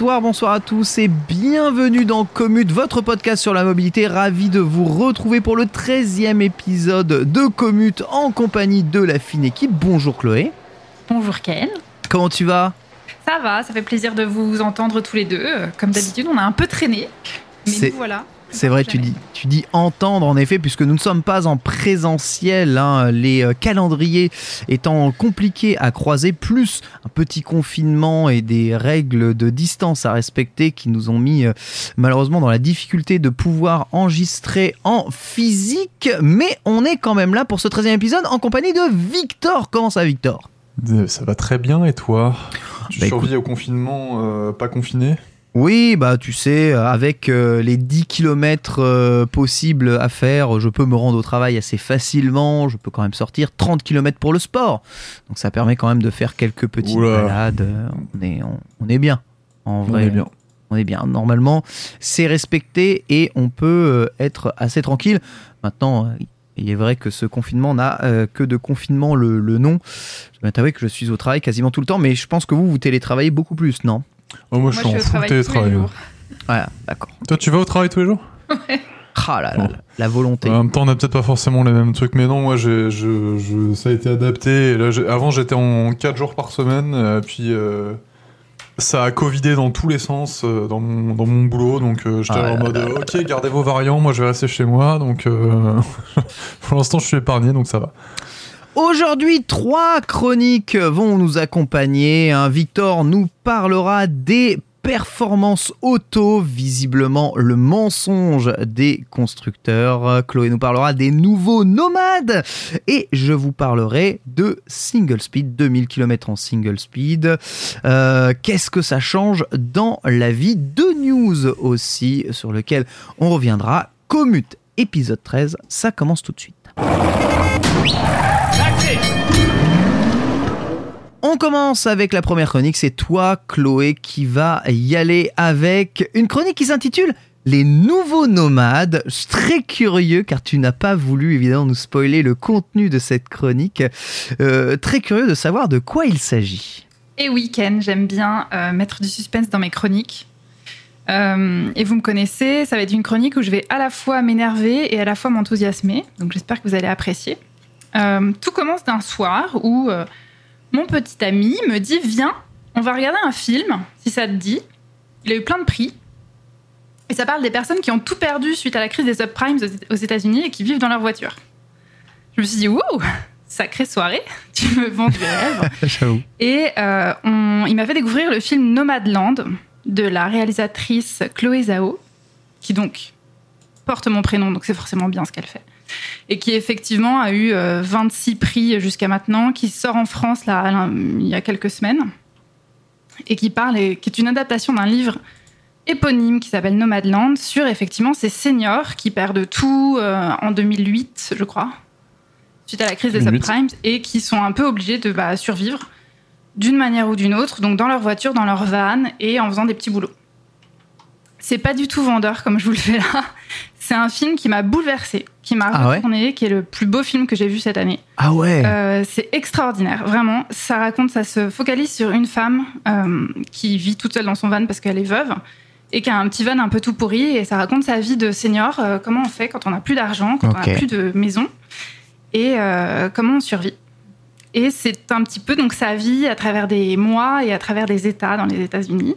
Bonsoir, bonsoir à tous et bienvenue dans Commute, votre podcast sur la mobilité. Ravi de vous retrouver pour le 13e épisode de Commute en compagnie de la fine équipe. Bonjour Chloé. Bonjour Ken. Comment tu vas? Ça va, ça fait plaisir de vous entendre tous les deux. Comme d'habitude, on a un peu traîné, mais nous voilà. C'est vrai, tu dis, tu dis entendre en effet, puisque nous ne sommes pas en présentiel, hein, les euh, calendriers étant compliqués à croiser, plus un petit confinement et des règles de distance à respecter qui nous ont mis euh, malheureusement dans la difficulté de pouvoir enregistrer en physique. Mais on est quand même là pour ce 13e épisode en compagnie de Victor. Comment ça, Victor? Euh, Ça va très bien et toi? Tu Bah, survis au confinement, euh, pas confiné? Oui, bah tu sais, euh, avec euh, les 10 km possibles à faire, je peux me rendre au travail assez facilement, je peux quand même sortir 30 km pour le sport. Donc ça permet quand même de faire quelques petites Oula. balades. euh, On est, on, on est bien. En vrai, On est bien. on est bien. Normalement, c'est respecté et on peut euh, être assez tranquille. Maintenant, euh, il est vrai que ce confinement n'a euh, que de confinement le, le nom. Je vais t'avouer que je suis au travail quasiment tout le temps, mais je pense que vous, vous télétravaillez beaucoup plus, non? Oh, moi, je Moi, suis en je full travaille tous les télétravail. jours. Voilà, d'accord. Toi, tu vas au travail tous les jours? Ah là là, là, la volonté. En même temps, on n'a peut-être pas forcément les mêmes trucs, mais non, moi, j'ai, je, je- ça a été adapté. Et là, j'ai- avant, j'étais en 4 jours par semaine, euh, puis euh, ça a covidé dans tous les sens euh, dans, mon, dans mon boulot, donc euh, j'étais Ah en là mode là ok, gardez vos variants, moi, je vais rester chez moi, donc euh, pour l'instant, je suis épargné, donc ça va. Aujourd'hui, trois chroniques vont nous accompagner. Victor nous parlera des performances auto, visiblement le mensonge des constructeurs. Chloé nous parlera des nouveaux nomades. Et je vous parlerai de single speed, 2000 km en single speed. Euh, Qu'est-ce que ça change dans la vie de news aussi, sur lequel on reviendra. Commute, épisode 13, ça commence tout de suite. On commence avec la première chronique. C'est toi, Chloé, qui va y aller avec une chronique qui s'intitule Les nouveaux nomades. Je suis très curieux car tu n'as pas voulu évidemment nous spoiler le contenu de cette chronique. Euh, très curieux de savoir de quoi il s'agit. Et oui, Ken, j'aime bien euh, mettre du suspense dans mes chroniques. Euh, et vous me connaissez, ça va être une chronique où je vais à la fois m'énerver et à la fois m'enthousiasmer. Donc j'espère que vous allez apprécier. Tout commence d'un soir où mon petit ami me dit Viens, on va regarder un film, si ça te dit. Il a eu plein de prix. Et ça parle des personnes qui ont tout perdu suite à la crise des subprimes aux- États-Unis et qui vivent dans leur voiture. Je me suis dit Wow, sacrée soirée, tu me vends du rêve. J'avoue. Et euh, on- il m'a fait découvrir le film Nomadland de la réalisatrice Chloé Zhao, qui donc porte mon prénom, donc c'est forcément bien ce qu'elle fait. Et qui effectivement a eu euh, 26 prix jusqu'à maintenant, qui sort en France là, il y a quelques semaines, et qui parle, et qui est une adaptation d'un livre éponyme qui s'appelle Nomadland sur effectivement ces seniors qui perdent tout euh, en 2008, je crois, suite à la crise des 2008. subprimes, et qui sont un peu obligés de bah, survivre d'une manière ou d'une autre, donc dans leur voiture, dans leur van et en faisant des petits boulots. C'est pas du tout vendeur comme je vous le fais là. C'est un film qui m'a bouleversée, qui m'a Ah ouais retournée, qui est le plus beau film que j'ai vu cette année. Ah ouais. Euh, c'est extraordinaire, vraiment. Ça raconte, ça se focalise sur une femme euh, qui vit toute seule dans son van parce qu'elle est veuve et qui a un petit van un peu tout pourri. Et ça raconte sa vie de senior, euh, comment on fait quand on n'a plus d'argent, quand on n'a plus de maison et comment on survit. Et c'est un petit peu donc sa vie à travers des mois et à travers des États dans les États-Unis,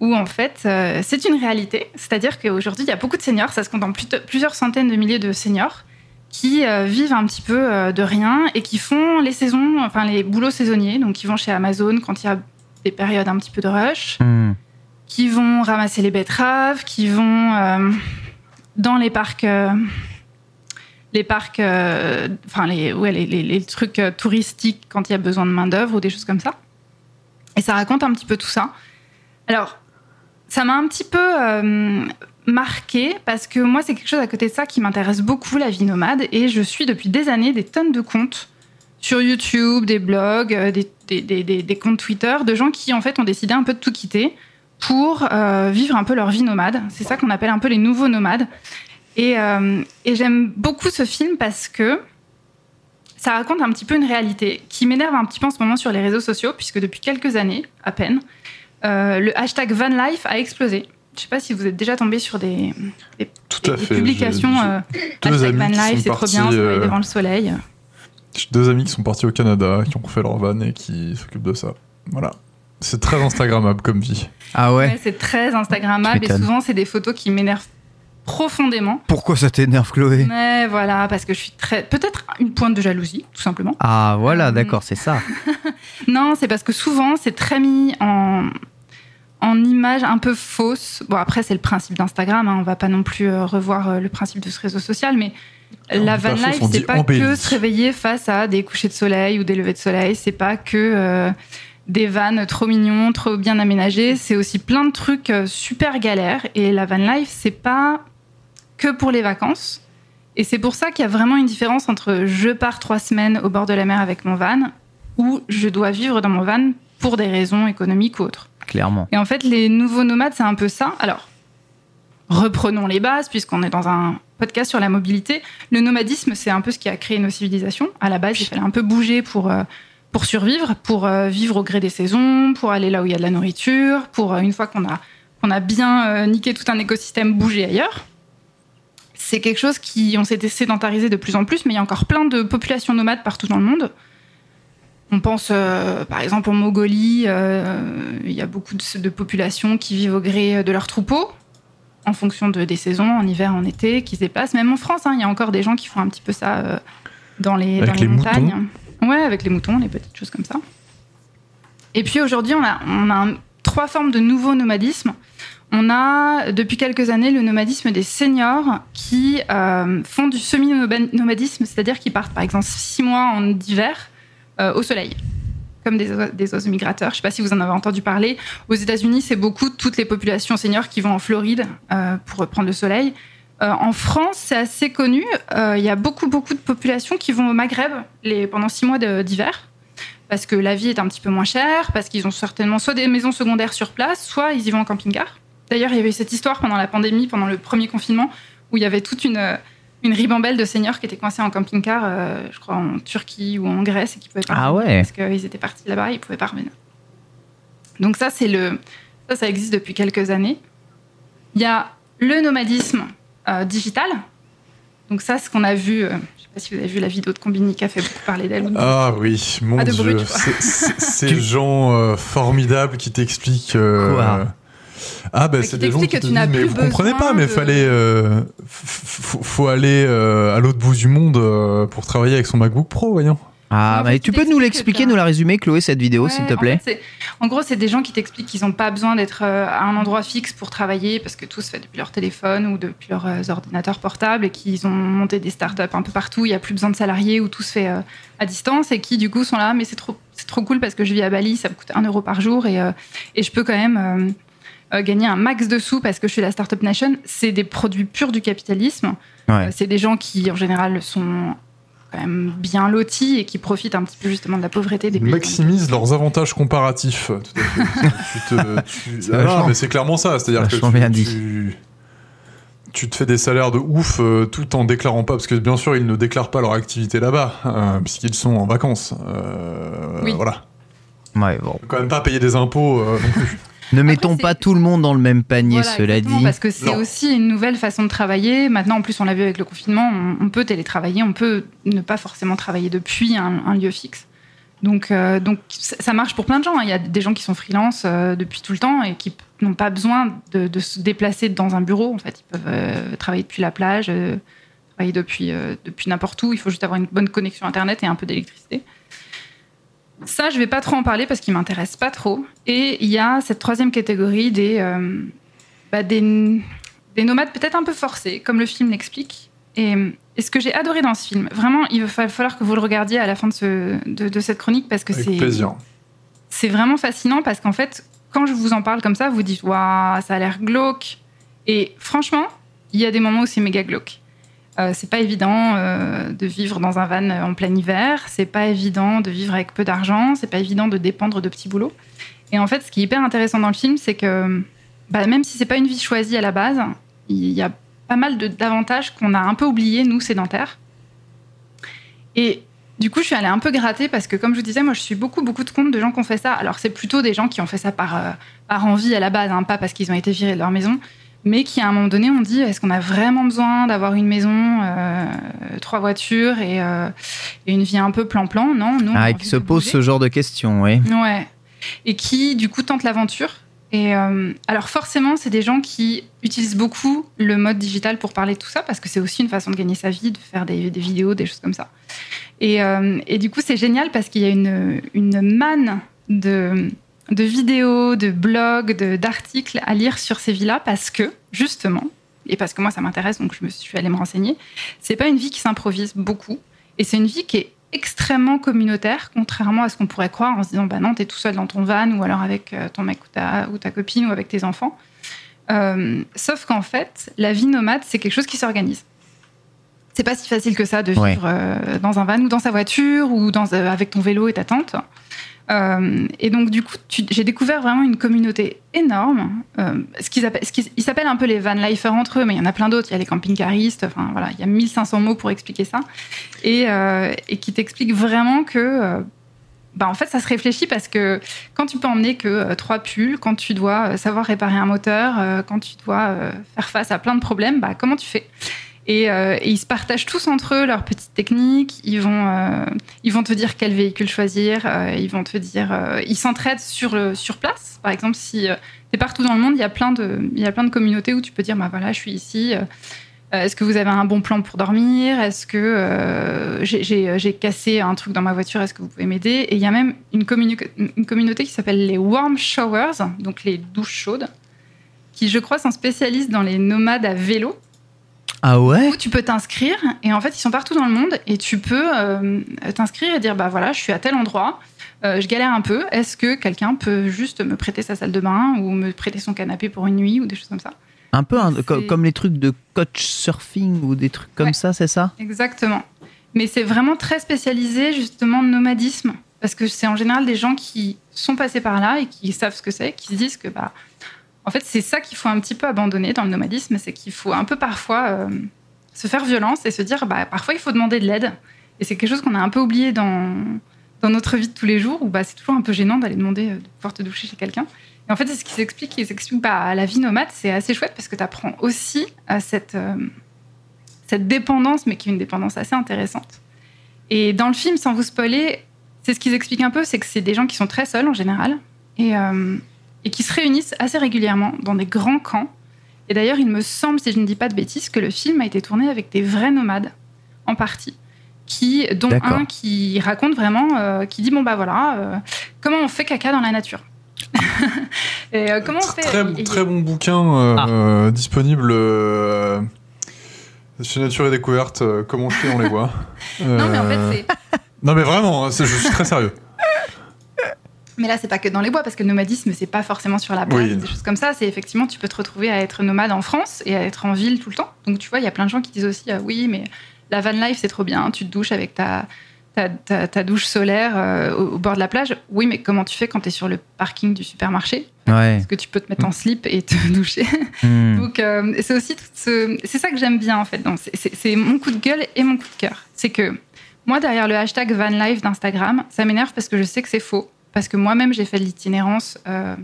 où en fait euh, c'est une réalité. C'est-à-dire qu'aujourd'hui il y a beaucoup de seniors, ça se compte en plusieurs centaines de milliers de seniors qui euh, vivent un petit peu euh, de rien et qui font les saisons, enfin les boulots saisonniers, donc qui vont chez Amazon quand il y a des périodes un petit peu de rush, Hmm. qui vont ramasser les betteraves, qui vont dans les parcs, les parcs, enfin les, ouais, les, les- les trucs touristiques quand il y a besoin de main d'œuvre ou des choses comme ça. Et ça raconte un petit peu tout ça. Alors, ça m'a un petit peu euh, marqué parce que moi, c'est quelque chose à côté de ça qui m'intéresse beaucoup, la vie nomade. Et je suis depuis des années des tonnes de comptes sur YouTube, des blogs, euh, des, comptes Twitter de gens qui, en fait, ont décidé un peu de tout quitter pour euh, vivre un peu leur vie nomade. C'est ça qu'on appelle un peu les nouveaux nomades. Euh, et j'aime beaucoup ce film parce que ça raconte un petit peu une réalité qui m'énerve un petit peu en ce moment sur les réseaux sociaux, puisque depuis quelques années, à peine, euh, le hashtag Van Life a explosé. Je sais pas si vous êtes déjà tombé sur des, des- Tout à des fait. publications J'ai- euh, deux amis c'est trop bien, euh, devant le soleil. J'ai deux amis qui sont partis au Canada, qui ont refait leur van et qui s'occupent de ça. Voilà. C'est très Instagrammable comme vie. Ah ouais, Ouais, c'est très Instagrammable et souvent c'est des photos qui m'énervent profondément. Pourquoi ça t'énerve, Chloé? Mais voilà, parce que je suis très. Peut-être une pointe de jalousie, tout simplement. Ah voilà, Euh, d'accord, c'est ça. Non, c'est parce que souvent, c'est très mis en, en image un peu fausse. Bon, après, c'est le principe d'Instagram. Hein, on va pas non plus euh, revoir euh, le principe de ce réseau social, mais On la van life, c'est pas que se réveiller face à des couchers de soleil ou des levées de soleil. C'est pas que euh, des vannes trop mignons, trop bien aménagées. C'est aussi plein de trucs euh, super galères. Et la van life, c'est pas que pour les vacances. Et c'est pour ça qu'il y a vraiment une différence entre je pars trois semaines au bord de la mer avec mon van ou je dois vivre dans mon van pour des raisons économiques ou autres. Clairement. Et en fait, les nouveaux nomades, c'est un peu ça. Alors, reprenons les bases, puisqu'on est dans un podcast sur la mobilité. Le nomadisme, c'est un peu ce qui a créé nos civilisations. À la base, il fallait un peu bouger pour, euh, pour survivre, pour euh, vivre au gré des saisons, pour aller là où il y a de la nourriture, pour, euh, une fois qu'on a, qu'on a bien niqué tout un écosystème, bouger ailleurs. C'est quelque chose qui, on s'était sédentarisé de plus en plus, mais il y a encore plein de populations nomades partout dans le monde. On pense euh, par exemple en Mongolie, euh, il y a beaucoup de, de populations qui vivent au gré de leurs troupeaux, en fonction de, des saisons, en hiver, en été, qui se déplacent. Même en France, hein, il y a encore des gens qui font un petit peu ça euh, dans les, Avec dans les, les montagnes. Ouais, avec les moutons, les petites choses comme ça. Et puis aujourd'hui, on a, on a un- trois formes de nouveau nomadisme. On a depuis quelques années le nomadisme des seniors qui euh, font du semi-nomadisme, c'est-à-dire qu'ils partent par exemple six mois en hiver euh, au soleil, comme des, oiseaux- migrateurs. Je ne sais pas si vous en avez entendu parler. Aux États-Unis, c'est beaucoup toutes les populations seniors qui vont en Floride euh, pour prendre le soleil. En France, c'est assez connu. Il y a beaucoup, beaucoup de populations qui vont au Maghreb pendant six mois d'hiver. Parce que la vie est un petit peu moins chère, parce qu'ils ont certainement soit des maisons secondaires sur place, soit ils y vont en camping-car. D'ailleurs, il y avait eu cette histoire pendant la pandémie, pendant le premier confinement, où il y avait toute une, une ribambelle de seniors qui étaient coincés en camping-car, euh, je crois en Turquie ou en Grèce, et qui pouvaient pas Ah revenir ouais. parce qu'ils étaient partis là-bas, ils pouvaient pas revenir. Donc ça, c'est le, ça, ça existe depuis quelques années. Il y a le nomadisme euh, digital. Donc ça, ce qu'on a vu, euh, je sais pas si vous avez vu la vidéo de Combini qui a fait beaucoup parler d'elle. Ah oui, mon de dieu. Ces gens euh, formidables qui t'expliquent. euh, Quoi? Ah bah Qui c'est des gens t'expliquent qui que te tu n'as disent mais vous comprenez pas mais de- fallait euh, faut aller euh, à l'autre bout du monde euh, pour travailler avec son MacBook Pro voyons. Ah, mais tu peux nous l'expliquer, que nous la résumer, Chloé, cette vidéo, Ouais, s'il te en plaît fait, En, gros, c'est des gens qui t'expliquent qu'ils n'ont pas besoin d'être euh, à un endroit fixe pour travailler parce que tout se fait depuis leur téléphone ou depuis leurs ordinateurs portables et qu'ils ont monté des startups un peu partout. Il n'y a plus besoin de salariés où tout se fait à distance et qui, du coup, sont là. Mais c'est trop, c'est trop cool parce que je vis à Bali, ça me coûte un euro par jour et, et je peux quand même euh, gagner un max de sous parce que je suis la Startup Nation. C'est des produits purs du capitalisme. Ouais. Euh, c'est des gens qui, en général, sont quand même bien lotis et qui profitent un petit peu justement de la pauvreté des Ils pays. maximisent leurs avantages comparatifs. Tout à fait. tu te, tu- Ah, mais c'est clairement ça, c'est-à-dire que tu, bien dit. tu- tu te fais des salaires de ouf euh, tout en déclarant pas, parce que bien sûr ils ne déclarent pas leur activité là-bas, euh, puisqu'ils sont en vacances. Euh, Oui. Voilà. Ouais, bon. Faut quand même pas payer des impôts euh, non plus. Ne mettons pas tout le monde dans le même panier, Voilà, cela dit. Parce que c'est aussi une nouvelle façon de travailler. Maintenant, en plus, on l'a vu avec le confinement, on, on peut télétravailler, on peut ne pas forcément travailler depuis un, un lieu fixe. Donc, euh, donc ça marche pour plein de gens. hein. Il y a des gens qui sont freelance euh, depuis tout le temps et qui n'ont pas besoin de, de se déplacer dans un bureau. En fait, ils peuvent euh, travailler depuis la plage, euh, travailler depuis, euh, depuis n'importe où. Il faut juste avoir une bonne connexion Internet et un peu d'électricité. Ça, je vais pas trop en parler parce qu'il m'intéresse pas trop. Et il y a cette troisième catégorie des, euh, bah, des, des nomades peut-être un peu forcés, comme le film l'explique. Et, et ce que j'ai adoré dans ce film, vraiment, il va fa- falloir que vous le regardiez à la fin de, ce, de, de cette chronique parce que c'est c'est vraiment fascinant parce qu'en fait, quand je vous en parle comme ça, vous dites waouh, ça a l'air glauque. Et franchement, il y a des moments où c'est méga glauque. Euh, c'est pas évident euh, de vivre dans un van en plein hiver. C'est pas évident de vivre avec peu d'argent. C'est pas évident de dépendre de petits boulots. Et en fait, ce qui est hyper intéressant dans le film, c'est que bah, même si c'est pas une vie choisie à la base, il y a pas mal d'avantages qu'on a un peu oubliés, nous, sédentaires. Et du coup, je suis allée un peu gratter parce que, comme je vous disais, moi, je suis beaucoup, beaucoup de comptes de gens qui ont fait ça. Alors, c'est plutôt des gens qui ont fait ça par, euh, par envie à la base, hein, pas parce qu'ils ont été virés de leur maison, mais qui, à un moment donné, ont dit est-ce qu'on a vraiment besoin d'avoir une maison, euh, trois voitures et, euh, et une vie un peu plan-plan? Non, non. Ah, et qui se pose ce genre de questions, oui. Ouais. Et qui, du coup, tentent l'aventure. Et euh, alors, forcément, c'est des gens qui utilisent beaucoup le mode digital pour parler de tout ça, parce que c'est aussi une façon de gagner sa vie, de faire des, des vidéos, des choses comme ça. Et, et du coup, c'est génial parce qu'il y a une, une manne de, de vidéos, de blogs, de- d'articles à lire sur ces vies-là, parce que, justement, et parce que moi, ça m'intéresse, donc je me suis allée me renseigner, c'est pas une vie qui s'improvise beaucoup, et c'est une vie qui est extrêmement communautaire, contrairement à ce qu'on pourrait croire en se disant bah non, t'es tout seul dans ton van ou alors avec euh, ton mec ou ta, ou ta copine ou avec tes enfants. Euh, sauf qu'en fait, la vie nomade, c'est quelque chose qui s'organise. C'est pas si facile que ça de vivre Ouais. euh, dans un van ou dans sa voiture ou dans, euh, avec ton vélo et ta tente. Euh, et donc, du coup, j'ai découvert vraiment une communauté énorme. Euh, ce qu'ils s'appellent un peu les van lifers entre eux, mais il y en a plein d'autres. Il y a les camping-caristes. Enfin, voilà, il y a 1500 mots pour expliquer ça. Et, euh, qui t'expliquent vraiment que. euh, bah, en fait, ça se réfléchit parce que quand tu peux emmener que trois pulls, quand tu dois savoir réparer un moteur, quand tu dois faire face à plein de problèmes, bah, comment tu fais? Et, euh, et ils se partagent tous entre eux leurs petites techniques. Ils vont, euh, ils vont te dire quel véhicule choisir. euh, ils vont te dire, ils s'entraident sur place. Par exemple, si tu es partout dans le monde, il y a plein de, il y a plein de communautés où tu peux dire, bah voilà, je suis ici. Est-ce que vous avez un bon plan pour dormir? Est-ce que j'ai- cassé un truc dans ma voiture Est-ce que vous pouvez m'aider? Et il y a même une, une communauté qui s'appelle les Warm Showers, donc les douches chaudes, qui, je crois, sont spécialistes dans les nomades à vélo Ah ouais où tu peux t'inscrire et en fait ils sont partout dans le monde et tu peux euh, t'inscrire et dire bah voilà je suis à tel endroit euh, je galère un peu est-ce que quelqu'un peut juste me prêter sa salle de bain ou me prêter son canapé pour une nuit ou des choses comme ça? Un peu C'est- comme les trucs de coach surfing ou des trucs comme Ouais. ça, c'est ça? Exactement. Mais c'est vraiment très spécialisé justement nomadisme parce que c'est en général des gens qui sont passés par là et qui savent ce que c'est qui se disent que bah en fait c'est ça qu'il faut un petit peu abandonner dans le nomadisme c'est qu'il faut un peu parfois euh, se faire violence et se dire bah parfois il faut demander de l'aide. Et c'est quelque chose qu'on a un peu oublié dans dans notre vie de tous les jours où bah c'est toujours un peu gênant d'aller demander euh, de pouvoir te doucher chez quelqu'un. Et en fait c'est ce qui s'explique ils s'expliquent bah la vie nomade c'est assez chouette parce que tu apprends aussi à cette euh, cette dépendance mais qui est une dépendance assez intéressante. Et dans le film sans vous spoiler c'est ce qu'ils expliquent un peu c'est que c'est des gens qui sont très seuls en général. Et et qui se réunissent assez régulièrement dans des grands camps. Et d'ailleurs, il me semble, si je ne dis pas de bêtises, que le film a été tourné avec des vrais nomades, en partie, qui, dont un qui raconte vraiment, euh, qui dit bon bah voilà, euh, comment on fait caca dans la nature? et euh, comment on fait Très, et- très bon bouquin euh, Ah. euh, disponible euh, chez Nature et Découverte. euh, comment chier on les voit. Non mais en Euh, fait c'est Non mais vraiment, hein, je suis très sérieux. Mais là, c'est pas que dans les bois, parce que le nomadisme, c'est pas forcément sur la plage, Oui. des choses comme ça. C'est effectivement, tu peux te retrouver à être nomade en France et à être en ville tout le temps. Donc, tu vois, il y a plein de gens qui disent aussi, euh, oui, mais la van life, c'est trop bien. Tu te douches avec ta, ta, ta- ta douche solaire euh, au, au bord de la plage. Oui, mais comment tu fais quand tu es sur le parking du supermarché? Ouais. Est-ce que tu peux te mettre en slip et te doucher Hmm. donc, euh, c'est aussi tout ce- c'est ça que j'aime bien en fait. C'est- mon coup de gueule et mon coup de cœur. C'est que moi, derrière le hashtag vanlife d'Instagram, ça m'énerve parce que je sais que c'est faux. Parce que moi-même, j'ai fait de l'itinérance euh,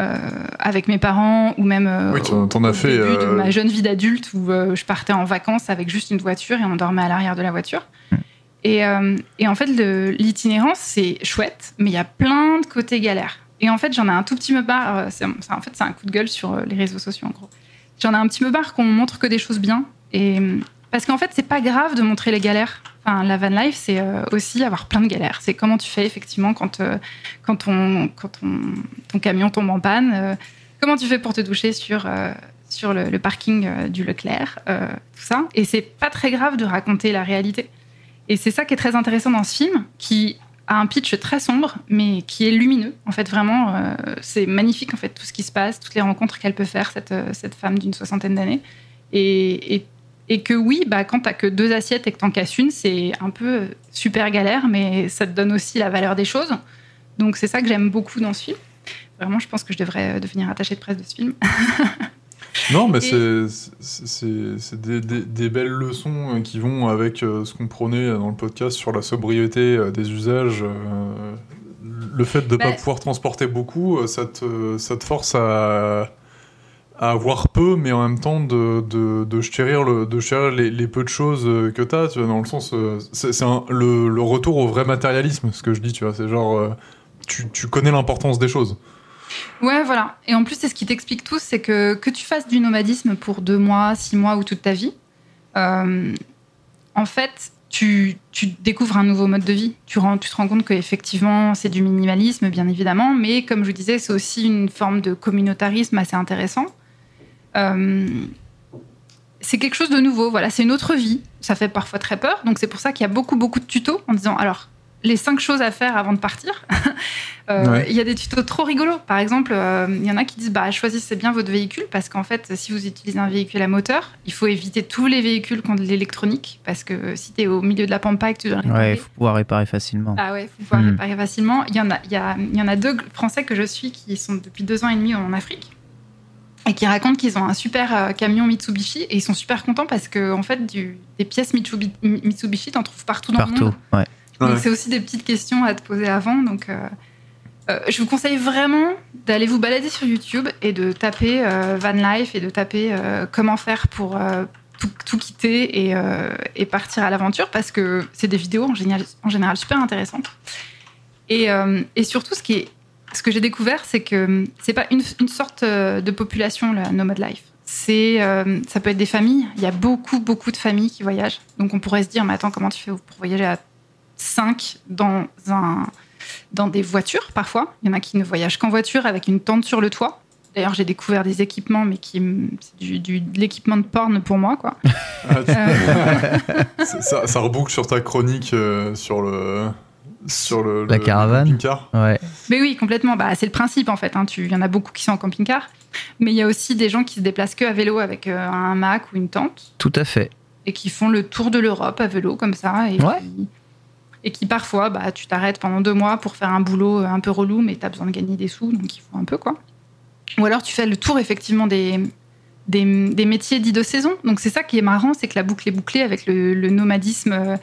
euh, avec mes parents ou même euh, Oui, t'en- au- t'en as au fait, début de euh, ma jeune vie d'adulte où je partais en vacances avec juste une voiture et on dormait à l'arrière de la voiture. Hmm. Et, et en fait, l'itinérance, c'est chouette, mais il y a plein de côtés galères. Et en fait, j'en ai un tout petit c'est- c'est- en fait, c'est un coup de gueule sur les réseaux sociaux, en gros. J'en ai un petit peu marre qu'on montre que des choses bien. Et, parce qu'en fait, c'est pas grave de montrer les galères. Enfin, la van life, c'est euh, aussi avoir plein de galères. C'est comment tu fais, effectivement, quand, euh, quand, ton, camion tombe en panne. euh, comment tu fais pour te doucher sur, sur le, parking du Leclerc, tout ça. Et c'est pas très grave de raconter la réalité. Et c'est ça qui est très intéressant dans ce film, qui a un pitch très sombre, mais qui est lumineux. En fait, vraiment, c'est magnifique, en fait, tout ce qui se passe, toutes les rencontres qu'elle peut faire, cette, cette femme d'une soixantaine d'années. Et, et que oui, bah, quand t'as que deux assiettes et que t'en casses une, c'est un peu euh, super galère, mais ça te donne aussi la valeur des choses. Donc c'est ça que j'aime beaucoup dans ce film. Vraiment, je pense que je devrais euh, devenir attachée de presse de ce film. Non, mais Et- c'est- des, des- des belles leçons euh, qui vont avec ce qu'on prenait dans le podcast sur la sobriété des usages. Le fait de ne pas Bah- pouvoir transporter beaucoup, ça te, ça te force à, à avoir peu, mais en même temps de, de, chérir, le, de chérir les, les peu de choses euh, que tu as, tu vois, dans le sens... euh, C'est le, le retour au vrai matérialisme, ce que je dis, tu vois. C'est genre... euh, tu, tu connais l'importance des choses. Ouais, voilà. Et en plus, c'est ce qui t'explique tout, c'est que que tu fasses du nomadisme pour deux mois, six mois ou toute ta vie, en fait, tu, tu découvres un nouveau mode de vie. Tu, rends- tu te rends compte qu'effectivement, c'est du minimalisme, bien évidemment, mais comme je disais, c'est aussi une forme de communautarisme assez intéressant. Euh, c'est quelque chose de nouveau, voilà, c'est une autre vie. Ça fait parfois très peur, donc c'est pour ça qu'il y a beaucoup, beaucoup de tutos en disant alors, les cinq choses à faire avant de partir. Euh, Il Ouais. y a des tutos trop rigolos. Par exemple, euh, il y en a qui disent bah, choisissez bien votre véhicule parce qu'en fait, si vous utilisez un véhicule à moteur, il faut éviter tous les véhicules qui ont de l'électronique parce que si tu es au milieu de la pampa et que tu dois réparer, Ouais, il faut pouvoir réparer facilement. ah ouais, faut pouvoir Mm. réparer facilement. Il y, en a, il, y a, il y en a deux Français que je suis qui sont depuis deux ans et demi en Afrique et qui racontent qu'ils ont un super euh, camion Mitsubishi et ils sont super contents parce que en fait, du, des pièces Mitsubi- Mitsubishi, t'en trouves partout dans le Partout. monde. Ouais. Donc Ouais. c'est aussi des petites questions à te poser avant. Donc euh, euh, je vous conseille vraiment d'aller vous balader sur YouTube et de taper euh, van life et de taper euh, comment faire pour euh, tout, tout quitter et, euh, et partir à l'aventure parce que c'est des vidéos en général, en général super intéressantes. Et, euh, et surtout, ce, qui est, ce que j'ai découvert, c'est que c'est pas une, une sorte euh, de population, la nomad life. C'est, euh, ça peut être des familles. Il y a beaucoup, beaucoup de familles qui voyagent. Donc on pourrait se dire, mais attends, comment tu fais pour voyager à 5 dans, un, dans des voitures parfois? Il y en a qui ne voyagent qu'en voiture avec une tente sur le toit. D'ailleurs, j'ai découvert des équipements, mais qui m- c'est du, du- de l'équipement de porn pour moi, quoi. Ah, tu- Euh, ça, ça reboucle sur ta chronique euh, sur le sur le La le- caravane. le camping-car. Ouais. Mais oui, complètement. Bah, c'est le principe en fait. hein. Tu- Il y en a beaucoup qui sont en camping-car, mais il y a aussi des gens qui se déplacent que à vélo avec euh, un hamac ou une tente Tout à fait. et qui font le tour de l'Europe à vélo comme ça et, Ouais. qui, et qui parfois, bah, tu t'arrêtes pendant deux mois pour faire un boulot euh, un peu relou, mais tu as besoin de gagner des sous, donc il faut un peu quoi. Ou alors tu fais le tour effectivement des des, des métiers dits de saison. Donc c'est ça qui est marrant, c'est que la boucle est bouclée avec le, le nomadisme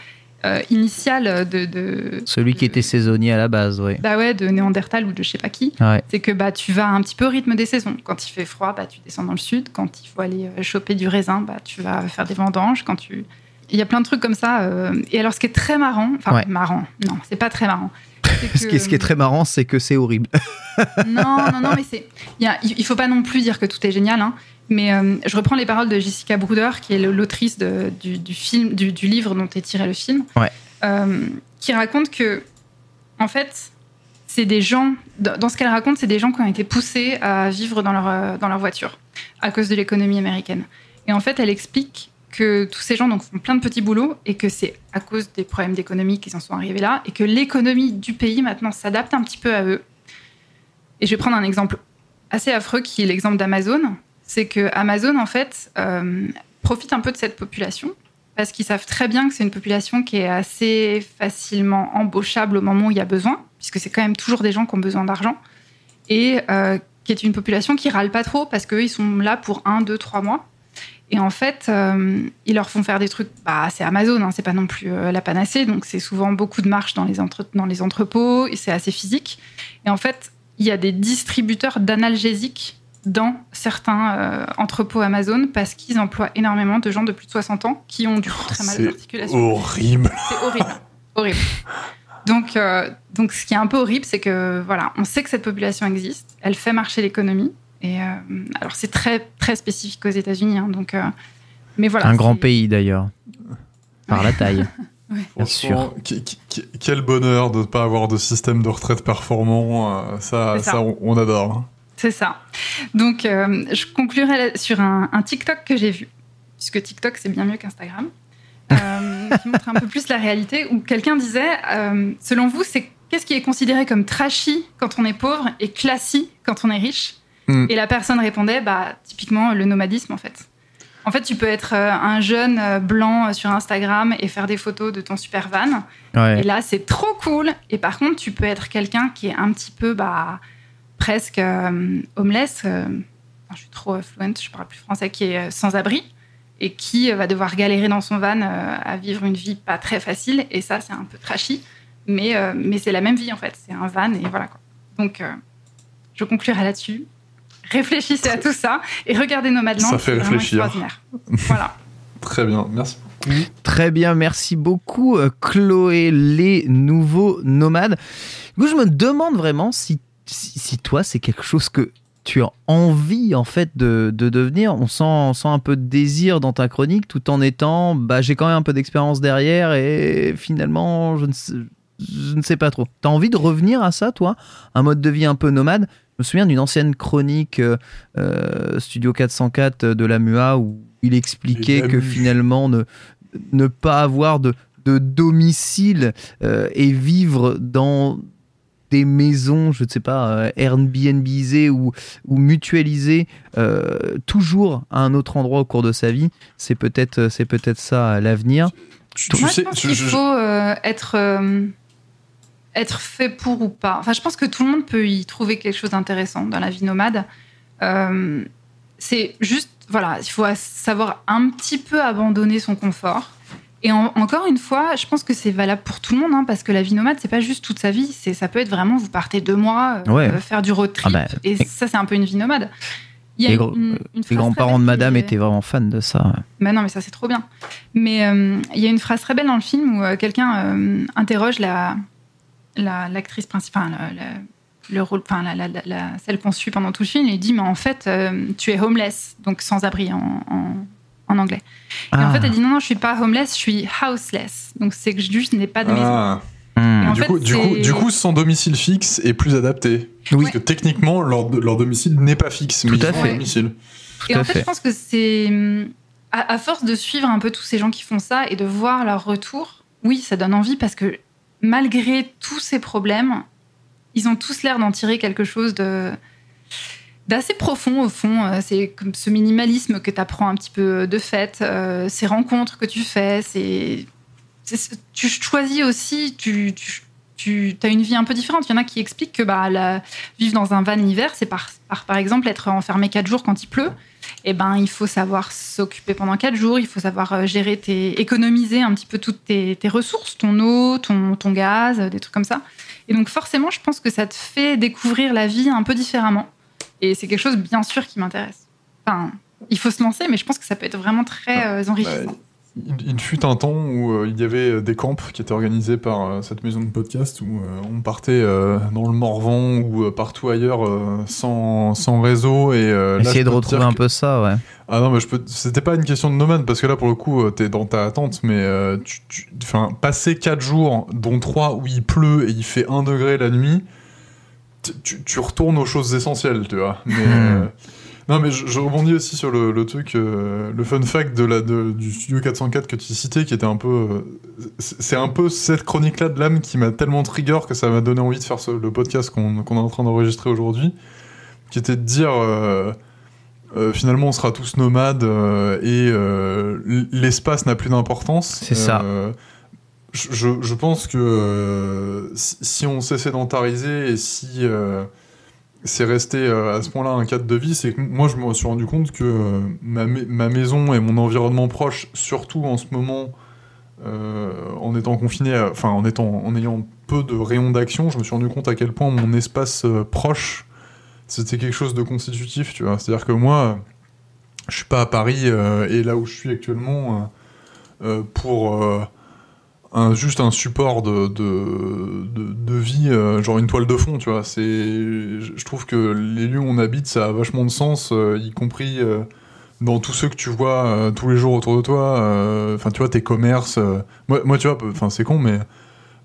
euh, initial de, de Celui qui était saisonnier à la base, oui. bah ouais, de Néandertal ou de je sais pas qui. Ouais. C'est que bah, tu vas un petit peu au rythme des saisons. Quand il fait froid, bah, tu descends dans le sud. Quand il faut aller euh, choper du raisin, bah, tu vas faire des vendanges. Quand tu... Il y a plein de trucs comme ça. euh, Et alors, ce qui est très marrant, enfin, Ouais. marrant, non, c'est pas très marrant. Ce qui, est, ce qui est très marrant, c'est que c'est horrible. Non, non, non, mais c'est. Il a- il faut pas non plus dire que tout est génial, hein. Mais euh, je reprends les paroles de Jessica Bruder, qui est l'autrice du, du film, du, du livre dont est tiré le film, Ouais. euh, qui raconte que, en fait, c'est des gens. Dans dans ce qu'elle raconte, c'est des gens qui ont été poussés à vivre dans leur, euh, dans leur voiture à cause de l'économie américaine. Et en fait, elle explique que tous ces gens donc, font plein de petits boulots et que c'est à cause des problèmes d'économie qu'ils en sont arrivés là et que l'économie du pays maintenant s'adapte un petit peu à eux. Et je vais prendre un exemple assez affreux qui est l'exemple d'Amazon. C'est que Amazon, en fait, euh, profite un peu de cette population parce qu'ils savent très bien que c'est une population qui est assez facilement embauchable au moment où il y a besoin, puisque c'est quand même toujours des gens qui ont besoin d'argent, et euh, qui est une population qui râle pas trop parce qu'eux, ils sont là pour un, deux, trois mois. Et en fait, euh, ils leur font faire des trucs. Bah, c'est Amazon, hein, c'est pas non plus la panacée, donc c'est souvent beaucoup de marches dans les, dans les entrepôts, c'est assez physique. Et en fait, il y a des distributeurs d'analgésiques dans certains euh, entrepôts Amazon parce qu'ils emploient énormément de gens de plus de 60 ans qui ont du coup très mal aux C'est articulations. horrible. C'est horrible. horrible. Donc, euh, donc, ce qui est un peu horrible, c'est que voilà, on sait que cette population existe, elle fait marcher l'économie. Et euh, alors, c'est très, très spécifique aux États-Unis. hein, donc, euh, mais voilà. un grand pays d'ailleurs. Par la taille. Ouais. Bien qui- quel bonheur de ne pas avoir de système de retraite performant. ça, ça. ça, on, on adore. C'est ça. Donc, euh, je conclurai sur un, un TikTok que j'ai vu, puisque TikTok, c'est bien mieux qu'Instagram, euh, qui montre un peu plus la réalité, où quelqu'un disait, euh, selon vous, c'est qu'est-ce qui est considéré comme trashy quand on est pauvre et classy quand on est riche Hmm. Et la personne répondait, bah, typiquement, le nomadisme, en fait. En fait, tu peux être un jeune blanc sur Instagram et faire des photos de ton super van. Ouais. Et là, c'est trop cool. Et par contre, tu peux être quelqu'un qui est un petit peu, bah, presque euh, homeless. euh, enfin, je suis trop euh, fluent, je parle plus français, qui est euh, sans abri et qui va devoir galérer dans son van euh, à vivre une vie pas très facile. Et ça, c'est un peu trashy. Mais, euh, mais c'est la même vie, en fait. C'est un van et voilà quoi. Donc, euh, je conclurai là-dessus. Réfléchissez à tout ça et regardez Nomadland. Ça fait réfléchir. voilà. Très bien, merci. Très bien, merci beaucoup Chloé, les nouveaux nomades. Du coup, je me demande vraiment si, si, si toi, c'est quelque chose que tu as envie en fait de, de devenir. On sent, on sent un peu de désir dans ta chronique tout en étant, bah, j'ai quand même un peu d'expérience derrière et finalement, je ne sais, je ne sais pas trop. T'as envie de revenir à ça, toi? Un mode de vie un peu nomade? Je me souviens d'une ancienne chronique euh, euh, Studio 404 de la MUA où il expliquait que finalement ne, ne pas avoir de, de domicile euh, et vivre dans des maisons, je ne sais pas, euh, Airbnbisées ou, ou mutualisées, euh, toujours à un autre endroit au cours de sa vie, c'est peut-être c'est peut-être ça l'avenir. Tu, Moi, sais, je pense tu- qu'il je- faut euh, être, euh, être fait pour ou pas. Enfin, je pense que tout le monde peut y trouver quelque chose d'intéressant dans la vie nomade. Euh, c'est juste, voilà, il faut savoir un petit peu abandonner son confort. Et en- encore une fois, je pense que c'est valable pour tout le monde, hein, parce que la vie nomade, c'est pas juste toute sa vie. C'est, ça peut être vraiment, vous partez deux mois, euh, Ouais. euh, faire du road trip, Ah bah, et ça, c'est un peu une vie nomade. Il y a Les une- gros- une- une Les phrase grands-parents de madame étaient vraiment fans de ça. bah non, mais ça c'est trop bien. Mais euh, il y a une phrase très belle dans le film où euh, quelqu'un euh, interroge la la- l'actrice principale, la- la- le rôle, enfin la, la- la- la- celle qu'on suit pendant tout le film, et il dit mais en fait euh, tu es homeless, donc sans abri en, en, en anglais. Et en Ah. fait elle dit non non je suis pas homeless, je suis houseless, donc c'est que je n'ai pas de maison. Ah. Hmm. Du, fait, coup, du, coup, c'est- du coup, sans domicile fixe est plus adapté. Oui. Parce que techniquement, leur, leur domicile n'est pas fixe. mais Tout à ils ont un fait. domicile. Tout Et à en fait, fait. je pense que c'est à, à force de suivre un peu tous ces gens qui font ça et de voir leur retour, oui, ça donne envie parce que malgré tous ces problèmes, ils ont tous l'air d'en tirer quelque chose de d'assez profond au fond. Euh, C'est comme ce minimalisme que tu apprends un petit peu de fait, euh, ces rencontres que tu fais, c'est tu choisis aussi, tu, as une vie un peu différente. Il y en a qui expliquent que bah, vivre dans un van l'hiver, c'est par, par, exemple être enfermé quatre jours quand il pleut. Et ben, il faut savoir s'occuper pendant quatre jours, il faut savoir euh, gérer tes, économiser un petit peu toutes tes, ressources, ton eau, ton, ton gaz, des trucs comme ça. Et donc forcément, je pense que ça te fait découvrir la vie un peu différemment. Et c'est quelque chose, bien sûr, qui m'intéresse. Enfin, il faut se lancer, mais je pense que ça peut être vraiment très euh, enrichissant. Bah, il, fut un temps où euh, il y avait des camps qui étaient organisés par euh, cette maison de podcast où euh, on partait euh, dans le Morvan ou euh, partout ailleurs euh, sans, sans réseau et euh, là, Essayer de retrouver un peu ça, ouais. Ah non, mais je peux. C'était pas une question de nomade parce que là, pour le coup, euh, t'es dans ta attente, mais euh, tu, tu- enfin, passer 4 jours, dont 3 où il pleut et il fait 1 degré la nuit, tu- retournes aux choses essentielles, tu vois. Mais, euh, non, mais je, je rebondis aussi sur le, le truc, euh, le fun fact de la, de- du studio 404 que tu citais, qui était un peu. euh, c'est un peu cette chronique-là de l'âme qui m'a tellement trigger que ça m'a donné envie de faire ce- le podcast qu'on est en train d'enregistrer aujourd'hui, qui était de dire. euh, finalement, on sera tous nomades euh, et euh, l'espace n'a plus d'importance. C'est ça. Je, pense que euh, si, on s'est sédentarisé et si euh, c'est resté euh, à ce point-là un cadre de vie, c'est que moi, je me suis rendu compte que ma, mai- ma maison et mon environnement proche, surtout en ce moment, en étant confiné, enfin en étant, en ayant peu de rayons d'action, je me suis rendu compte à quel point mon espace proche c'était quelque chose de constitutif, tu vois. C'est-à-dire que moi, je suis pas à Paris et là où je suis actuellement pour un, juste un support de, vie, euh, genre une toile de fond, tu vois. C'est, je trouve que les lieux où on habite, ça a vachement de sens, euh, y compris euh, dans tous ceux que tu vois tous les jours autour de toi. Enfin, tu vois, tes commerces. moi, moi, tu vois, c'est con, mais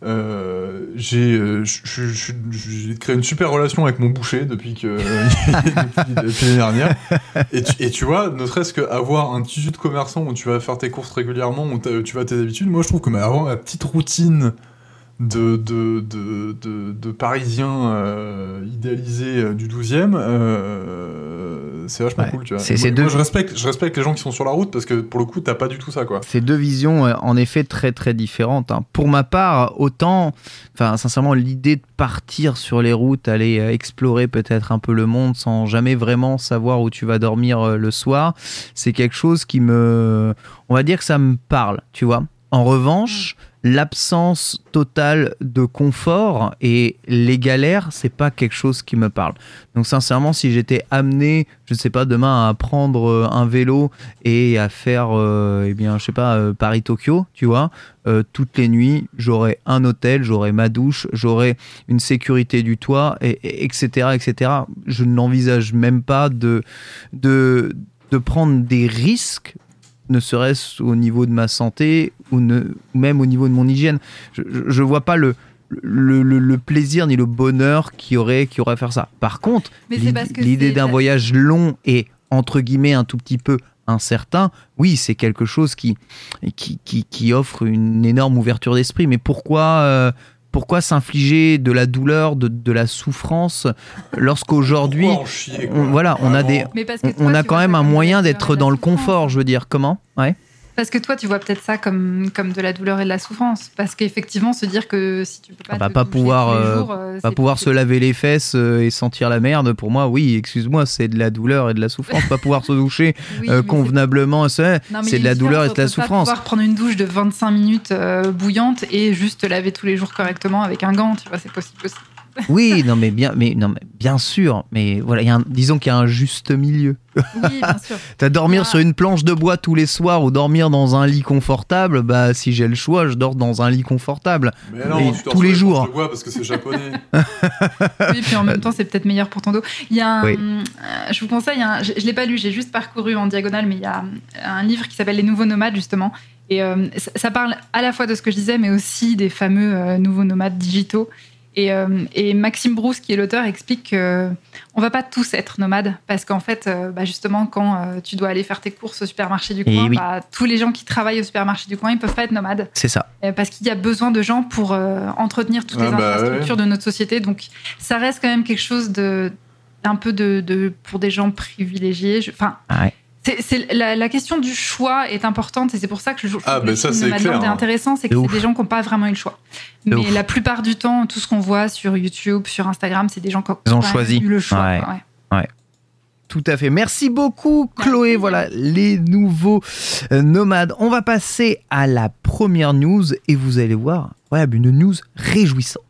euh, j'ai euh, j'ai créé une super relation avec mon boucher depuis que depuis, depuis l'année dernière. Et tu, vois ne serait-ce qu'avoir un tissu de commerçant où tu vas faire tes courses régulièrement où tu vas tes habitudes moi je trouve que mais avoir ma petite routine de, de, de, de, parisien euh, idéalisé euh, du 12e euh, c'est vachement Ouais. cool tu vois C'est- Et c'est moi, deux- moi, je respecte je respecte les gens qui sont sur la route parce que pour le coup t'as pas du tout ça quoi C'est deux visions euh, en effet très très différentes. hein. Pour ma part, autant, enfin sincèrement, l'idée de partir sur les routes, aller euh, explorer peut-être un peu le monde sans jamais vraiment savoir où tu vas dormir euh, le soir, c'est quelque chose qui me, on va dire que ça me parle, tu vois. En revanche, l'absence totale de confort et les galères, c'est pas quelque chose qui me parle. Donc sincèrement, si j'étais amené, je ne sais pas, demain à prendre euh, un vélo et à faire, euh, eh bien, je sais pas, euh, Paris-Tokyo, tu vois, euh, toutes les nuits, j'aurais un hôtel, j'aurais ma douche, j'aurais une sécurité du toit, et- etc., etc. Je n'envisage même pas de, de, de prendre des risques ne serait-ce au niveau de ma santé ou, ne, ou même au niveau de mon hygiène. Je, je vois pas le, le, le- le plaisir ni le bonheur qui aurait, qui aurait à faire ça. Par contre, l'idée d'un voyage long et entre guillemets un tout petit peu incertain, oui, c'est quelque chose qui, qui, qui, qui offre une énorme ouverture d'esprit. Mais pourquoi, euh, pourquoi s'infliger de la douleur, de, de la souffrance, lorsqu'aujourd'hui, on- voilà, on a Vraiment. des, Mais parce que on, toi, on a tu quand même un moyen d'être dans le confort, je veux dire. Comment? Ouais. Parce que toi, tu vois peut-être ça comme, comme de la douleur et de la souffrance. Parce qu'effectivement, se dire que si tu peux pas, Ah bah, te pas pouvoir, tous les euh, jours, euh, Pas pouvoir se laver les fesses euh, et sentir la merde, pour moi, oui, excuse-moi, c'est de la douleur et de la souffrance. pas pouvoir se doucher Oui, euh, convenablement, c'est de la douleur et de la entre pas souffrance. pouvoir prendre une douche de 25 minutes euh, bouillante et juste te laver tous les jours correctement avec un gant, tu vois, c'est possible aussi. Oui, non mais bien, mais non mais bien sûr, mais voilà, il y a un- disons qu'il y a un juste milieu. Oui, bien sûr. T'as dormir Ah. sur une planche de bois tous les soirs ou dormir dans un lit confortable, bah si j'ai le choix, je dors dans un lit confortable. Mais non, Et tu dors tous sur les jours. de bois parce que c'est japonais. Oui, puis en même temps, c'est peut-être meilleur pour ton dos. Il y a un, Oui. euh, je vous conseille, un- je, je l'ai pas lu, j'ai juste parcouru en diagonale, mais il y a un livre qui s'appelle Les Nouveaux Nomades, justement. Et euh, ça, ça parle à la fois de ce que je disais, mais aussi des fameux euh, nouveaux nomades digitaux. Et, euh, et Maxime Brousse, qui est l'auteur, explique que on va pas tous être nomades parce qu'en fait, euh, bah, justement, quand euh, tu dois aller faire tes courses au supermarché du Et coin, oui. bah, tous les gens qui travaillent au supermarché du coin, ils peuvent pas être nomades. C'est ça. Euh, parce qu'il y a besoin de gens pour euh, entretenir toutes Ah les bah infrastructures de notre société. Donc, ça reste quand même quelque chose de un peu de, de- pour des gens privilégiés. Enfin, Ah ouais. C'est la, la question du choix est importante et c'est pour ça que je trouve Ah, que bah le ça, film Nomadland clair, est hein. intéressant, c'est que c'est des gens qui n'ont pas vraiment eu le choix. Mais ouf. la plupart du temps, tout ce qu'on voit sur YouTube, sur Instagram, c'est des gens qui ont, Ils ont choisi. eu le choix. Ouais. Tout à fait. Merci beaucoup, Merci. Chloé. Voilà les nouveaux euh, nomades. On va passer à la première news et vous allez voir, voilà, une news réjouissante.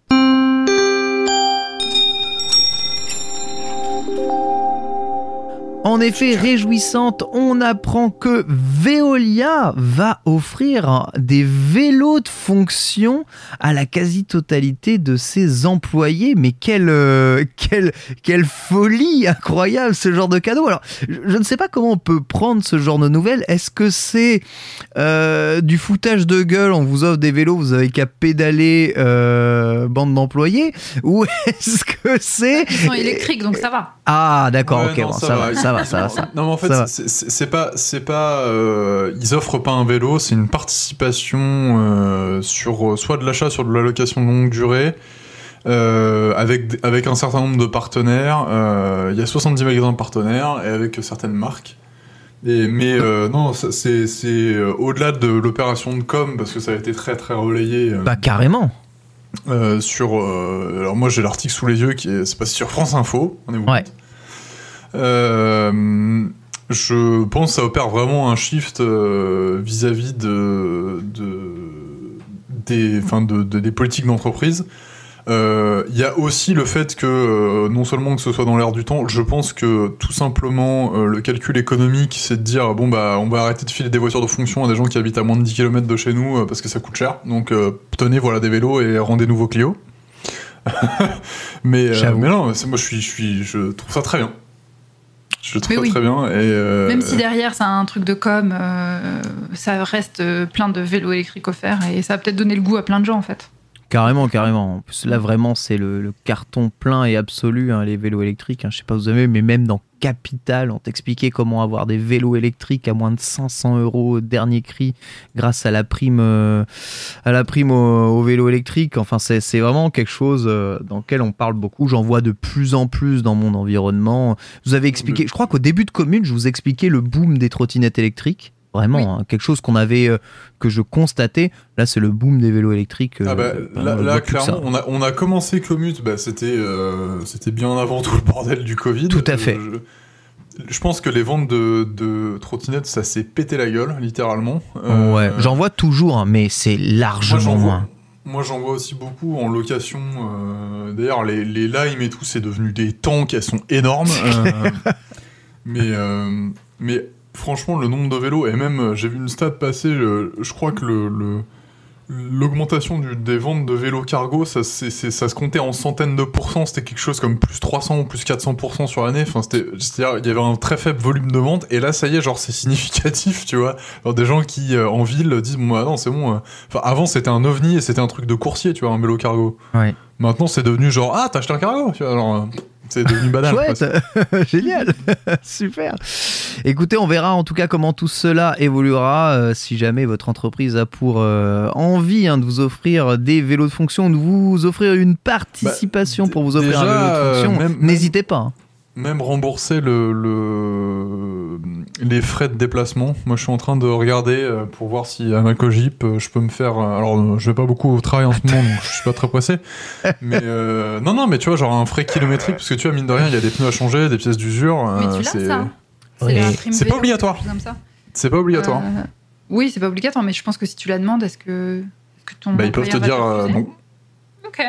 En effet, réjouissante, on apprend que Veolia va offrir des vélos de fonction à la quasi-totalité de ses employés. Mais quelle, euh, quelle, quelle folie incroyable ce genre de cadeau. Alors, je, ne sais pas comment on peut prendre ce genre de nouvelles. Est-ce que c'est euh, du foutage de gueule On vous offre des vélos, vous avez qu'à pédaler, euh, bande d'employés? Ou est-ce que c'est... Ils sont électriques, donc ça va. Ah, d'accord, Ouais, ok, non, bon, ça, va, ça va, ça va, ça va. Non, mais en fait, c'est- pas, c'est pas, euh, ils offrent pas un vélo, c'est une participation euh, sur euh, soit de l'achat, sur de la location longue durée, euh, avec avec un certain nombre de partenaires. Il y a 70 magasins partenaires et avec certaines marques. Et, mais euh, non, c'est euh, au-delà de l'opération de com parce que ça a été très très relayé. euh, Bah, carrément. sur. alors moi j'ai l'article sous les yeux qui est, c'est passé sur France Info. On est où Ouais. Euh, je pense que ça opère vraiment un shift euh, vis-à-vis de, de des, enfin de, de- des politiques d'entreprise. Euh, Il y a aussi le fait que euh, non seulement que ce soit dans l'air du temps, je pense que tout simplement euh, le calcul économique, c'est de dire bon bah on va arrêter de filer des voitures de fonction à des gens qui habitent à moins de 10 km de chez nous euh, parce que ça coûte cher. Donc euh, tenez voilà des vélos et rendez nouveaux Clio. mais, euh, non, moi je suis, je suis, je trouve ça très bien. Je le trouve oui. très bien et euh, Même si derrière c'est un truc de com, euh, ça reste plein de vélos électriques offerts et ça va peut-être donner le goût à plein de gens en fait. Carrément, carrément. En plus, là, vraiment, c'est le, le carton plein et absolu, hein, les vélos électriques. hein. Je sais pas, vous avez, mais même dans Capital, on t'expliquait comment avoir des vélos électriques à moins de 500 euros au dernier cri grâce à la prime, euh, à la prime au, au vélo électrique. Enfin, c'est c'est vraiment quelque chose euh, dans lequel on parle beaucoup. J'en vois de plus en plus dans mon environnement. Je vous avez expliqué, je crois qu'au début de commune, je vous expliquais le boom des trottinettes électriques. Vraiment, Oui. hein, quelque chose qu'on avait, euh, que je constatais. Là, c'est le boom des vélos électriques. euh, Ah bah, là, clairement, on a, on a commencé Commute, bah, c'était euh, c'était bien avant tout le bordel du Covid. Tout à fait. Euh, Je, je pense que les ventes de, de trottinettes, ça s'est pété la gueule, littéralement. Euh, ouais, j'en vois toujours, hein, mais c'est moi, largement j'en vois, moins. moi, j'en vois aussi beaucoup en location. euh, D'ailleurs, les, les Lime et tout, c'est devenu des tanks, elles sont énormes. euh, mais, euh, mais franchement, le nombre de vélos, et même, euh, j'ai vu une stat passer, euh, je crois que le... le- L'augmentation du- des ventes de vélos cargo, ça, c'est- c'est- ça se comptait en centaines de pourcents, c'était quelque chose comme plus 300 ou plus 400% sur l'année. Enfin, c'était, c'est-à-dire, il y avait un très faible volume de vente, et là, ça y est, genre, c'est significatif, tu vois. Alors, des gens qui, euh, en ville, disent, bon, bah, non, c'est bon. Enfin, avant, c'était un ovni et c'était un truc de coursier, tu vois, un vélo cargo. Ouais. Maintenant, c'est devenu genre, ah, t'as acheté un cargo, tu vois, alors, euh, c'est devenu banal. Chouette, génial, super. Écoutez, on verra en tout cas comment tout cela évoluera. euh, si jamais votre entreprise a pour euh, envie hein, de vous offrir des vélos de fonction, de vous offrir une participation Bah, pour vous offrir déjà, un vélo de euh, fonction, n'hésitez pas. Hein. Même rembourser le, le- les frais de déplacement. Moi, je suis en train de regarder euh, pour voir si à ma cogip, euh, je peux me faire. euh, Alors, je vais pas beaucoup au travail en ce moment, donc je suis pas très pressé. Mais euh, non, non, mais tu vois, genre un frais kilométrique, parce que tu vois, mine de rien, il y a des pneus à changer, des pièces d'usure. Mais tu l'as c'est- ça C'est pas obligatoire. C'est pas obligatoire. Euh, oui, c'est pas obligatoire, mais je pense que si tu la demandes, est-ce que, est-ce que ton bah, ils peuvent te dire euh. Ok.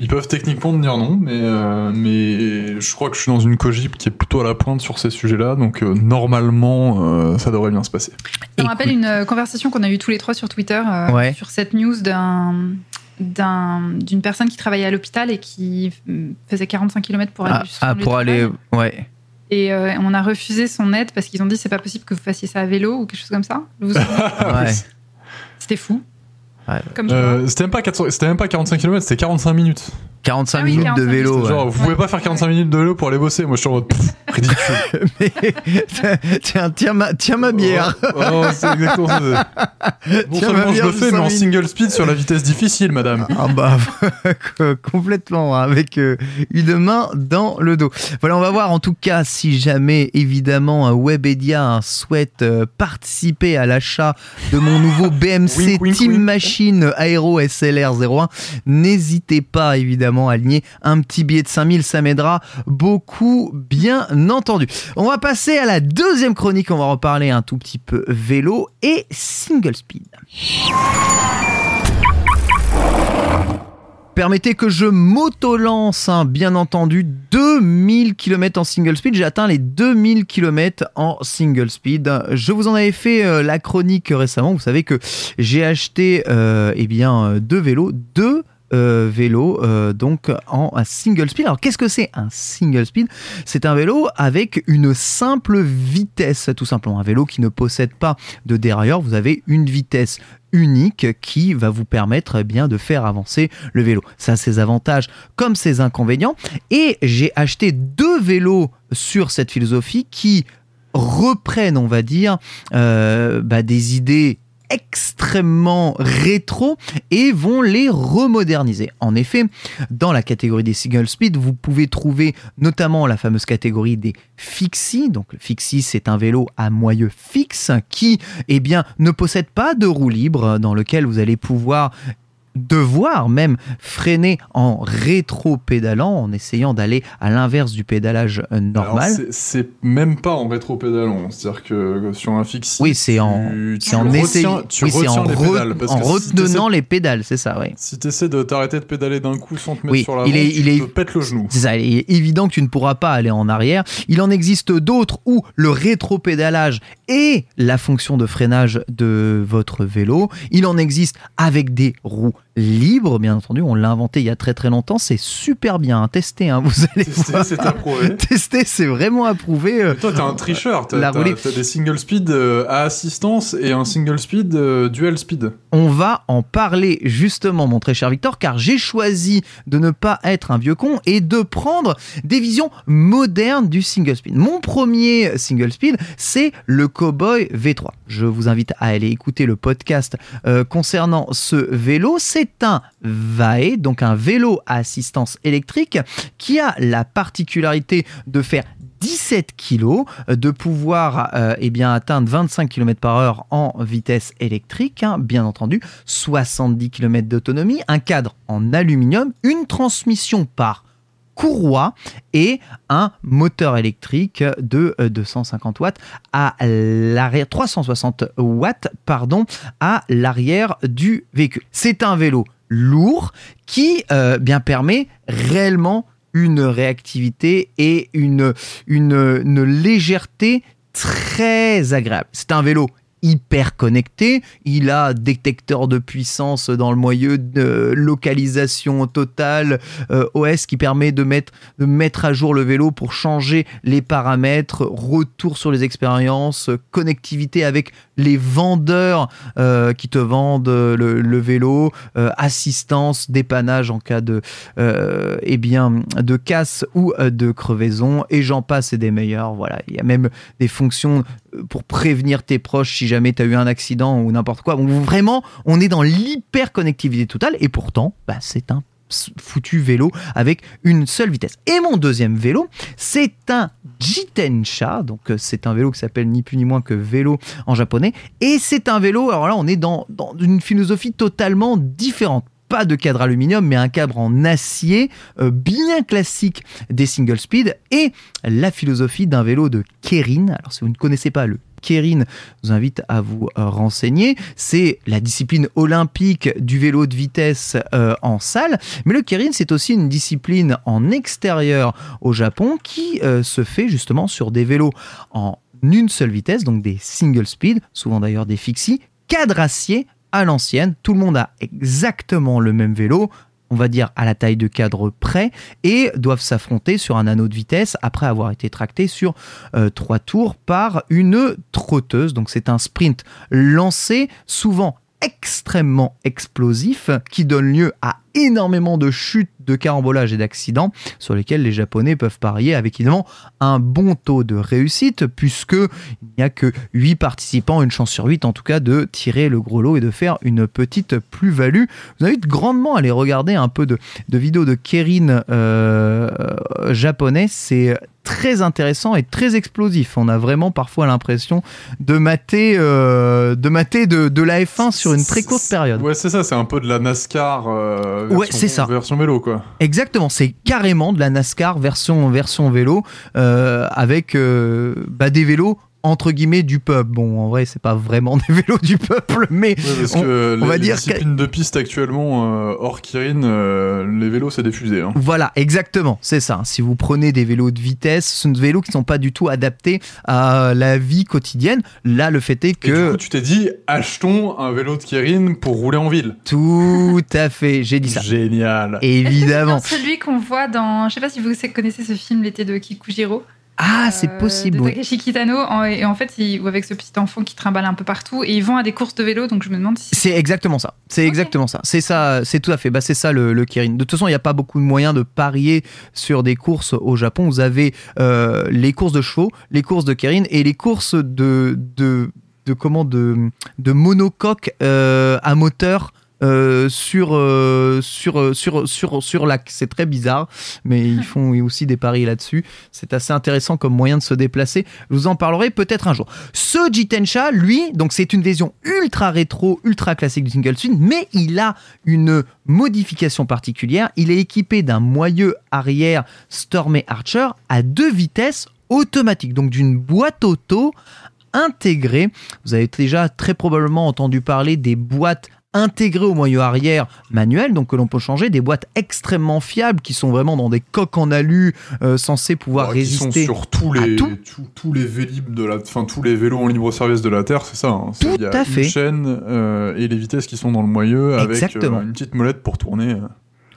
Ils peuvent techniquement te dire non, mais, euh, mais je crois que je suis dans une cogip qui est plutôt à la pointe sur ces sujets-là, donc euh, normalement, euh, ça devrait bien se passer. Ça me rappelle une conversation qu'on a eue tous les trois sur Twitter euh, Ouais. sur cette news d'un d'un- d'une personne qui travaillait à l'hôpital et qui mm, faisait 45 km pour aller Ah, ah, pour aller, ouais. Et euh, on a refusé son aide parce qu'ils ont dit c'est pas possible que vous fassiez ça à vélo ou quelque chose comme ça. Vous ouais. C'était fou. Ouais. Comme je Euh, c'était même, pas 400 c'était même pas 45 km, c'était 45 minutes. 45 Ah oui, minutes 45 de vélo. minutes. ouais. Genre, vous pouvez pas faire 45 minutes de vélo pour aller bosser. Moi, je suis en mode pff, ridicule. Mais- tiens, tiens ma, tiens ma bière. Oh, oh, c'est exactement ça. Non Tiens, seulement ma je bière le fais, mais en single speed sur la vitesse difficile, madame. Ah bah complètement avec euh, une main dans le dos. Voilà, on va voir en tout cas si jamais évidemment un Webedia souhaite euh, participer à l'achat de mon nouveau BMC Wink, wink, Team wink. Machine Aero SLR 01. N'hésitez pas évidemment aligner un petit billet de 5000, ça m'aidera beaucoup bien entendu. On va passer à la deuxième chronique, on va reparler un tout petit peu vélo et single speed. Permettez que je m'auto-lance, hein, bien entendu, 2000 km en single speed. J'ai atteint les 2000 km en single speed. Je vous en avais fait euh, la chronique récemment. Vous savez que j'ai acheté euh, eh bien, euh, deux vélos, deux euh, vélos euh, donc en single speed. Alors qu'est-ce que c'est un single speed? C'est un vélo avec une simple vitesse, tout simplement. Un vélo qui ne possède pas de dérailleur. Vous avez une vitesse unique qui va vous permettre eh bien de faire avancer le vélo. Ça a ses avantages comme ses inconvénients. Et j'ai acheté deux vélos sur cette philosophie qui reprennent, on va dire, euh, bah, des idées extrêmement rétro et vont les remoderniser. En effet, dans la catégorie des single speed, vous pouvez trouver notamment la fameuse catégorie des fixie. Donc le fixie, c'est un vélo à moyeu fixe qui, eh bien, ne possède pas de roue libre dans lequel vous allez pouvoir devoir même freiner en rétro-pédalant, en essayant d'aller à l'inverse du pédalage euh, normal. c'est- même pas en rétro-pédalant. C'est-à-dire que sur un fixie. Oui, c'est en, tu- en essayant, Tu oui, retiens en, les re- pédales. Parce en que si retenant les pédales, c'est ça, oui. Si tu essaies de t'arrêter de pédaler d'un coup sans te mettre Oui, sur la il est- il est- tu te pètes le genou. C'est ça, il est évident que tu ne pourras pas aller en arrière. Il en existe d'autres où le rétro-pédalage est la fonction de freinage de votre vélo. Il en existe avec des roues libres, bien entendu. On l'a inventé il y a très très longtemps. C'est super bien. Testez, hein, vous allez Tester, voir. c'est approuvé. Tester, c'est vraiment approuvé. euh, Mais Toi, t'es un tricheur. T'as La t'as- roulée. t'as des single speed euh, à assistance et un single speed euh, dual speed. On va en parler justement, mon très cher Victor, car j'ai choisi de ne pas être un vieux con et de prendre des visions modernes du single speed. Mon premier single speed, c'est le Cowboy V3. Je vous invite à aller écouter le podcast euh, concernant ce vélo. C'est un VAE, donc un vélo à assistance électrique, qui a la particularité de faire 17 kg, de pouvoir euh, eh bien, atteindre 25 km par heure en vitesse électrique, hein, bien entendu, 70 km d'autonomie, un cadre en aluminium, une transmission par courroie et un moteur électrique de euh, 250 watts à l'arrière 360 watts pardon à l'arrière du véhicule. C'est un vélo lourd qui euh, bien permet réellement une réactivité et une, une, une légèreté très agréable. C'est un vélo hyper connecté, il a détecteur de puissance dans le moyeu, localisation totale, euh, OS qui permet de mettre, de mettre à jour le vélo pour changer les paramètres, retour sur les expériences, connectivité avec les vendeurs euh, qui te vendent le, vélo, euh, assistance, dépannage en cas de, eh bien, de casse ou de crevaison, et j'en passe et des meilleurs. Voilà, il y a même des fonctions pour prévenir tes proches si jamais tu as eu un accident ou n'importe quoi. Vraiment, on est dans l'hyper connectivité totale, et pourtant, bah, c'est un foutu vélo avec une seule vitesse. Et mon deuxième vélo, c'est un Jitensha, donc euh, c'est un vélo qui s'appelle ni plus ni moins que vélo en japonais, et c'est un vélo, alors là on est dans une philosophie totalement différente pas de cadre aluminium, mais un cadre en acier euh, bien classique des single speed et la philosophie d'un vélo de Kerin. Alors si vous ne connaissez pas le Kerin, je vous invite à vous euh, renseigner. C'est la discipline olympique du vélo de vitesse euh, en salle, mais le Kerin c'est aussi une discipline en extérieur au Japon qui se fait justement sur des vélos en une seule vitesse, donc des single speed, souvent d'ailleurs des fixie, cadre acier à l'ancienne. Tout le monde a exactement le même vélo, on va dire à la taille de cadre près, et doivent s'affronter sur un anneau de vitesse après avoir été tractés sur euh, trois tours par une trotteuse. Donc c'est un sprint lancé, souvent extrêmement explosif, qui donne lieu à énormément de chutes, de carambolages et d'accidents sur lesquels les Japonais peuvent parier avec évidemment un bon taux de réussite puisque il n'y a que 8 participants, une chance sur 8 en tout cas de tirer le gros lot et de faire une petite plus-value. Vous invite grandement à aller regarder un peu de, de vidéos de Kerin euh, japonais, c'est très intéressant et très explosif. On a vraiment parfois l'impression de mater, euh, de, mater de, de la F1 sur une très courte période. Ouais, c'est ça, c'est un peu de la NASCAR euh, version- ça. version vélo, quoi. Exactement, c'est carrément de la NASCAR version, vélo euh, avec euh, bah, des vélos entre guillemets du peuple. Bon, en vrai, c'est pas vraiment des vélos du peuple, mais Ouais, parce On- que on les, va les dire disciplines de piste actuellement, euh, hors Kirin, euh, les vélos, c'est des fusées. Hein. Voilà, exactement, c'est ça. Si vous prenez des vélos de vitesse, ce sont des vélos qui ne sont pas du tout adaptés à la vie quotidienne. Là, le fait est Et du que... coup, tu t'es dit, achetons un vélo de Kirin pour rouler en ville. Tout à fait, j'ai dit ça. Génial. Évidemment. Que celui qu'on voit dans. Je sais pas si vous connaissez ce film, L'été de Kikujiro. Ah, c'est euh, possible, De oui. Takeshi Kitano. En- Et en fait, il, ou avec ce petit enfant qui trimballe un peu partout. Et ils vont à des courses de vélo. Donc je me demande si. C'est exactement ça. C'est exactement ça. C'est ça. C'est tout à fait. Bah, c'est ça le, le Kirin. De toute façon, il n'y a pas beaucoup de moyens de parier sur des courses au Japon. Vous avez euh, les courses de chevaux, les courses de Kirin et les courses de de, de comment de de monocoque euh, à moteur euh, sur, euh, sur, euh, sur, sur, sur lac. C'est très bizarre, mais ils font aussi des paris là-dessus. C'est assez intéressant comme moyen de se déplacer. Je vous en parlerai peut-être un jour. Ce Jitensha, lui, donc c'est une version ultra rétro, ultra classique du single speed, mais il a une modification particulière. Il est équipé d'un moyeu arrière Stormy Archer à deux vitesses automatiques, donc d'une boîte auto intégrée. Vous avez déjà très probablement entendu parler des boîtes intégrées au moyeu arrière manuel, donc que l'on peut changer, des boîtes extrêmement fiables qui sont vraiment dans des coques en alu euh, censées pouvoir Ouais, qui sont résister. sur tous les, tout. tous- tous les vélib de la, enfin tous les vélos en libre service de la Terre, c'est ça. hein. Tout y a à fait. une chaîne euh, et les vitesses qui sont dans le moyeu avec euh, une petite molette pour tourner.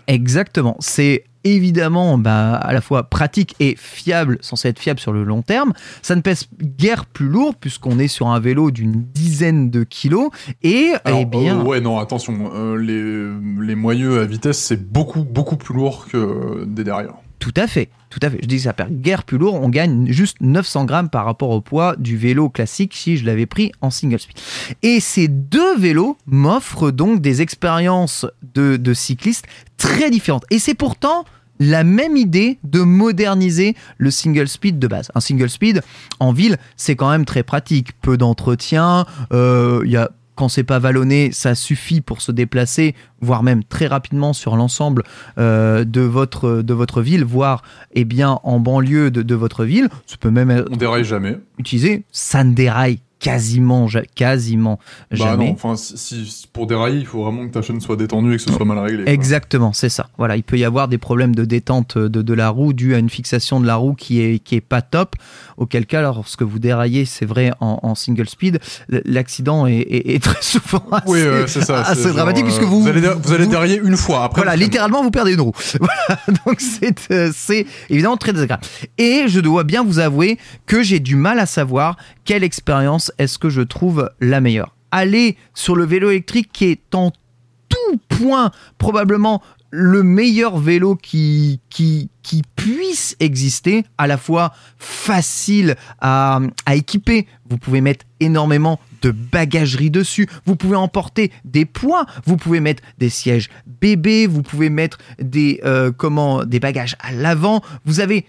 Exactement. C'est évidemment bah, à la fois pratique et fiable, censé être fiable sur le long terme. Ça ne pèse guère plus lourd puisqu'on est sur un vélo d'une dizaine de kilos. Et Alors, eh bien, euh, ouais, non, attention, euh, les, les moyeux à vitesse, c'est beaucoup, beaucoup plus lourd que euh, des derrière. Tout à fait, tout à fait. Je dis que ça perd guère plus lourd. On gagne juste 900 grammes par rapport au poids du vélo classique si je l'avais pris en single speed. Et ces deux vélos m'offrent donc des expériences de, de cyclistes très différentes. Et c'est pourtant la même idée de moderniser le single speed de base. Un single speed en ville, c'est quand même très pratique. Peu d'entretien, euh, il y a quand c'est pas vallonné, ça suffit pour se déplacer, voire même très rapidement sur l'ensemble euh, de, votre, de votre ville, voire eh bien, en banlieue de, de votre ville. Ça peut même être On déraille jamais. utilisé. Ça ne déraille quasiment, quasiment Bah jamais. non, enfin, si, si- pour dérailler, il faut vraiment que ta chaîne soit détendue et que ce soit mal réglé. Exactement, c'est ça. Voilà, il peut y avoir des problèmes de détente de, de la roue dû à une fixation de la roue qui est, qui est pas top. Auquel cas, lorsque vous déraillez, c'est vrai, en, en single speed, l'accident est, est- est très souvent assez, Oui, c'est ça. assez genre, dramatique euh, puisque vous, vous allez, vous allez vous- dérailler une fois. Après, voilà, littéralement, vous perdez une roue. Voilà, donc c'est euh, c'est évidemment très désagréable. Et je dois bien vous avouer que j'ai du mal à savoir quelle expérience est-ce que je trouve la meilleure? Aller sur le vélo électrique qui est en tout point probablement le meilleur vélo qui, puisse exister, à la fois facile à, à équiper. Vous pouvez mettre énormément de bagagerie dessus. Vous pouvez emporter des poids. Vous pouvez mettre des sièges bébés. Vous pouvez mettre des, euh, des bagages à l'avant. Vous avez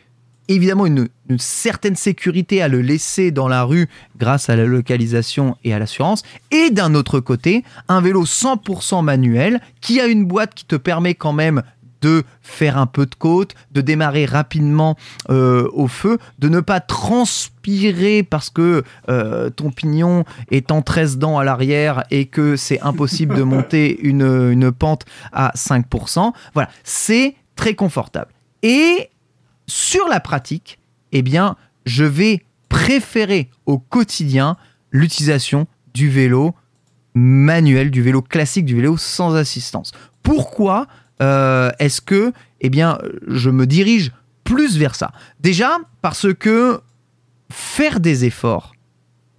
évidemment une, certaine sécurité à le laisser dans la rue grâce à la localisation et à l'assurance. Et d'un autre côté, un vélo 100% manuel qui a une boîte qui te permet quand même de faire un peu de côte, de démarrer rapidement euh, au feu, de ne pas transpirer parce que euh, ton pignon est en 13 dents à l'arrière et que c'est impossible de monter une, une pente à 5%. Voilà, c'est très confortable. Et sur la pratique, eh bien, je vais préférer au quotidien l'utilisation du vélo manuel, du vélo classique, du vélo sans assistance. Pourquoi euh, est-ce que, eh bien, je me dirige plus vers ça? Déjà parce que faire des efforts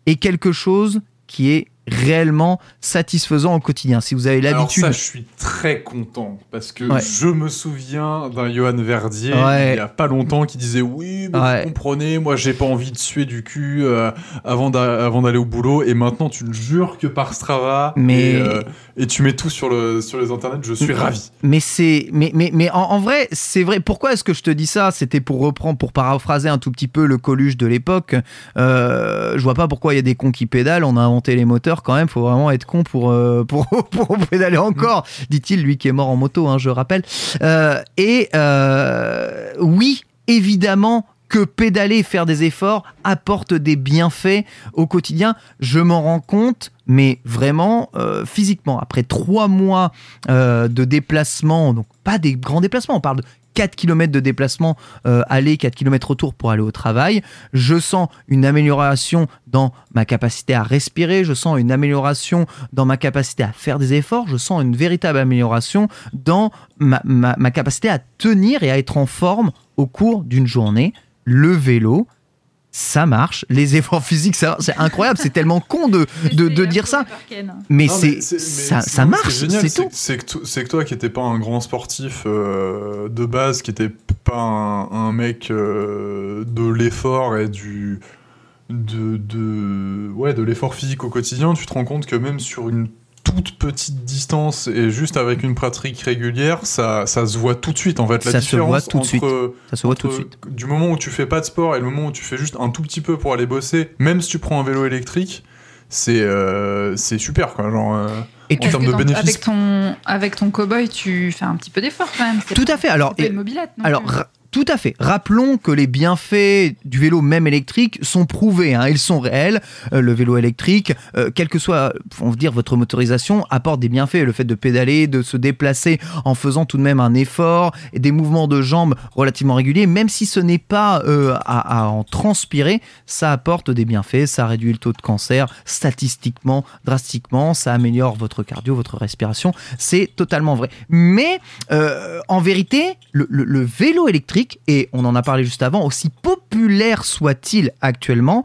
est quelque chose qui est réellement satisfaisant au quotidien. Si vous avez Alors l'habitude, ça, je suis très content parce que Ouais. je me souviens d'un Johan Verdier Ouais. il y a pas longtemps qui disait oui, mais Ouais. vous comprenez, moi j'ai pas envie de suer du cul euh, avant d'a- avant d'aller au boulot et maintenant tu ne jures que par Strava Mais- et, euh, et tu mets tout sur le sur les internets, je suis ravi. Mais c'est, mais, mais, mais en, en vrai, c'est vrai. Pourquoi est-ce que je te dis ça? C'était pour reprendre, pour paraphraser un tout petit peu le Coluche de l'époque. Euh, je vois pas pourquoi il y a des cons qui pédalent. On a inventé les moteurs quand même. Faut vraiment être con pour euh, pour, pour pédaler encore, dit-il, lui qui est mort en moto, hein, je rappelle. Euh, et euh, oui, évidemment que pédaler, faire des efforts apporte des bienfaits au quotidien. Je m'en rends compte, mais vraiment euh, physiquement. Après trois mois euh, de déplacement, donc pas des grands déplacements, on parle de 4 km de déplacement euh, aller, 4 km retour pour aller au travail. Je sens une amélioration dans ma capacité à respirer, je sens une amélioration dans ma capacité à faire des efforts, je sens une véritable amélioration dans ma, capacité à tenir et à être en forme au cours d'une journée. Le vélo, ça marche. Les efforts physiques, ça- c'est incroyable. C'est tellement con de, de, de dire ça. Mais Non, c'est mais c'est- mais ça, marche, c'est tout. que- C'est que, to- c'est que toi qui n'étais pas un grand sportif euh, de base, qui n'étais pas un, un mec euh, de l'effort et du de, de ouais de l'effort physique au quotidien, tu te rends compte que même sur une toute petite distance et juste avec une pratique régulière, ça, ça se voit tout de suite en fait. La Ça se différence voit tout de entre, suite. Ça se voit tout de suite. Du moment où tu fais pas de sport et le moment où tu fais juste un tout petit peu pour aller bosser, même si tu prends un vélo électrique, c'est euh, c'est super quoi. Genre, euh, Et en termes de dans- bénéfices. avec ton, avec ton cow-boy, tu fais un petit peu d'effort quand même. Tout à fait. Alors, et- mobilette. Alors, tout à fait. Rappelons que les bienfaits du vélo, même électrique, sont prouvés. hein. Ils sont réels. Euh, le vélo électrique, euh, quelle que soit, on veut dire, votre motorisation, apporte des bienfaits. Le fait de pédaler, de se déplacer en faisant tout de même un effort et des mouvements de jambes relativement réguliers, même si ce n'est pas euh, à, en transpirer, ça apporte des bienfaits. Ça réduit le taux de cancer statistiquement, drastiquement. Ça améliore votre cardio, votre respiration. C'est totalement vrai. Mais euh, en vérité, le vélo électrique, et on en a parlé juste avant, aussi populaire soit-il actuellement,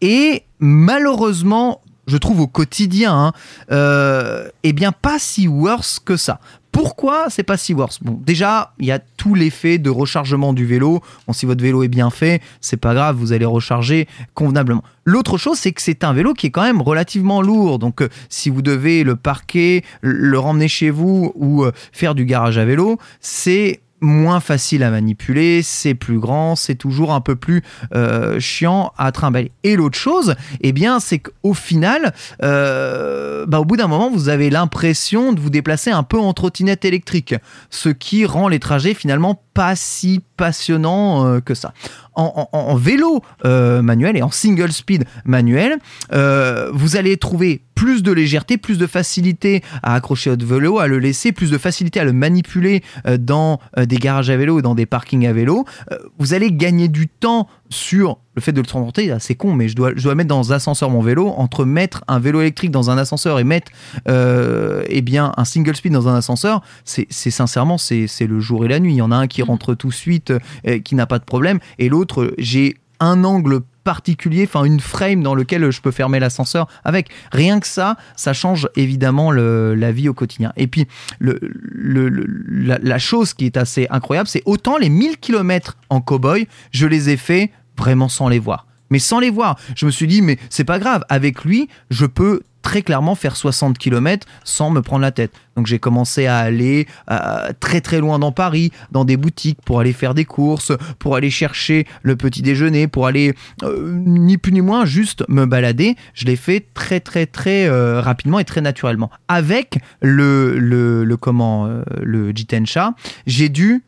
est malheureusement, je trouve au quotidien, hein, euh, eh bien pas si worse que ça. Pourquoi c'est pas si worse? Bon, déjà, il y a tout l'effet de rechargement du vélo. Bon, si votre vélo est bien fait, c'est pas grave, vous allez recharger convenablement. L'autre chose, c'est que c'est un vélo qui est quand même relativement lourd. Donc, euh, si vous devez le parquer, le ramener chez vous ou euh, faire du garage à vélo, c'est moins facile à manipuler, c'est plus grand, c'est toujours un peu plus euh, chiant à trimballer. Et l'autre chose, eh bien, c'est qu'au final, euh, bah, au bout d'un moment, vous avez l'impression de vous déplacer un peu en trottinette électrique, ce qui rend les trajets finalement pas si passionnants euh, que ça. En, vélo manuel et en single speed manuel, vous allez trouver plus de légèreté, plus de facilité à accrocher votre vélo, à le laisser, plus de facilité à le manipuler euh, dans euh, des garages à vélo dans des parkings à vélo. Euh, vous allez gagner du temps sur le fait de le transporter. Ah, C'est con, mais je dois, je dois mettre dans un ascenseur mon vélo. Entre mettre un vélo électrique dans un ascenseur et mettre euh, eh bien, un single speed dans un ascenseur, c'est sincèrement, c'est le jour et la nuit. Il y en a un qui rentre tout de suite, euh, qui n'a pas de problème, et l'autre, j'ai un angle particulier, enfin une frame dans lequel je peux fermer l'ascenseur avec. Rien que ça, ça change évidemment la vie au quotidien. Et puis, le, la chose qui est assez incroyable, c'est autant les 1000 km en cow-boy, je les ai fait vraiment sans les voir. Mais sans les voir, je me suis dit, mais c'est pas grave, avec lui, je peux très clairement faire 60 km sans me prendre la tête. Donc j'ai commencé à aller euh, très très loin dans Paris, dans des boutiques pour aller faire des courses, pour aller chercher le petit déjeuner, pour aller euh, ni plus ni moins juste me balader. Je l'ai fait très très très euh, rapidement et très naturellement. Avec le le, le comment le Jitensha, j'ai dû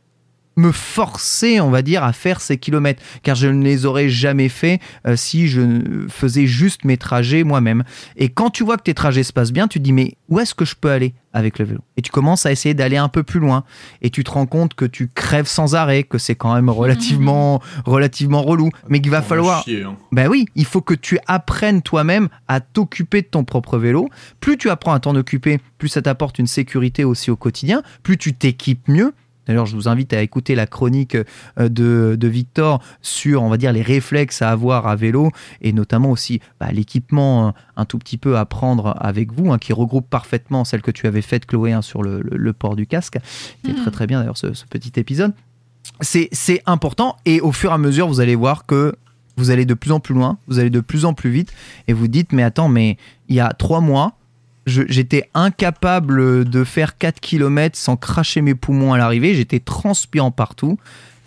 me forcer, on va dire, à faire ces kilomètres, car je ne les aurais jamais fait euh, si je faisais juste mes trajets moi-même. Et quand tu vois que tes trajets se passent bien, tu te dis mais où est-ce que je peux aller avec le vélo? Et tu commences à essayer d'aller un peu plus loin, et tu te rends compte que tu crèves sans arrêt, que c'est quand même relativement, relativement relou, mais qu'il va falloir chier, hein. ben oui, il faut que tu apprennes toi-même à t'occuper de ton propre vélo. Plus tu apprends à t'en occuper, plus ça t'apporte une sécurité aussi au quotidien, plus tu t'équipes mieux. D'ailleurs, je vous invite à écouter la chronique euh, de, de Victor sur, on va dire, les réflexes à avoir à vélo et notamment aussi bah, l'équipement euh, un tout petit peu à prendre avec vous, hein, qui regroupe parfaitement celle que tu avais faite, Chloé, hein, sur le, le- le port du casque. C'était très très bien d'ailleurs ce, ce petit épisode. C'est c'est important et au fur et à mesure, vous allez voir que vous allez de plus en plus loin, vous allez de plus en plus vite, et vous dites, mais attends, mais il y a trois mois, j'étais incapable de faire 4 km sans cracher mes poumons à l'arrivée, j'étais transpirant partout.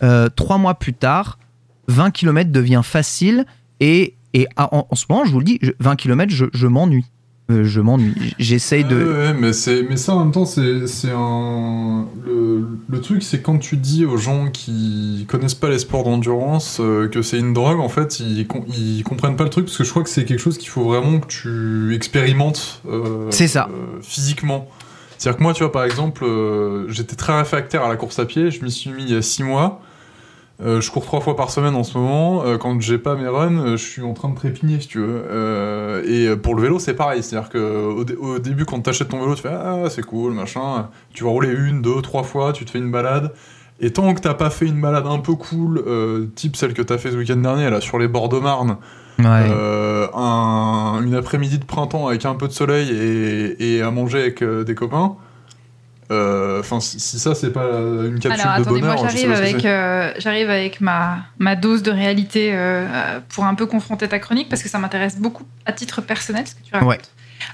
Euh, trois mois plus tard, 20 km devient facile, et, et en, ce moment, je vous le dis, je- 20 km, je m'ennuie. Euh, je m'ennuie. J'essaye de... Ouais, ouais, mais, c'est, mais ça en même temps, c'est, c'est un. Le, le truc, c'est quand tu dis aux gens qui connaissent pas les sports d'endurance euh, que c'est une drogue, en fait, ils, ils comprennent pas le truc parce que je crois que c'est quelque chose qu'il faut vraiment que tu expérimentes. euh, C'est ça. euh, physiquement. C'est-à-dire que moi, tu vois, par exemple, j'étais très réfractaire à la course à pied, je m'y suis mis il y a 6 mois. Euh, je cours trois fois par semaine en ce moment. Euh, quand j'ai pas mes runs, euh, je suis en train de trépigner, si tu veux. Et pour le vélo, c'est pareil. C'est-à-dire que au, dé- au début, quand t'achètes ton vélo, tu fais ah c'est cool, machin. Tu vas rouler une, deux, trois fois, tu te fais une balade. Et tant que t'as pas fait une balade un peu cool, type celle que t'as fait ce week-end dernier là sur les bords de Marne, Ouais. un- une après-midi de printemps avec un peu de soleil et, et à manger avec des copains. Euh, Enfin, si, si ça c'est pas une capsule Alors de attendez, bonheur, moi sais j'arrive avec, euh, j'arrive avec ma, ma dose de réalité euh, euh, pour un peu confronter ta chronique parce que ça m'intéresse beaucoup à titre personnel ce que tu racontes. Ouais.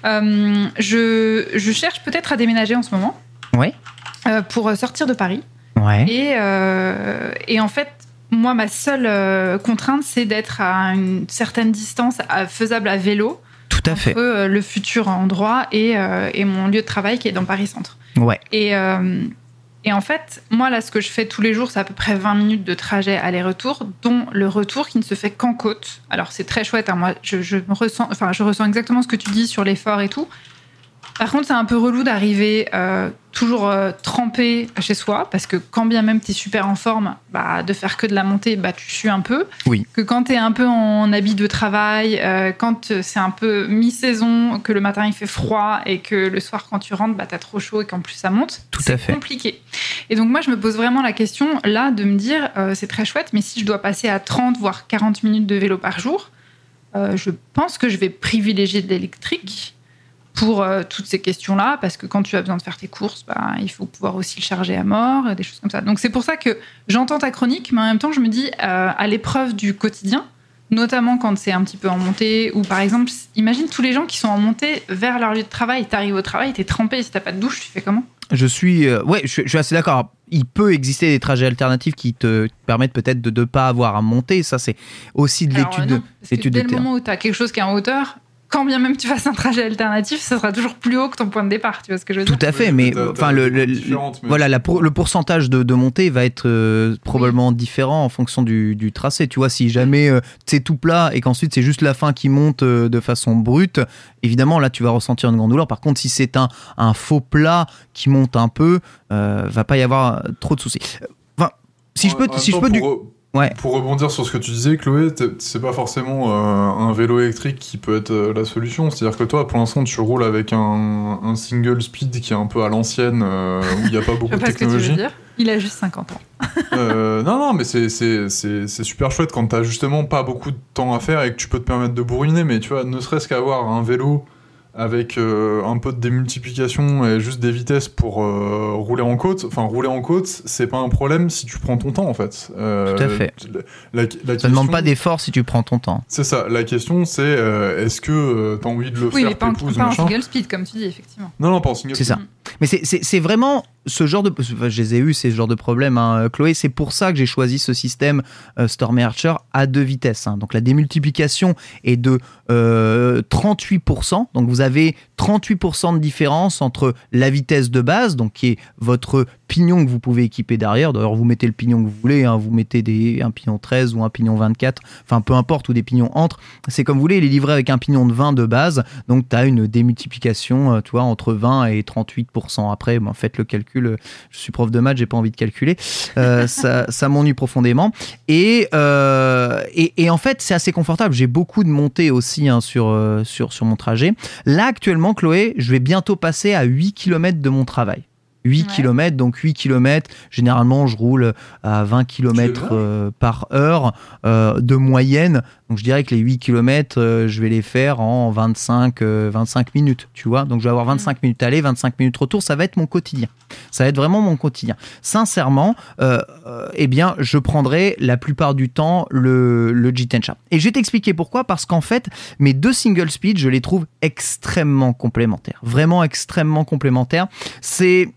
Euh, je, je cherche peut-être à déménager en ce moment. Ouais. Euh, pour sortir de Paris. Ouais. Et, euh, et en fait, moi, ma seule euh, contrainte, c'est d'être à une certaine distance à- faisable à vélo Tout à fait. entre euh, le futur endroit et, euh, et mon lieu de travail qui est dans Paris Centre. Ouais. Et, euh, et en fait, moi, là, ce que je fais tous les jours, c'est à peu près 20 minutes de trajet aller-retour, dont le retour qui ne se fait qu'en côte. Alors, c'est très chouette. hein. Moi, je, je me ressens, enfin, je ressens exactement ce que tu dis sur l'effort et tout. Par contre, c'est un peu relou d'arriver euh, toujours euh, trempé chez soi, parce que quand bien même tu es super en forme, bah, de faire que de la montée, bah, tu sues un peu. Oui. Que quand tu es un peu en habit de travail, euh, quand c'est un peu mi-saison, que le matin il fait froid et que le soir quand tu rentres, bah, tu as trop chaud et qu'en plus ça monte, Tout c'est à fait. compliqué. Et donc moi, je me pose vraiment la question là de me dire, euh, c'est très chouette, mais si je dois passer à 30 voire 40 minutes de vélo par jour, je pense que je vais privilégier de l'électrique pour euh, toutes ces questions-là, parce que quand tu as besoin de faire tes courses, bah, il faut pouvoir aussi le charger à mort, des choses comme ça. Donc c'est pour ça que j'entends ta chronique, mais en même temps, je me dis, euh, à l'épreuve du quotidien, notamment quand c'est un petit peu en montée, ou par exemple, imagine tous les gens qui sont en montée vers leur lieu de travail, tu arrives au travail, tu es trempé, si t'as pas de douche, tu fais comment? Je suis, euh, ouais, je, suis- je suis assez d'accord. Il peut exister des trajets alternatifs qui te permettent peut-être de ne pas avoir à monter. Ça, c'est aussi de l'étude euh, de, parce que le terrain. moment où tu as quelque chose qui est en hauteur, quand bien même tu fasses un trajet alternatif, ça sera toujours plus haut que ton point de départ, tu vois ce que je veux Tout dire à fait, Oui, mais enfin le, mais- voilà la pour- le pourcentage de, de montée va être euh, probablement différent en fonction du, du tracé. Tu vois, si jamais euh, c'est tout plat et qu'ensuite c'est juste la fin qui monte euh, de façon brute, évidemment là tu vas ressentir une grande douleur. Par contre, si c'est un, un faux plat qui monte un peu, euh, va pas y avoir trop de soucis. Enfin, si je peux, si je peux du, Ouais. pour rebondir sur ce que tu disais, Chloé, c'est pas forcément euh, un vélo électrique qui peut être euh, la solution. C'est-à-dire que toi, pour l'instant, tu roules avec un, un single speed qui est un peu à l'ancienne, euh, où il n'y a pas Je beaucoup sais de pas ce que tu veux technologie. dire. Il a juste 50 ans. Euh, non, non, mais c'est super chouette quand t'as justement pas beaucoup de temps à faire et que tu peux te permettre de bourriner. Mais tu vois, ne serait-ce qu'avoir un vélo avec euh, un peu de démultiplication et juste des vitesses pour euh, rouler en côte. Enfin, rouler en côte, c'est pas un problème si tu prends ton temps en fait. Euh, Tout à fait. La, la ça question- demande pas d'effort si tu prends ton temps. C'est ça. La question, c'est euh, est-ce que euh, t'as envie de le Oui, faire mais pas en, pas en single speed, comme tu dis, effectivement. Non, non, pas en single. C'est ça. Mais c'est- vraiment ce genre de. je les ai eu, ces genres de problèmes, hein, Chloé. C'est pour ça que j'ai choisi ce système euh, Archer à deux vitesses. hein. Donc la démultiplication est de euh, 38%. Donc vous avez 38% de différence entre la vitesse de base, donc qui est votre pignon que vous pouvez équiper derrière. D'ailleurs, vous mettez le pignon que vous voulez. hein. Vous mettez des, un pignon 13 ou un pignon 24. Enfin, peu importe, ou des pignons entre. C'est comme vous voulez. Il est livré avec un pignon de 20 de base. Donc tu as une démultiplication, euh, tu vois, entre 20 et 38%. Après, ben, faites le calcul. Je suis prof de maths, j'ai pas envie de calculer. Euh, ça ça m'ennuie profondément. Et, euh, et, et en fait, c'est assez confortable. J'ai beaucoup de montées aussi hein, sur, sur, sur mon trajet. Là, actuellement, Chloé, je vais bientôt passer à 8 km de mon travail. 8 Ouais. km, donc 8 km. Généralement, je roule à 20 km vrai par heure euh, de moyenne. Donc, je dirais que les 8 km, je vais les faire en 25, euh, 25 minutes, tu vois. Donc, je vais avoir 25 minutes aller, 25 minutes retour. Ça va être mon quotidien. Ça va être vraiment mon quotidien. Sincèrement, euh, euh, eh bien, je prendrai la plupart du temps le, le Jitensha. Et je vais t'expliquer pourquoi. Parce qu'en fait, mes deux single speed, je les trouve extrêmement complémentaires. Vraiment extrêmement complémentaires. C'est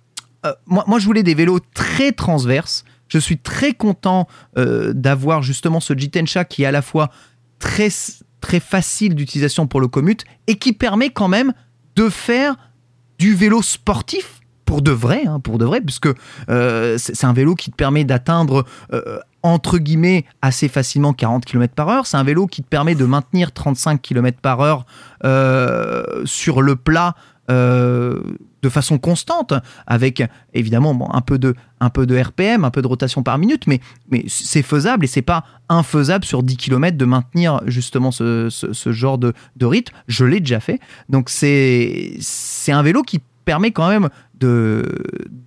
euh, moi, je voulais des vélos très transverses. Je suis très content euh, d'avoir justement ce Jitensha qui est à la fois très, très facile d'utilisation pour le commute et qui permet quand même de faire du vélo sportif pour de vrai, hein, pour de vrai, puisque euh, c'est un vélo qui te permet d'atteindre entre guillemets assez facilement 40 km par heure. C'est un vélo qui te permet de maintenir 35 km par heure sur le plat de façon constante, avec évidemment un, peu de, un peu de RPM, un peu de rotation par minute, mais, mais c'est faisable et c'est pas infaisable sur 10 km de maintenir justement ce, ce, genre de, de rythme. Je l'ai déjà fait. Donc c'est un vélo qui permet quand même de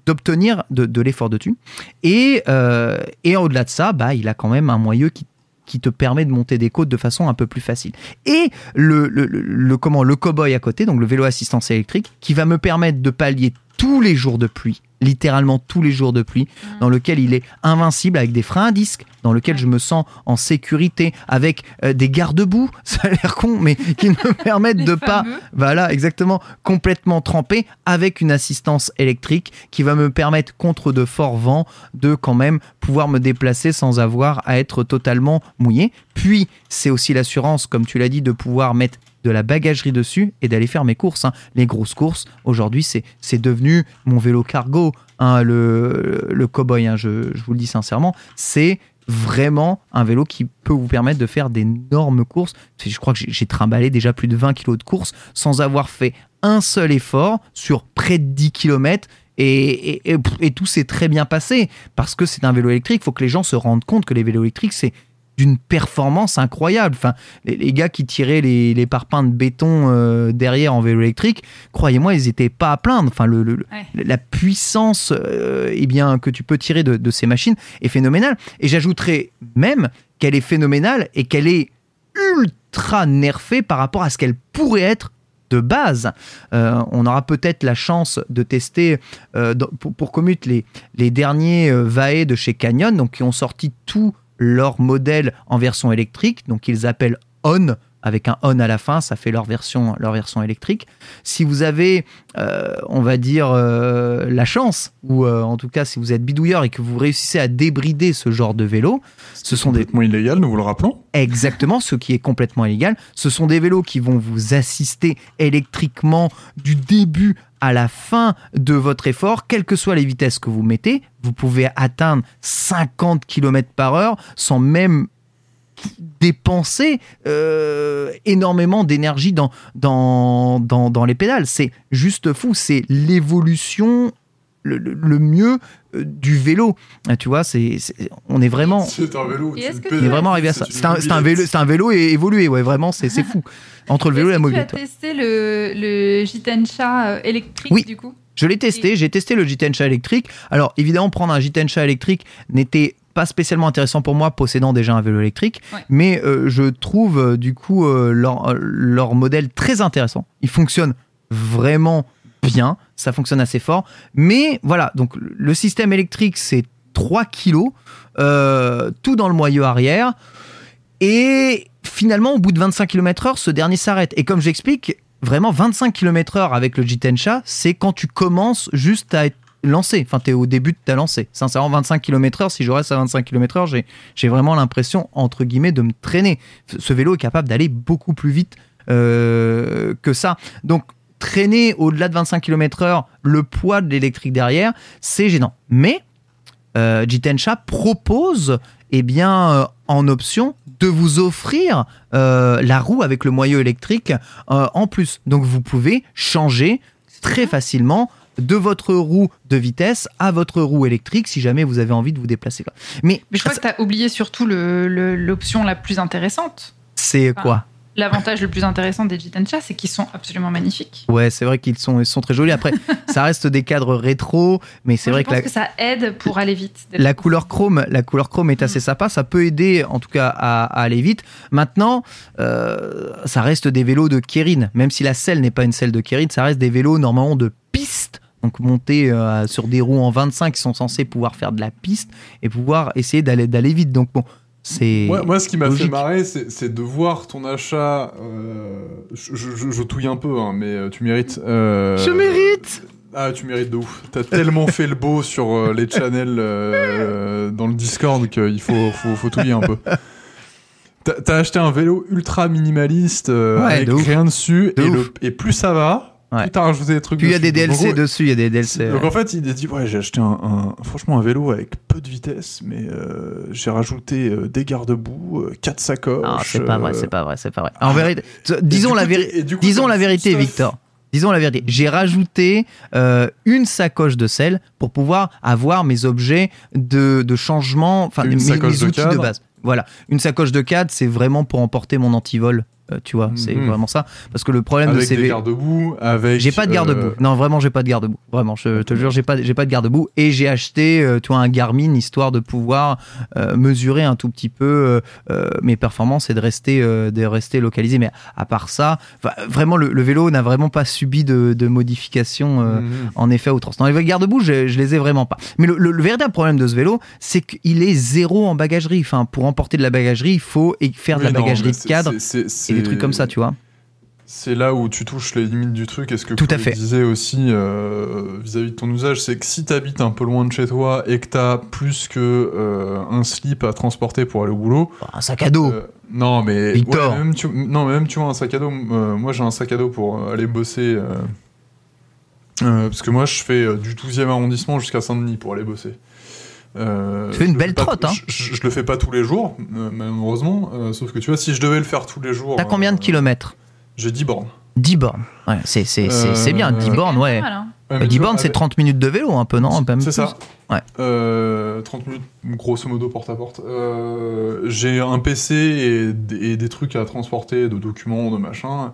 d'obtenir de, de l'effort dessus. Et, euh, et au-delà de ça, bah, il a quand même un moyeu qui qui te permet de monter des côtes de façon un peu plus facile. Et le, comment, le cowboy à côté, donc le vélo assistance électrique, qui va me permettre de pallier tous les jours de pluie, littéralement tous les jours de pluie, dans lequel il est invincible avec des freins à disque, dans lequel je me sens en sécurité, avec euh, des garde-boue, ça a l'air con, mais qui me permettent de pas, fameux. voilà, exactement, complètement trempé, avec une assistance électrique qui va me permettre, contre de forts vents, de quand même pouvoir me déplacer sans avoir à être totalement mouillé. Puis, c'est aussi l'assurance, comme tu l'as dit, de pouvoir mettre de la bagagerie dessus et d'aller faire mes courses. hein. Les grosses courses, aujourd'hui, c'est devenu mon vélo cargo, hein, le, le cow-boy, hein, je, je vous le dis sincèrement. C'est vraiment un vélo qui peut vous permettre de faire d'énormes courses. Je crois que j'ai- trimballé déjà plus de 20 kilos de courses sans avoir fait un seul effort sur près de 10 km. Et, et- et- et tout s'est très bien passé parce que c'est un vélo électrique. Il faut que les gens se rendent compte que les vélos électriques, c'est d'une performance incroyable. Enfin, les, les gars qui tiraient les, les parpaings de béton euh, derrière en vélo électrique, croyez-moi, ils n'étaient pas à plaindre. Enfin, le, le- Ouais. la puissance euh, eh bien, que tu peux tirer de, de ces machines est phénoménale. Et j'ajouterais même qu'elle est phénoménale et qu'elle est ultra nerfée par rapport à ce qu'elle pourrait être de base. Euh, on aura peut-être la chance de tester euh, pour, pour Commute les, les derniers euh, Vae de chez Canyon, donc qui ont sorti tous leurs modèles en version électrique, donc ils appellent On avec un on à la fin, ça fait leur version, leur version électrique. Si vous avez, euh, on va dire, euh, la chance, ou euh, en tout cas si vous êtes bidouilleur et que vous réussissez à débrider ce genre de vélo, ce sont des, complètement illégal, nous vous le rappelons. Exactement, ce qui est complètement illégal. Ce sont des vélos qui vont vous assister électriquement du début à la fin de votre effort, quelles que soient les vitesses que vous mettez. Vous pouvez atteindre 50 km par heure sans même dépenser euh, énormément d'énergie dans, les pédales. C'est juste fou. C'est l'évolution le, le- le mieux euh, du vélo. Euh, Tu vois, c'est, on est vraiment... C'est un vélo. Que payes. On est vraiment arrivé à ça. C'est un, vélo, c'est un vélo é- évolué, ouais, vraiment, c'est c'est fou. Entre le vélo et la mobilité. Tu as testé le, le Jitensha euh, électrique Oui. du coup? Je l'ai testé, j'ai testé le Jitensha électrique. Alors évidemment, prendre un Jitensha électrique n'était pas spécialement intéressant pour moi, possédant déjà un vélo électrique, Ouais. mais euh, je trouve euh, du coup euh, leur, leur modèle très intéressant. Il fonctionne vraiment bien, ça fonctionne assez fort. Mais voilà, donc le système électrique, c'est 3 kilos, euh, tout dans le moyeu arrière. Et finalement, au bout de 25 km/h, ce dernier s'arrête. Et comme j'explique, vraiment 25 km/h avec le Jitensha, c'est quand tu commences juste à être lancé. Enfin, tu es au début de ta lancée. Sincèrement, 25 km/h, si je reste à 25 km/h, j'ai, vraiment l'impression, entre guillemets, de me traîner. Ce vélo est capable d'aller beaucoup plus vite euh, que ça. Donc, traîner au-delà de 25 km/h, le poids de l'électrique derrière, c'est gênant. Mais euh, Jitensha propose, eh bien, euh, en option, de vous offrir euh, la roue avec le moyeu électrique euh, en plus. Donc, vous pouvez changer très facilement de votre roue de vitesse à votre roue électrique si jamais vous avez envie de vous déplacer. Mais, Mais je crois que tu as oublié surtout le- le- l'option la plus intéressante. c'est quoi? L'avantage le plus intéressant des Jitensha, c'est qu'ils sont absolument magnifiques. Ouais, c'est vrai qu'ils sont, ils sont très jolis. Après, ça reste des cadres rétro, mais c'est vrai je que la, pense que ça aide pour aller vite. la couleur chrome, la couleur chrome est assez Mm. sympa. Ça peut aider, en tout cas, à, à aller vite. Maintenant, euh, ça reste des vélos de Kérin. Même si la selle n'est pas une selle de Kérin, ça reste des vélos normalement de piste. Donc montés euh, sur des roues en 25 qui sont censés pouvoir faire de la piste et pouvoir essayer d'aller d'aller vite. Donc bon, Moi, moi, ce qui m'a fait marrer, c'est de voir ton achat. euh, je, je- je- je touille un peu, hein, mais euh, tu mérites. euh, Je mérite Ah, tu mérites de ouf. T'as tellement fait le beau sur euh, les channels dans le Discord qu'il faut, faut, faut touiller un peu. T'as acheté un vélo ultra minimaliste Ouais, avec de rien dessus, De et, ouf. le- et plus ça va, Ouais. plus t'as rajouté des trucs Puis il y a des DLC gros, dessus, il y a des DLC. donc en fait, il a dit ouais, j'ai acheté un, un- franchement un vélo avec peu de vitesse, mais euh, j'ai rajouté euh, des garde-boue, euh, quatre sacoches. Ah, c'est pas vrai, euh, c'est pas vrai, c'est pas vrai. En vérité, disons la vérité. Disons la vérité, Victor. Disons la vérité. J'ai rajouté une sacoche de sel pour pouvoir avoir mes objets de, de changement, enfin mes, mes de outils de base. Voilà, une sacoche de cadre, c'est vraiment pour emporter mon antivol tu vois, c'est Mhm. vraiment ça. Parce que le problème de ces des garde-boue, avec. J'ai pas de garde-boue. euh, Non, vraiment, j'ai pas de garde-boue. Vraiment, je te jure, j'ai pas, j'ai pas de garde-boue. Et j'ai acheté, euh, tu vois, un Garmin histoire de pouvoir euh, mesurer un tout petit peu euh, euh, mes performances et de rester, euh, de rester localisé. Mais à part ça, vraiment, le, le vélo n'a vraiment pas subi de, de modifications. euh, mhm. en effet outrance. Dans les garde-boue, je, je les ai vraiment pas. Mais le, le- le véritable problème de ce vélo, c'est qu'il est zéro en bagagerie. Enfin, pour emporter de la bagagerie, il faut et- faire de Oui, la non, bagagerie de cadre des trucs comme ça, tu vois. C'est là où tu touches les limites du truc. Est-ce que Tout à fait. disait aussi euh, vis-à-vis de ton usage, c'est que si t'habites un peu loin de chez toi et que t'as plus que euh, un slip à transporter pour aller au boulot, Un sac à dos. euh, non mais Victor. ouais, même tu, non mais même tu vois un sac à dos. moi j'ai un sac à dos pour aller bosser. parce que moi je fais du 12e arrondissement jusqu'à Saint-Denis pour aller bosser. Euh, Tu fais une belle pas- trotte, hein. Je, je- le fais pas tous les jours, euh, malheureusement. euh, sauf que tu vois, si je devais le faire tous les jours. T'as combien de euh, kilomètres J'ai 10 bornes. 10 bornes. Ouais, c'est c'est- c'est- c'est bien, 10 Euh, bornes, ouais. Euh, mais 10 tu vois, bornes, c'est avec- 30 minutes de vélo, un peu, non Un peu même C'est ça. Ouais. Euh, 30 minutes, grosso modo, porte à porte. Euh, j'ai un PC et, des- et des trucs à transporter, de documents, de machin.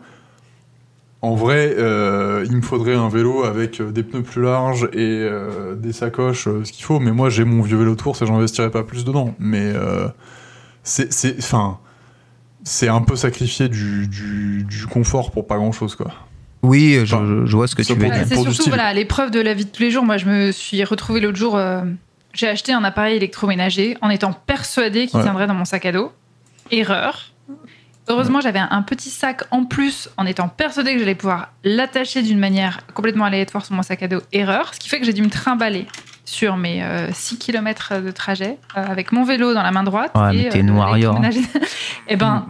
En vrai, euh, il me faudrait un vélo avec euh, des pneus plus larges et euh, des sacoches, euh, ce qu'il faut. Mais moi, j'ai mon vieux vélo de course et j'investirais pas plus dedans. Mais euh, c'est, c'est, enfin, c'est un peu sacrifier du, du, du confort pour pas grand chose, quoi. Oui, je, Enfin, je vois ce que tu veux dire. c'est surtout voilà l'épreuve de la vie de tous les jours. Moi, je me suis retrouvée l'autre jour. euh, j'ai acheté un appareil électroménager en étant persuadée qu'il Ouais. tiendrait dans mon sac à dos. Erreur. Heureusement, j'avais un, petit sac en plus en étant persuadée que j'allais pouvoir l'attacher d'une manière complètement aléatoire sur mon sac à dos. Erreur. Ce qui fait que j'ai dû me trimballer sur mes 6 km de trajet euh, avec mon vélo dans la main droite. Ouais, mais et, t'es euh, une warrior, hein. l'électroménager. Eh ben,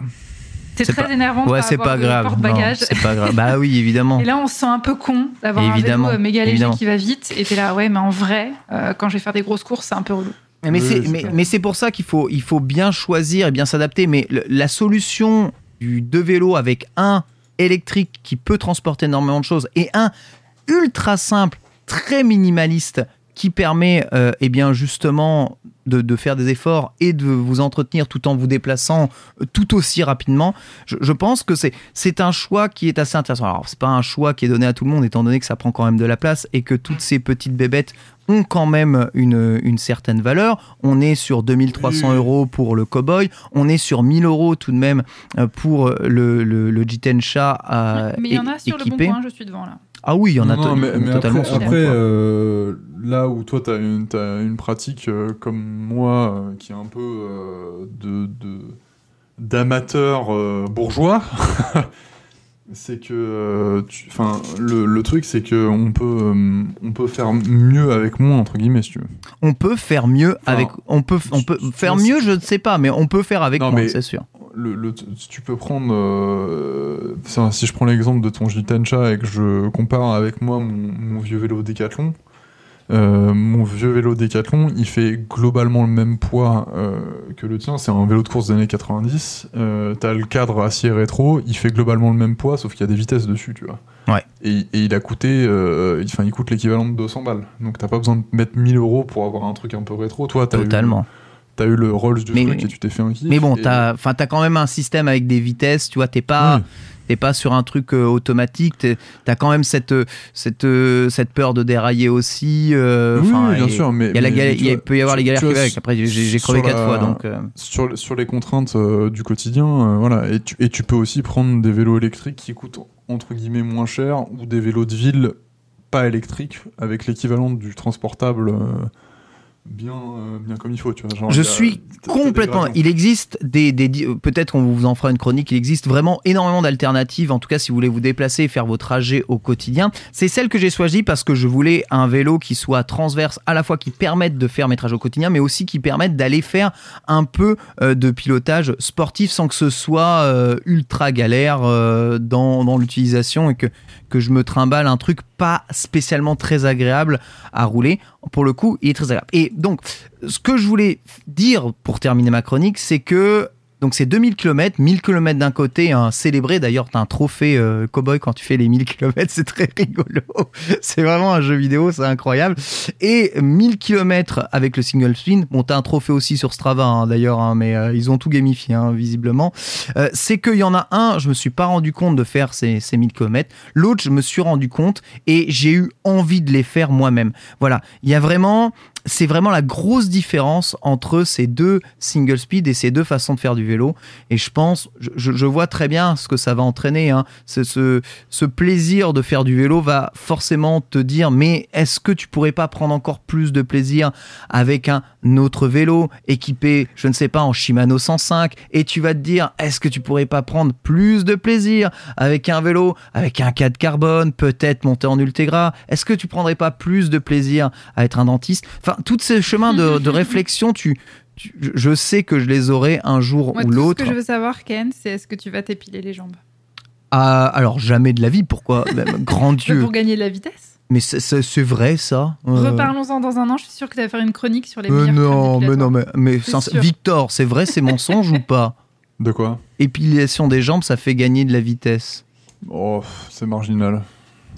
c'est C'est très pas- énervant de Ouais, c'est pas grave. C'est pas grave. Bah oui, évidemment. Et là, on se sent un peu con d'avoir un vélo euh, méga léger qui va vite. Et t'es là, ouais, mais en vrai, euh, quand je vais faire des grosses courses, c'est un peu relou. Mais Oui, c'est mais, clair. mais c'est pour ça qu'il faut, il faut bien choisir et bien s'adapter. Mais le- la solution du deux vélos avec un électrique qui peut transporter énormément de choses et un ultra simple, très minimaliste qui permet euh, eh bien justement de, de faire des efforts et de vous entretenir tout en vous déplaçant euh, tout aussi rapidement. Je, je pense que c'est c'est un choix qui est assez intéressant. Alors c'est pas un choix qui est donné à tout le monde étant donné que ça prend quand même de la place et que toutes ces petites bébêtes ont quand même une, une certaine valeur. On est sur 2300 Oui. euros pour le cowboy, on est sur 1000 euros tout de même euh, pour le, le, le Jitensha euh, mais il y en a sur le bon équipé. coin, je suis devant là. Ah oui, il y en a Non, mais, mais totalement après, sur le bon après, euh, là où toi, tu as une, t'as une pratique euh, comme moi, euh, qui est un peu euh, de, de- d'amateur euh, bourgeois, c'est que euh, enfin, le, le truc, c'est que on peut, euh, on peut faire mieux avec moins, entre guillemets, si tu veux. On peut faire mieux Enfin, avec. On peut, on peut faire mieux, je ne sais pas, mais on peut faire avec Non, moins, c'est sûr. Le, le- tu peux prendre. euh, si je prends l'exemple de ton Jitencha et que je compare avec moi mon, mon vieux vélo Décathlon, euh, mon vieux vélo Décathlon, il fait globalement le même poids euh, que le tien. C'est un vélo de course des années 90. Euh, T'as le cadre acier rétro, il fait globalement le même poids, sauf qu'il y a des vitesses dessus, tu vois. Ouais. Et, et il a coûté. euh, Enfin, il coûte l'équivalent de 200 balles. Donc t'as pas besoin de mettre 1000 euros pour avoir un truc un peu rétro. Toi, t'as eu, Totalement. t'as eu le Rolls du Mais- truc et tu t'es fait un kiff. Mais bon, et- t'as, enfin, t'as quand même un système avec des vitesses, tu vois, t'es pas, Oui. T'es pas sur un truc euh, automatique, t'as quand même cette, euh, cette, euh, cette peur de dérailler aussi. euh, Oui, bien et- sûr, mais Il y a la mais galère- tu il y a- vois, peut y avoir tu- les galères qui vois, avec. Après, j'ai, crevé quatre la- fois, donc. sur, sur les contraintes du quotidien, voilà, et tu, et tu peux aussi prendre des vélos électriques qui coûtent entre guillemets moins cher ou des vélos de ville pas électriques avec l'équivalent du transportable bien, euh, bien comme il faut, tu vois. genre, Je a- suis complètement. Il existe des, des di- peut-être on vous en fera une chronique. Il existe vraiment énormément d'alternatives. En tout cas, si vous voulez vous déplacer et faire vos trajets au quotidien, c'est celle que j'ai choisie parce que je voulais un vélo qui soit transverse, à la fois qui permette de faire mes trajets au quotidien, mais aussi qui permette d'aller faire un peu euh, de pilotage sportif sans que ce soit euh, ultra galère euh, dans, dans l'utilisation et que que je me trimballe un truc pas spécialement très agréable à rouler. Pour le coup, il est très agréable. Et donc, ce que je voulais dire pour terminer ma chronique, c'est que Donc c'est 2000 km, 1000 km d'un côté, un célébré. D'ailleurs, tu as un trophée euh, cowboy quand tu fais les 1000 km, c'est très rigolo. c'est vraiment un jeu vidéo, c'est incroyable. Et 1000 km avec le single spin. Bon, tu as un trophée aussi sur Strava hein, d'ailleurs, hein, mais euh, ils ont tout gamifié hein, visiblement. Euh, c'est qu'il y en a un, je me suis pas rendu compte de faire ces, ces 1000 km. L'autre, je me suis rendu compte et j'ai eu envie de les faire moi-même. Voilà, il y a vraiment c'est vraiment la grosse différence entre ces deux single speed et ces deux façons de faire du vélo. Et je pense, je, vois très bien ce que ça va entraîner. Hein. Ce, plaisir de faire du vélo va forcément te dire, mais est-ce que tu pourrais pas prendre encore plus de plaisir avec un autre vélo équipé, je ne sais pas, en Shimano 105 Et tu vas te dire, est-ce que tu pourrais pas prendre plus de plaisir avec un vélo, avec un cadre carbone, peut-être monter en Ultegra? Est-ce que tu prendrais pas plus de plaisir à être un dentiste? Tous ces chemins de, réflexion, tu, je sais que je les aurai un jour ou l'autre. Ce que je veux savoir, Ken, c'est est-ce que tu vas t'épiler les jambes? Ah, Alors, jamais de la vie. Pourquoi? Grand Dieu. Pour gagner de la vitesse? Mais c'est vrai ça. Euh. Reparlons-en dans un an. Je suis sûr que tu vas faire une chronique sur les. Euh, non, mais non, mais, mais Victor, c'est vrai, c'est mensonge ou pas? De quoi? Épilation des jambes, ça fait gagner de la vitesse. Oh, c'est marginal.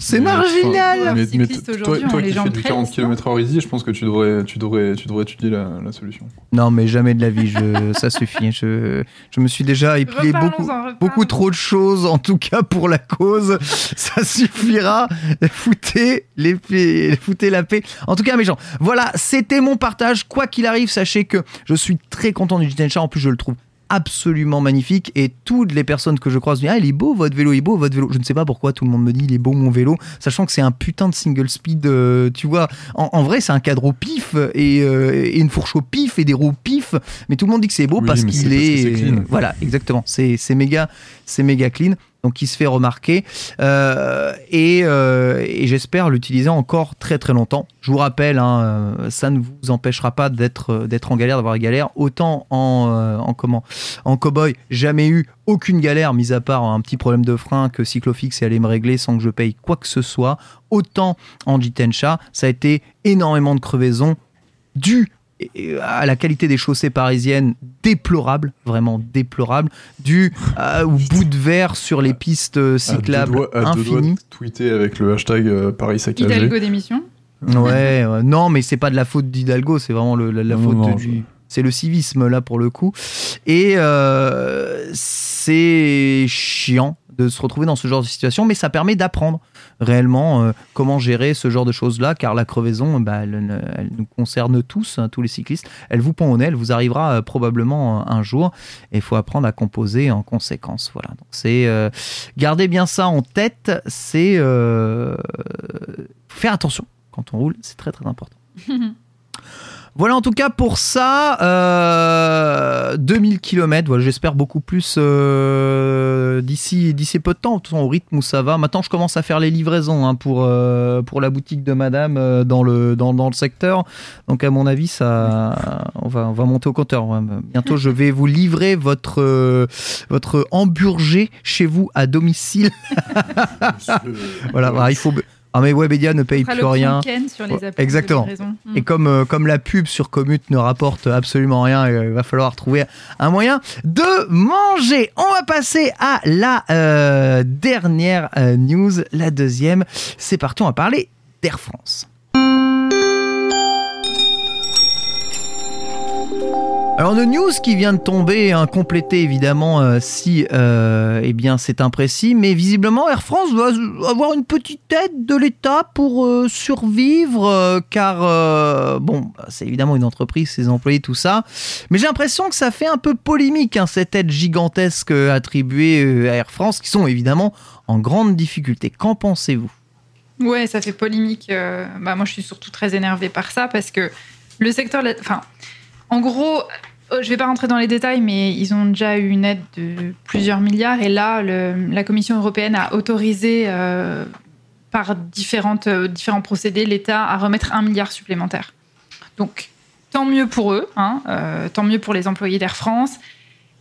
C'est marginal. mais, mais toi, toi qui fais du 40 km/h ici, je pense que tu devrais, tu devrais, tu devrais étudier la, la solution. Non, mais jamais de la vie. Je, ça suffit. Je, je me suis déjà épilé beaucoup, beaucoup trop de choses, en tout cas pour la cause. Ça suffira. Foutez les, foutez la paix. En tout cas, mes gens, voilà, c'était mon partage. Quoi qu'il arrive, sachez que je suis très content du Jitensha. En plus, je le trouve absolument magnifique. Et toutes les personnes que je croise me disent ah il est beau votre vélo il est beau votre vélo. Je ne sais pas pourquoi tout le monde me dit il est beau mon vélo. Sachant que c'est un putain de single speed euh, tu vois. En, vrai c'est un cadre au pif et, euh, et, une fourche au pif et des roues pif. Mais tout le monde dit que c'est beau parce qu'il est, voilà exactement. C'est méga c'est méga clean donc qui se fait remarquer euh, et, euh, et j'espère l'utiliser encore très très longtemps. Je vous rappelle, hein, euh, ça ne vous empêchera pas d'être en galère, d'avoir une galère. Autant en, en comment en cowboy, jamais eu aucune galère, mis à part un petit problème de frein que Cyclofix est allé me régler sans que je paye quoi que ce soit. Autant en Jitensha, ça a été énormément de crevaisons dues à la qualité des chaussées parisiennes déplorable, vraiment déplorable, du euh, bout de verre sur les pistes cyclables infinies. tweeter avec le hashtag euh, Paris saccagé. Hidalgo d'émission. Ouais, non, mais c'est pas de la faute d'Hidalgo, c'est vraiment la, faute du. C'est le civisme là pour le coup. Et euh, c'est chiant de se retrouver dans ce genre de situation, mais ça permet d'apprendre réellement euh, comment gérer ce genre de choses-là, car la crevaison, bah, elle, nous concerne tous, hein, tous les cyclistes. Elle vous pend au nez, elle vous arrivera euh, probablement un jour, et il faut apprendre à composer en conséquence. Voilà. Donc c'est euh, gardez bien ça en tête. C'est faire attention quand on roule, c'est très très important. Voilà en tout cas pour ça. Euh, 2000 km, voilà, j'espère beaucoup plus euh, d'ici d'ici peu de temps, au rythme où ça va. Maintenant, je commence à faire les livraisons hein, pour, euh, pour la boutique de madame euh, dans, le, dans, dans, le secteur. Donc, à mon avis, ça, on, va, on va monter au compteur. Bientôt, je vais vous livrer votre, votre hamburger chez vous à domicile. voilà, il faut. Ah mais Webedia ne paye plus rien. Sur les Exactement. Hmm. Et comme, euh, comme la pub sur Commute ne rapporte absolument rien, il va falloir trouver un moyen de manger. On va passer à la euh, dernière euh, news, la deuxième. C'est parti, on va parler d'Air France. Alors une news qui vient de tomber, hein, évidemment euh, si euh, eh bien c'est imprécis, mais visiblement Air France va avoir une petite aide de l'État pour euh, survivre, car bon, c'est évidemment une entreprise, ses employés, tout ça, mais j'ai l'impression que ça fait un peu polémique hein, cette aide gigantesque attribuée à Air France, qui sont évidemment en grande difficulté. Qu'en pensez-vous? Ouais, ça fait polémique. bah moi, je suis surtout très énervée par ça parce que le secteur, enfin. En gros, euh, je ne vais pas rentrer dans les détails, mais ils ont déjà eu une aide de plusieurs milliards. Et là, la Commission européenne a autorisé, euh, par euh, différents procédés, l'État à remettre un milliard supplémentaire. Donc, tant mieux pour eux, hein, tant mieux pour les employés d'Air France.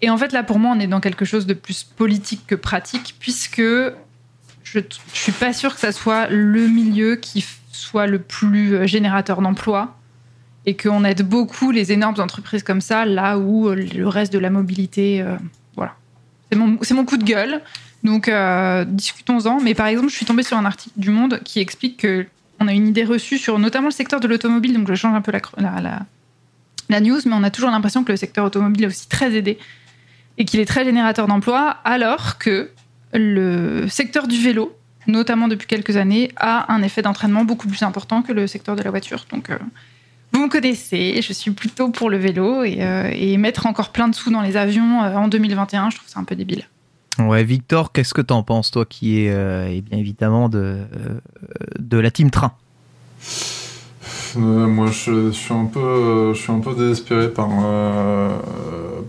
Et en fait, là, pour moi, on est dans quelque chose de plus politique que pratique, puisque je ne suis pas sûre que ça soit le milieu qui soit le plus générateur d'emplois et qu'on aide beaucoup les énormes entreprises comme ça, là où euh, le reste de la mobilité, euh, voilà. C'est mon, coup de gueule. Donc, euh, discutons-en. Mais par exemple, je suis tombée sur un article du Monde qui explique que on a une idée reçue sur notamment le secteur de l'automobile. Donc, je change un peu la, news, mais on a toujours l'impression que le secteur automobile est aussi très aidé et qu'il est très générateur d'emplois, alors que le secteur du vélo, notamment depuis quelques années, a un effet d'entraînement beaucoup plus important que le secteur de la voiture. Donc, vous me connaissez, je suis plutôt pour le vélo et, euh, et mettre encore plein de sous dans les avions euh, en 2021, je trouve ça un peu débile. Ouais, Victor, qu'est-ce que t'en penses, toi qui es euh, eh bien évidemment de, de la team train? Moi, je, je suis un peu, euh, je suis un peu désespéré par, euh,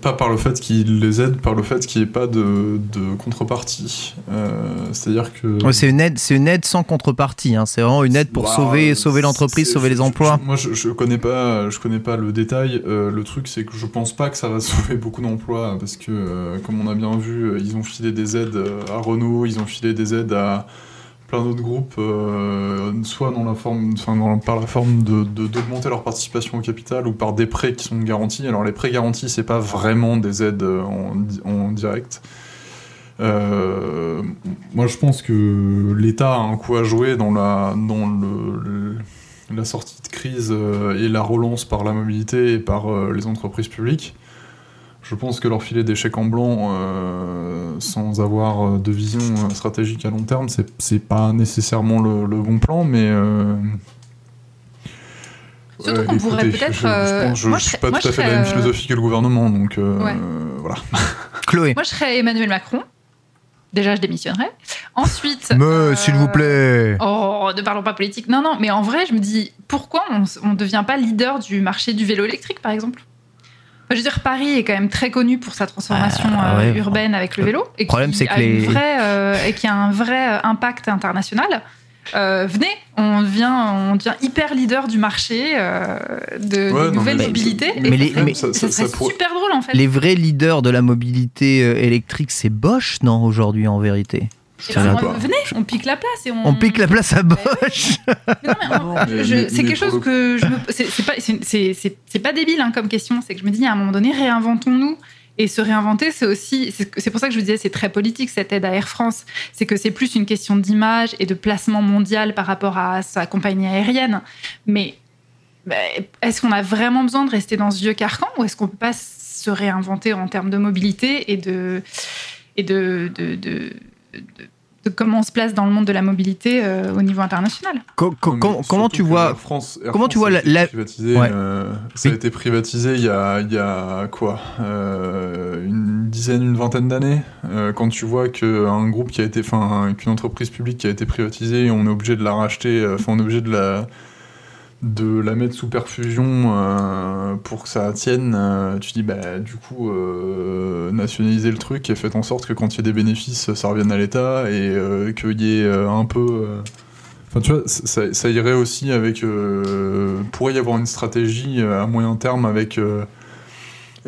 pas par le fait qu'ils les aident, par le fait qu'il n'y ait pas de, de contrepartie. Euh, C'est-à-dire que. Ouais, C'est une aide, c'est une aide sans contrepartie. hein. C'est vraiment une aide pour Bah, sauver, sauver l'entreprise, sauver les emplois. je- moi, je, je connais pas, je connais pas le détail. Euh, le truc, c'est que je pense pas que ça va sauver beaucoup d'emplois parce que, euh, comme on a bien vu, euh, ils ont filé des aides euh, à Renault, ils ont filé des aides à plein d'autres groupes, euh, soit dans la forme, par la forme de de- d'augmenter leur participation au capital ou par des prêts qui sont garantis. Alors les prêts garantis, c'est pas vraiment des aides en, di- en direct. Euh, moi, je pense que l'État a un coup à jouer dans la, dans la sortie de crise euh, et la relance par la mobilité et par les entreprises publiques. Je pense que leur filer des chèques en blanc euh, sans avoir de vision stratégique à long terme, c'est c'est pas nécessairement le, le bon plan, mais. euh, Surtout qu'on pourrait peut-être, Je, je, euh, suis serais- pas tout à fait la même euh, philosophie que le gouvernement, donc euh, Ouais. voilà. Chloé. Moi, je serais Emmanuel Macron. Déjà, je démissionnerais. Ensuite. Mais euh, s'il vous plaît. Oh, ne parlons pas politique. Non, non, mais en vrai, je me dis, pourquoi on ne devient pas leader du marché du vélo électrique, par exemple? Je veux dire, Paris est quand même très connu pour sa transformation Ah, euh, ouais. urbaine avec le vélo. Et problème, qui c'est que les- vraie, euh, et qui a un vrai euh, impact international. Euh, venez, on devient, on devient hyper leader du marché euh, de, Ouais, des non, nouvelles mais- mobilités. mais mais- ça- ça ça- serait ça pourrait- super drôle en fait. Les vrais leaders de la mobilité électrique, c'est Bosch, non, aujourd'hui, en vérité? Pas. venez, on pique la place et on. On pique la place à Bosch c'est quelque chose que je me. C'est pas, c'est- pas débile hein, comme question. C'est que je me dis à un moment donné, réinventons-nous. Et se réinventer, c'est aussi. c'est- C'est pour ça que je vous disais, c'est très politique cette aide à Air France. C'est que c'est plus une question d'image et de placement mondial par rapport à sa compagnie aérienne. Mais bah, est-ce qu'on a vraiment besoin de rester dans ce vieux carcan ou est-ce qu'on peut pas se réinventer en termes de mobilité et de. et de, de, de- de- de comment on se place dans le monde de la mobilité euh, au niveau international. Co- co- Non, mais com- Comment tu vois France, Air comment France tu vois a la- été la- privatisé, Ouais. euh, Ça a été privatisé il y a, il y a quoi euh, Une dizaine, une vingtaine d'années. Euh, quand tu vois qu'un groupe qui a été, enfin, qu'une entreprise publique qui a été privatisée, on est obligé de la racheter, enfin, on est obligé de la de la mettre sous perfusion euh, pour que ça tienne, euh, tu dis bah du coup euh, nationaliser le truc et faites en sorte que quand il y a des bénéfices, ça revienne à l'État et qu'il y ait un peu Enfin, tu vois, ça, ça irait aussi avec. Pourrait y avoir une stratégie à moyen terme avec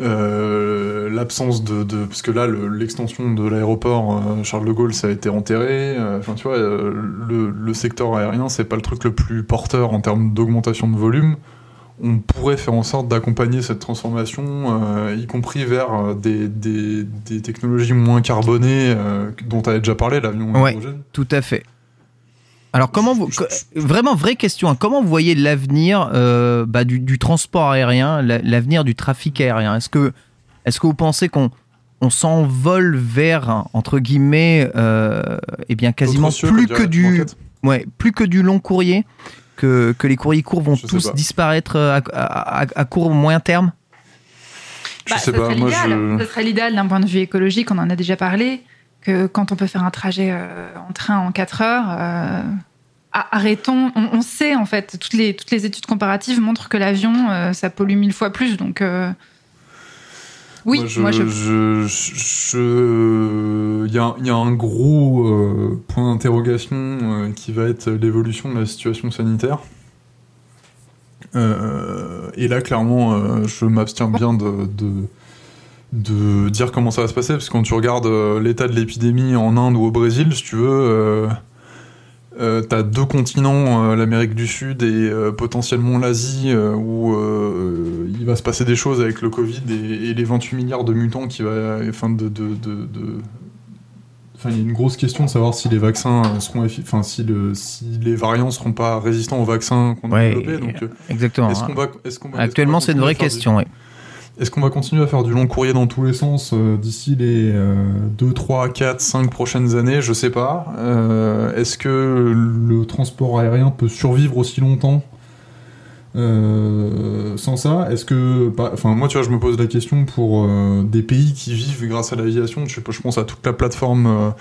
euh, l'absence de, de- Parce que là, le- l'extension de l'aéroport euh, Charles de Gaulle, ça a été enterré. Euh, Enfin, tu vois, le, le secteur aérien, c'est pas le truc le plus porteur en termes d'augmentation de volume. On pourrait faire en sorte d'accompagner cette transformation, y compris vers des, des- des technologies moins carbonées, dont tu avais déjà parlé, l'avion Ouais. hydrogène. Tout à fait. Alors comment vous, Je- vraiment vraie question, hein, comment vous voyez l'avenir euh, bah, du, du transport aérien, la- l'avenir du trafic aérien? Est-ce que, est-ce que vous pensez qu'on on s'envole vers entre guillemets, euh, eh bien quasiment Autre plus que du, ouais, plus que du long courrier, que, que les courriers courts vont Je sais tous disparaître euh, à, à- à- à court ou moyen terme? Je Bah, sais ça pas, moi je. Ça serait l'idéal d'un point de vue écologique, on en a déjà parlé, que quand on peut faire un trajet euh, en train en 4 heures, euh, arrêtons. On, on sait en fait, toutes les, toutes les études comparatives montrent que l'avion, euh, ça pollue mille fois plus. Donc, oui, moi, je, moi je. je- je- il y, a, il y a un gros euh, point d'interrogation euh, qui va être l'évolution de la situation sanitaire. Euh, et là, clairement, je m'abstiens bien de, de, de dire comment ça va se passer, parce que quand tu regardes euh, l'état de l'épidémie en Inde ou au Brésil, si tu veux, euh, euh, t'as deux continents, euh, l'Amérique du Sud et euh, potentiellement l'Asie, où il va se passer des choses avec le Covid et, et les 28 milliards de mutants qui va, enfin de, de, de- de- Enfin, il y a une grosse question de savoir si les vaccins seront, enfin si, le, si les variants seront pas résistants aux vaccins qu'on a Ouais, développés. Donc, Exactement. est-ce hein. qu'on va, est-ce qu'on va- Actuellement, est-ce c'est qu'on une va vraie faire du- question. Est-ce qu'on va continuer à faire du long courrier dans tous les sens euh, d'ici les 2, 3, 4, 5 prochaines années? Je sais pas. Euh, est-ce que le transport aérien peut survivre aussi longtemps? Euh, sans ça Est-ce que. bah, Enfin, moi, tu vois, je me pose la question pour des pays qui vivent grâce à l'aviation. Je pense à toute la plateforme.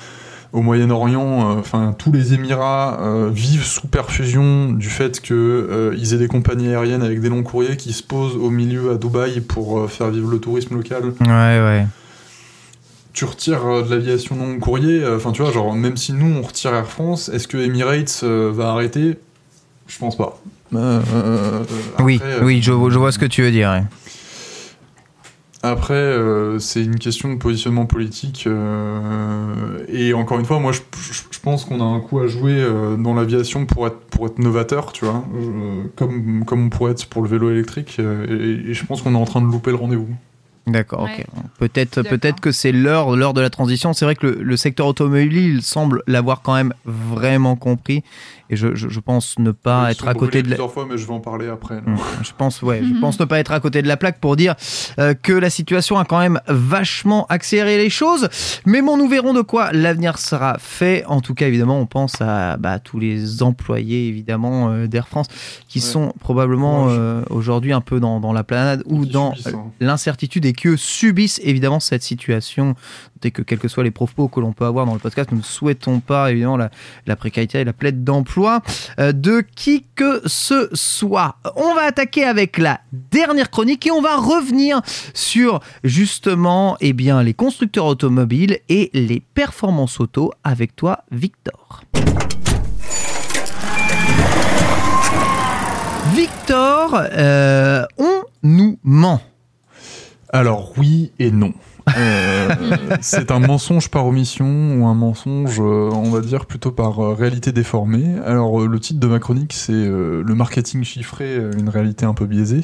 Au Moyen-Orient, euh, enfin tous les Émirats euh, vivent sous perfusion du fait que euh, ils aient des compagnies aériennes avec des longs courriers qui se posent au milieu à Dubaï pour faire vivre le tourisme local. Ouais, ouais. Tu retires de l'aviation long courrier, enfin tu vois, genre même si nous on retire Air France, est-ce que Emirates euh, va arrêter? Je pense pas. Euh, euh, oui, après, oui, je, je vois ce que tu veux dire. ouais. Après, euh, c'est une question de positionnement politique. euh, et encore une fois, moi, je, je- je pense qu'on a un coup à jouer euh, dans l'aviation pour être, pour être novateur, tu vois, euh, comme, comme on pourrait être pour le vélo électrique. euh, et, et je pense qu'on est en train de louper le rendez-vous. D'accord, Ouais. ok. Peut-être, peut-être que c'est l'heure, l'heure de la transition. C'est vrai que le, le secteur automobile, il semble l'avoir quand même vraiment compris. Et je, je, je pense ne pas Ils être à côté de la... plusieurs fois, mais je vais en parler après. Hum, Je pense, ouais, je Mhm. pense ne pas être à côté de la plaque pour dire euh, que la situation a quand même vachement accéléré les choses. Mais bon, nous verrons de quoi l'avenir sera fait. En tout cas, évidemment, on pense à bah, tous les employés, évidemment, euh, d'Air France, qui Ouais. sont probablement euh, aujourd'hui un peu dans, dans la planète ou Qui dans l'incertitude et que subissent évidemment cette situation. Dès que quels que soient les propos que l'on peut avoir dans le podcast, nous ne souhaitons pas évidemment la, précarité et la plaide d'emploi euh, de qui que ce soit. On va attaquer avec la dernière chronique et on va revenir sur justement eh les constructeurs automobiles et les performances auto avec toi Victor. Victor, euh, on nous ment. Alors oui et non. Euh, c'est un mensonge par omission ou un mensonge, euh, on va dire, plutôt par euh, réalité déformée. Alors le titre de ma chronique, c'est Le marketing chiffré, une réalité un peu biaisée.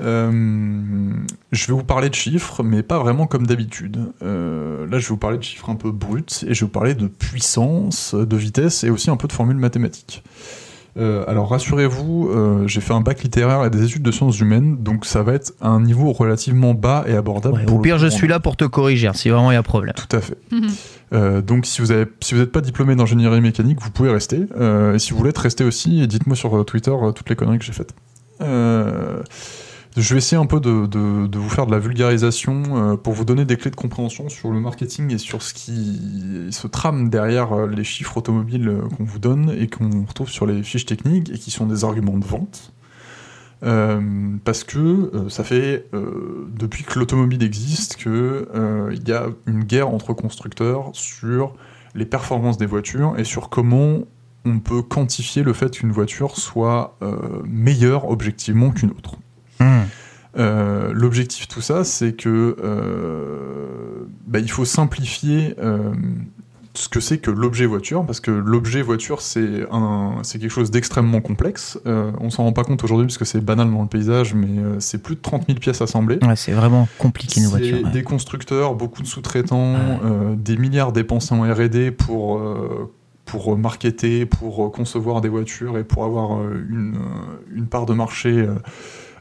Je vais vous parler de chiffres, mais pas vraiment comme d'habitude. Là, je vais vous parler de chiffres un peu bruts et je vais vous parler de puissance, de vitesse et aussi un peu de formules mathématiques. Euh, alors rassurez-vous, euh, j'ai fait un bac littéraire et des études de sciences humaines, donc ça va être un niveau relativement bas et abordable. Ouais, pour au pire, je suis là pour te corriger hein, si vraiment il y a problème. tout à fait. Mhm. Euh, donc si vous avez, si vous n'êtes pas diplômé d'ingénierie mécanique, vous pouvez rester. Euh, et si vous voulez rester aussi, et dites-moi sur Twitter euh, toutes les conneries que j'ai faites. Euh, je vais essayer un peu de, vous faire de la vulgarisation euh, pour vous donner des clés de compréhension sur le marketing et sur ce qui se trame derrière euh, les chiffres automobiles euh, qu'on vous donne et qu'on retrouve sur les fiches techniques et qui sont des arguments de vente. Parce que ça fait depuis que l'automobile existe que euh, il y a une guerre entre constructeurs sur les performances des voitures et sur comment on peut quantifier le fait qu'une voiture soit meilleure objectivement qu'une autre. Hmm. Euh, L'objectif tout ça, c'est que euh, bah, il faut simplifier euh, ce que c'est que l'objet voiture, parce que l'objet voiture, c'est quelque chose d'extrêmement complexe. On s'en rend pas compte aujourd'hui parce que c'est banal dans le paysage, mais c'est plus de 30 000 pièces assemblées. Ouais, c'est vraiment compliqué une voiture. ouais. des constructeurs, beaucoup de sous-traitants, Ouais. des milliards dépensés en R&D pour pour marketer, pour concevoir des voitures et pour avoir une, une part de marché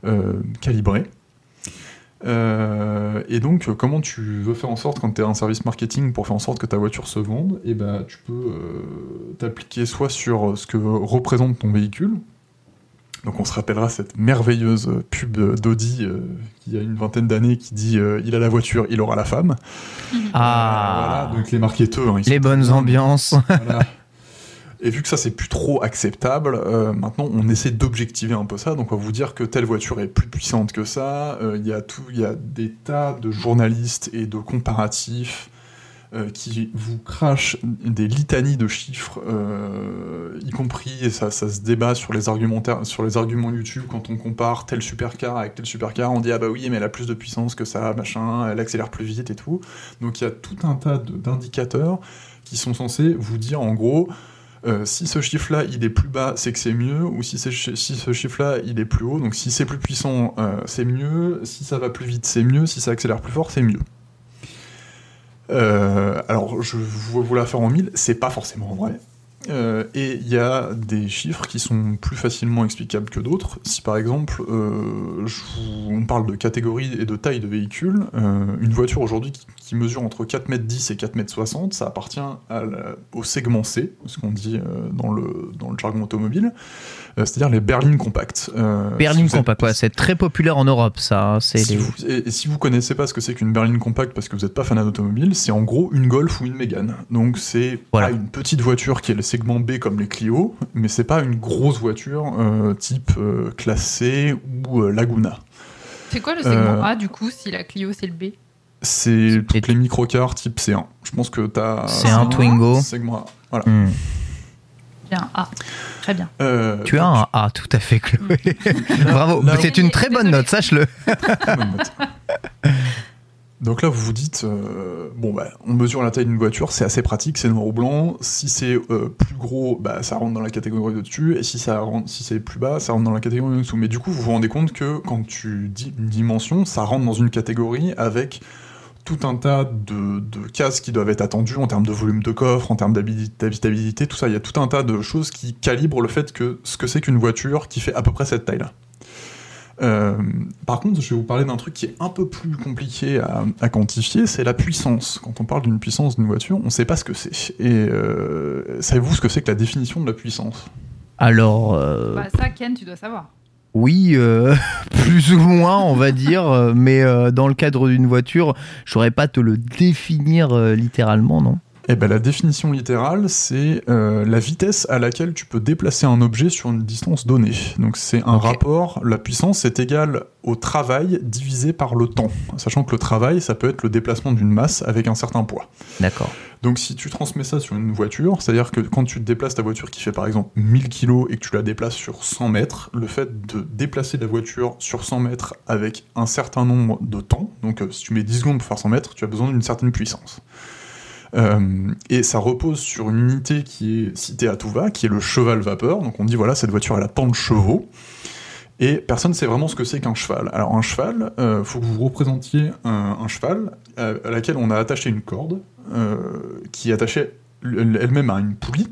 euh, euh, calibrée. Euh, et donc, euh, comment tu veux faire en sorte, quand tu es un service marketing, pour faire en sorte que ta voiture se vende Et ben, tu peux euh, t'appliquer soit sur ce que représente ton véhicule. Donc, on se rappellera cette merveilleuse pub d'Audi euh, qui a une vingtaine d'années qui dit il a la voiture, il aura la femme. Ah, voilà, donc les marketeurs, hein, les bonnes ambiances. Voilà. Et vu que ça c'est plus trop acceptable, euh, maintenant on essaie d'objectiver un peu ça. Donc on va vous dire que telle voiture est plus puissante que ça. Euh, Il y a y a des tas de journalistes et de comparatifs euh, qui vous crachent des litanies de chiffres, y compris et ça, ça se débat sur les argumentaires, sur les arguments YouTube quand on compare tel supercar avec tel supercar. On dit ah bah oui mais elle a plus de puissance que ça, machin, elle accélère plus vite et tout. Donc il y a tout un tas d'indicateurs qui sont censés vous dire en gros Euh, si ce chiffre-là il est plus bas, c'est que c'est mieux, ou si, ce chiffre-là il est plus haut, donc si c'est plus puissant, euh, c'est mieux, si ça va plus vite, c'est mieux, si ça accélère plus fort, c'est mieux. Euh, alors, je vous la faire en mille, c'est pas forcément vrai. Euh, et il y a des chiffres qui sont plus facilement explicables que d'autres. Si par exemple, euh, on parle de catégorie et de taille de véhicule, euh, une voiture aujourd'hui qui, mesure entre 4,10 m et 4,60 m, ça appartient au segment C, ce qu'on dit dans, le, dans le jargon automobile, c'est-à-dire les berlines compactes. berlines compactes, c'est très populaire en Europe, ça. Hein, si vous, et, si vous connaissez pas ce que c'est qu'une berline compacte parce que vous n'êtes pas fan d'automobile, c'est en gros une Golf ou une Mégane. Donc c'est pas une petite voiture qui est le segment B comme les Clio, mais c'est pas une grosse voiture euh, type euh, classée ou euh, Laguna. C'est quoi le segment A du coup si la Clio c'est le B? C'est toutes les microcars type C1. Je pense que tu as. C1 Twingo. Segment A. Voilà. Hmm. un A. Très bien. tu as un A, tout à fait, Chloé. Bravo. C'est une très bonne note, sache-le. Très bonne note. Donc là, vous vous dites, euh, bon, bah, on mesure la taille d'une voiture, c'est assez pratique, c'est noir ou blanc. Si c'est euh, plus gros, bah, ça rentre dans la catégorie de dessus, et si, ça si c'est plus bas, ça rentre dans la catégorie de dessous. Mais du coup, vous vous rendez compte que quand tu dis une dimension, ça rentre dans une catégorie avec tout un tas de, de cases qui doivent être attendues en termes de volume de coffre, en termes d'habitabilité, tout ça. Il y a tout un tas de choses qui calibrent le fait que ce que c'est qu'une voiture qui fait à peu près cette taille-là. Euh, par contre, je vais vous parler d'un truc qui est un peu plus compliqué à, quantifier, c'est la puissance. Quand on parle d'une puissance d'une voiture, on ne sait pas ce que c'est. Et euh, savez-vous ce que c'est que la définition de la puissance? Alors... Euh, bah, ça, Ken, tu dois savoir. Oui, plus ou moins, on va dire, mais dans le cadre d'une voiture, je saurais pas te le définir littéralement, non eh ben, la définition littérale, c'est euh, la vitesse à laquelle tu peux déplacer un objet sur une distance donnée. Donc c'est un rapport, la puissance est égale au travail divisé par le temps. Sachant que le travail, ça peut être le déplacement d'une masse avec un certain poids. D'accord. Donc si tu transmets ça sur une voiture, c'est-à-dire que quand tu déplaces ta voiture qui fait par exemple 1000 kg et que tu la déplaces sur 100 mètres, le fait de déplacer la voiture sur 100 mètres avec un certain nombre de temps, donc euh, si tu mets 10 secondes pour faire 100 mètres, tu as besoin d'une certaine puissance. Euh, et ça repose sur une unité qui est citée à tout va, qui est le cheval vapeur. Donc on dit voilà, cette voiture elle a tant de chevaux. Et personne ne sait vraiment ce que c'est qu'un cheval. Alors un cheval, il euh, faut que vous représentiez un, cheval à, laquelle on a attaché une corde, euh, qui est attachée elle-même à une poulie,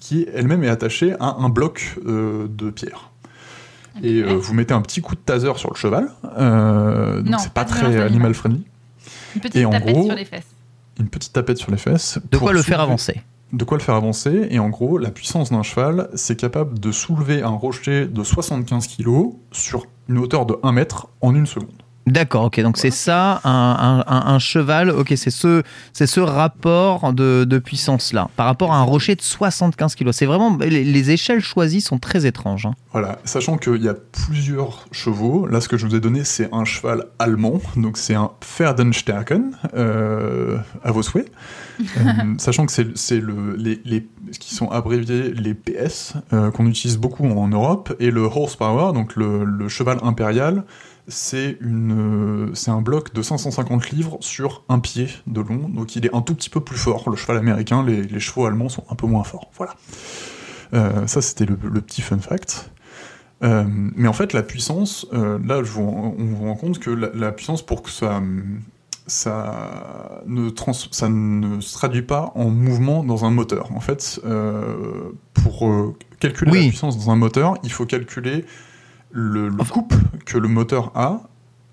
qui elle-même est attachée à un bloc de pierre. Et vous mettez un petit coup de taser sur le cheval, donc c'est pas, très animal friendly. Une petite et en gros, sur les fesses une petite tapette sur les fesses. De quoi le faire avancer de quoi le faire avancer, et en gros, la puissance d'un cheval, c'est capable de soulever un rocher de 75 kg sur une hauteur de 1 mètre en une seconde. D'accord, ok, donc c'est ça, un, cheval, ok, c'est ce, c'est ce rapport de, puissance-là, par rapport à un rocher de 75 kg. C'est vraiment, les, échelles choisies sont très étranges. Hein. Voilà, sachant qu'il y a plusieurs chevaux, là ce que je vous ai donné c'est un cheval allemand, donc c'est un Pferdenstärken, euh, à vos souhaits. Euh, sachant que c'est le, les, les, qui sont abréviés les PS, euh, qu'on utilise beaucoup en Europe, et le horsepower, donc le, le cheval impérial, c'est une, c'est un bloc de 550 livres sur un pied de long, donc il est un tout petit peu plus fort. Le cheval américain, les, chevaux allemands sont un peu moins forts. Voilà. Euh, ça, c'était le, petit fun fact. Euh, mais en fait, la puissance, euh, là, je on vous rend compte que la, puissance, pour que ça, ça, ne ça ne se traduit pas en mouvement dans un moteur. En fait, pour calculer la puissance dans un moteur, il faut calculer le, couple que le moteur a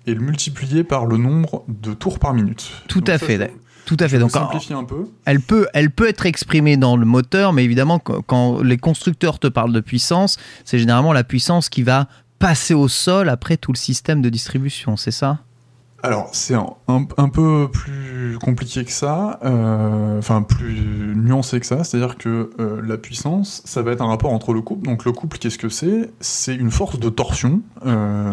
et le multiplier par le nombre de tours par minute. Tout à fait. Tout à fait. Donc, un peu. Elle peut, elle peut être exprimée dans le moteur, mais évidemment, quand les constructeurs te parlent de puissance, c'est généralement la puissance qui va passer au sol après tout le système de distribution, c'est ça? Alors, c'est un, peu plus compliqué que ça, euh, enfin plus nuancé que ça, c'est-à-dire que euh, la puissance, ça va être un rapport entre le couple. Donc le couple, qu'est-ce que c'est? C'est une force de torsion. Euh,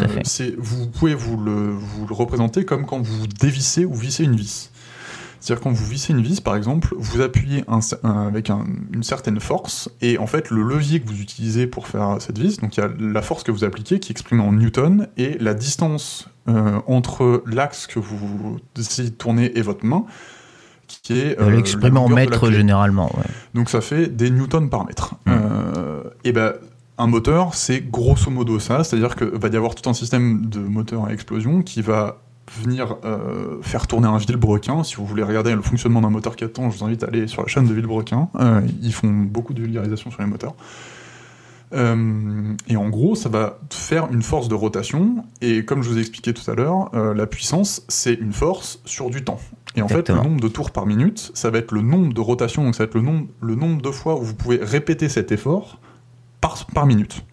vous pouvez vous le, vous le représenter comme quand vous dévissez ou vissez une vis. C'est-à-dire quand vous vissez une vis, par exemple, vous appuyez avec une certaine force, et en fait le levier que vous utilisez pour faire cette vis, donc il y a la force que vous appliquez qui est exprimée en newton, et la distance euh, entre l'axe que vous décidez de tourner et votre main, qui est Euh, L'exprimer en mètres généralement. ouais. Donc ça fait des newtons par mètre. Mm. Euh, et ben un moteur, c'est grosso modo ça, c'est-à-dire que va y avoir tout un système de moteur à explosion qui va venir euh, faire tourner un vilebrequin. Si vous voulez regarder le fonctionnement d'un moteur 4 temps, je vous invite à aller sur la chaîne de vilebrequin. Euh, ils font beaucoup de vulgarisation sur les moteurs. Euh, et en gros, ça va faire une force de rotation. Et comme je vous ai expliqué tout à l'heure, la puissance, c'est une force sur du temps. Et en fait, le nombre de tours par minute, ça va être le nombre de rotations, donc ça va être le nombre, le nombre de fois où vous pouvez répéter cet effort par, par minute.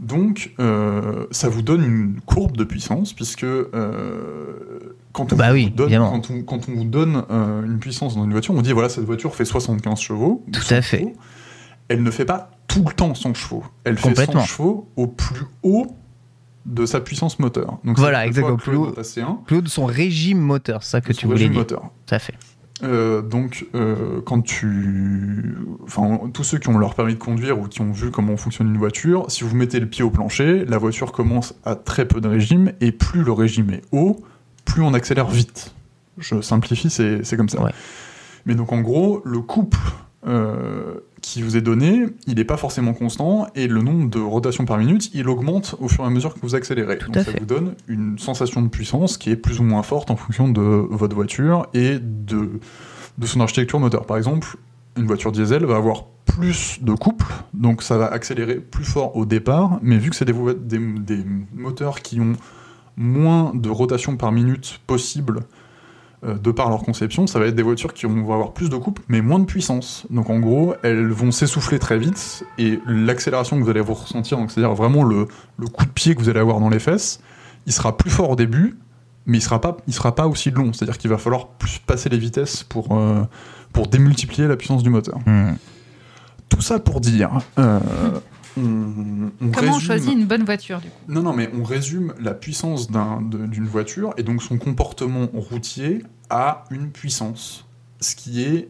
Donc, euh, ça vous donne une courbe de puissance, puisque euh, quand, on Bah oui, donne, évidemment. quand, on, quand on vous donne euh, une puissance dans une voiture, on dit voilà, cette voiture fait 75 chevaux. ou Tout 100 à fait. chevaux. Elle ne fait pas tout le temps 100 chevaux. Elle fait Complètement. 100 chevaux au plus haut de sa puissance moteur. Donc, Voilà, exactement, plus haut haut. de ta C1, Plus haut de son régime moteur, c'est ça que tu voulais régime dire. moteur. Tout à fait. Euh, donc, euh, quand tu. Enfin, tous ceux qui ont leur permis de conduire ou qui ont vu comment fonctionne une voiture, si vous mettez le pied au plancher, la voiture commence à très peu de régime, et plus le régime est haut, plus on accélère vite. Je simplifie, c'est comme ça. Ouais. Mais donc, en gros, le couple euh, qui vous est donné, il n'est pas forcément constant, et le nombre de rotations par minute, il augmente au fur et à mesure que vous accélérez. Tout donc, ça fait. vous donne une sensation de puissance qui est plus ou moins forte en fonction de votre voiture et de, de son architecture moteur. Par exemple, une voiture diesel va avoir plus de couple, donc ça va accélérer plus fort au départ, mais vu que c'est des, des, des moteurs qui ont moins de rotation par minute possible de par leur conception, ça va être des voitures qui vont avoir plus de couple, mais moins de puissance. Donc en gros, elles vont s'essouffler très vite, et l'accélération que vous allez vous ressentir, donc c'est-à-dire vraiment le, le coup de pied que vous allez avoir dans les fesses, il sera plus fort au début, mais il sera pas, il sera pas aussi long. C'est-à-dire qu'il va falloir plus passer les vitesses pour, euh, pour démultiplier la puissance du moteur. Hmm. Tout ça pour dire. euh, on, on Comment on choisit une bonne voiture du coup? Non, non, mais on résume la puissance d'une voiture et donc son comportement routier à une puissance. Ce qui est,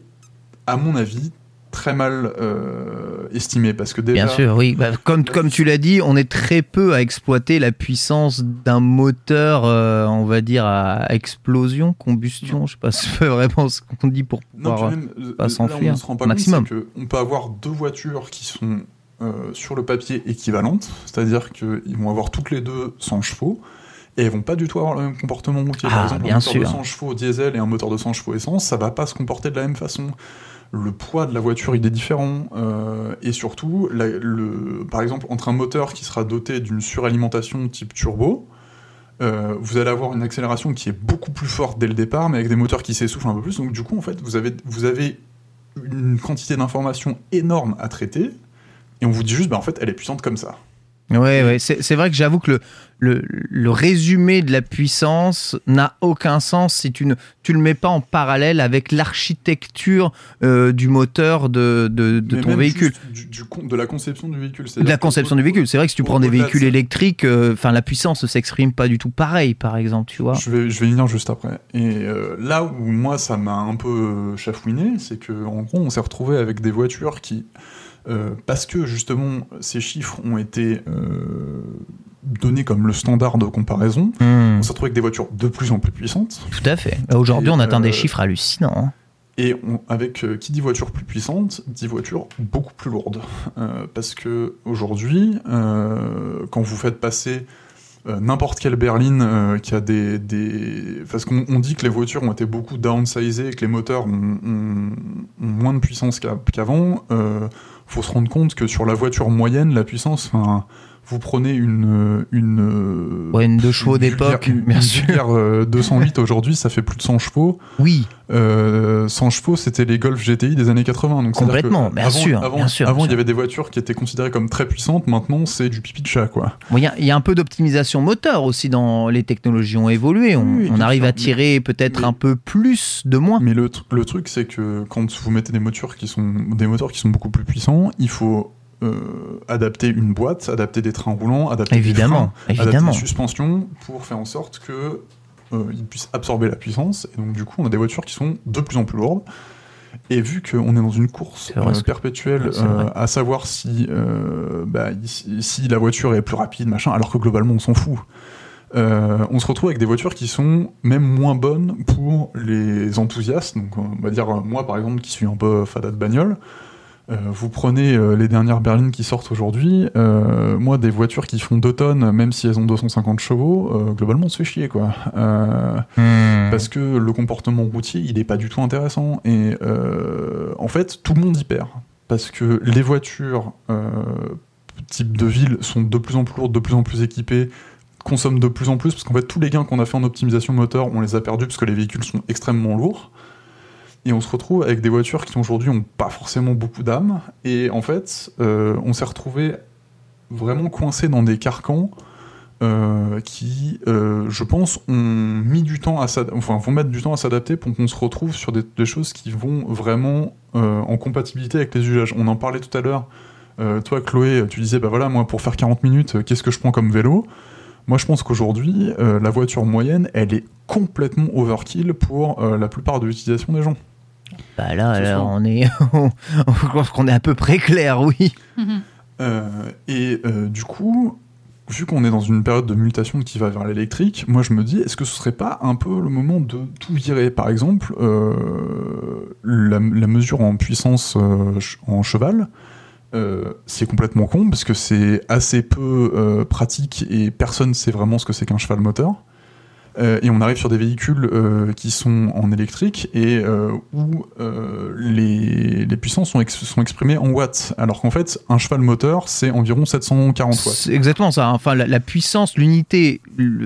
à mon avis, très mal euh, estimé. Parce que déjà. Bien sûr, oui. Bah, comme, comme tu l'as dit, on est très peu à exploiter la puissance d'un moteur, euh, on va dire, à explosion, combustion. Je sais pas c'est vraiment ce qu'on dit pour Non, pouvoir. puis même, euh, pas s'enfuir. on se rend pas Maximum. compte, c'est qu'on peut avoir deux voitures qui sont euh, sur le papier équivalentes, c'est-à-dire qu'ils vont avoir toutes les deux 100 chevaux, et elles vont pas du tout avoir le même comportement routier. Ah, Par exemple, bien un moteur de sûr. 100 chevaux diesel et un moteur de 100 chevaux essence, ça va pas se comporter de la même façon. Le poids de la voiture, il est différent. euh, et surtout, la- le, par exemple, entre un moteur qui sera doté d'une suralimentation type turbo, euh, vous allez avoir une accélération qui est beaucoup plus forte dès le départ, mais avec des moteurs qui s'essoufflent un peu plus. Donc du coup, en fait, vous avez, vous avez une quantité d'informations énorme à traiter, et on vous dit juste, bah, en fait, elle est puissante comme ça. Ouais, ouais. C'est vrai que j'avoue que le, le, le résumé de la puissance n'a aucun sens si tu ne tu le mets pas en parallèle avec l'architecture euh, du moteur de, de, de Mais ton véhicule. Du, du de la conception du véhicule. De la conception du véhicule. C'est vrai que si tu prends des véhicules électriques, euh, la puissance ne s'exprime pas du tout pareil, par exemple, tu vois. Je vais, je vais y venir juste après. Et euh, là où moi ça m'a un peu chafouiné, c'est que en gros on s'est retrouvé avec des voitures qui, euh, parce que justement ces chiffres ont été euh, donnés comme le standard de comparaison, Hmm, on s'est retrouvé avec des voitures de plus en plus puissantes. tout à fait. Aujourd'hui, Et, on atteint euh, des chiffres hallucinants. hein. Et on- avec euh, qui dit voiture plus puissante, dit voiture beaucoup plus lourde. Euh, parce que aujourd'hui, euh, quand vous faites passer euh, n'importe quelle berline euh, qui a des, des... Parce qu'on on dit que les voitures ont été beaucoup downsizées et que les moteurs ont, ont- ont moins de puissance qu'a- qu'avant. Euh, faut se rendre compte que sur la voiture moyenne, la puissance, enfin, vous prenez une... une Ouais, une deux chevaux d'époque, bien sûr. vulgaire, euh, 208 aujourd'hui, ça fait plus de 100 chevaux. Oui, Euh, 100 chevaux, c'était les Golf GTI des années 80. Donc Complètement, bien avant, sûr, Avant, bien sûr, avant, bien il y sûr. avait des voitures qui étaient considérées comme très puissantes. Maintenant, c'est du pipi de chat, quoi. Bon, Il y, a- il y a un peu d'optimisation moteur aussi dans les technologies ont évolué. On, Oui, on bien arrive sûr, à tirer peut-être un peu plus de moins. Mais le, le truc, c'est que quand vous mettez des moteurs qui sont des moteurs qui sont beaucoup plus puissants, il faut euh, adapter une boîte, adapter des trains roulants, adapter Évidemment, des freins, adapter des suspensions pour faire en sorte que euh, ils puissent absorber la puissance. Et donc, du coup, on a des voitures qui sont de plus en plus lourdes. Et vu qu'on est dans une course euh, perpétuelle euh, à savoir si, bah, si, si la voiture est plus rapide, machin, alors que globalement on s'en fout. on se retrouve avec des voitures qui sont même moins bonnes pour les enthousiastes. Donc, on va dire, moi par exemple, qui suis un peu fada de bagnole, euh, vous prenez euh, les dernières berlines qui sortent aujourd'hui, euh, moi, des voitures qui font 2 tonnes, même si elles ont 250 chevaux, globalement, on se fait chier, quoi. Hmm. parce que le comportement routier, il n'est pas du tout intéressant. Et en fait, tout le monde y perd. Parce que les voitures type de ville sont de plus en plus lourdes, de plus en plus équipées, consomment de plus en plus, parce qu'en fait, tous les gains qu'on a fait en optimisation moteur, on les a perdus parce que les véhicules sont extrêmement lourds. Et on se retrouve avec des voitures qui aujourd'hui n'ont pas forcément beaucoup d'âme. Et en fait, euh, on s'est retrouvé vraiment coincé dans des carcans euh, qui, euh, je pense, ont mis du temps à enfin, vont mettre du temps à s'adapter pour qu'on se retrouve sur des, choses qui vont vraiment en compatibilité avec les usages. On en parlait tout à l'heure. Toi, Chloé, tu disais, bah voilà, moi, pour faire 40 minutes, qu'est-ce que je prends comme vélo? Moi, je pense qu'aujourd'hui, la voiture moyenne, elle est complètement overkill pour la plupart de l'utilisation des gens. Bah là, soir. on est, je pense qu'on est à peu près clair, oui. Mhm. Euh, et euh, du coup, vu qu'on est dans une période de mutation qui va vers l'électrique, moi je me dis, est-ce que ce serait pas un peu le moment de tout virer? Par exemple, euh, la, la mesure en puissance euh, en cheval, euh, c'est complètement con parce que c'est assez peu euh, pratique et personne sait vraiment ce que c'est qu'un cheval moteur. Euh, et on arrive sur des véhicules euh, qui sont en électrique et euh, où les, les puissances sont, ex- sont exprimées en watts. Alors qu'en fait, un cheval moteur, c'est environ 740 watts. Exactement ça. hein. Enfin, la, la puissance, l'unité,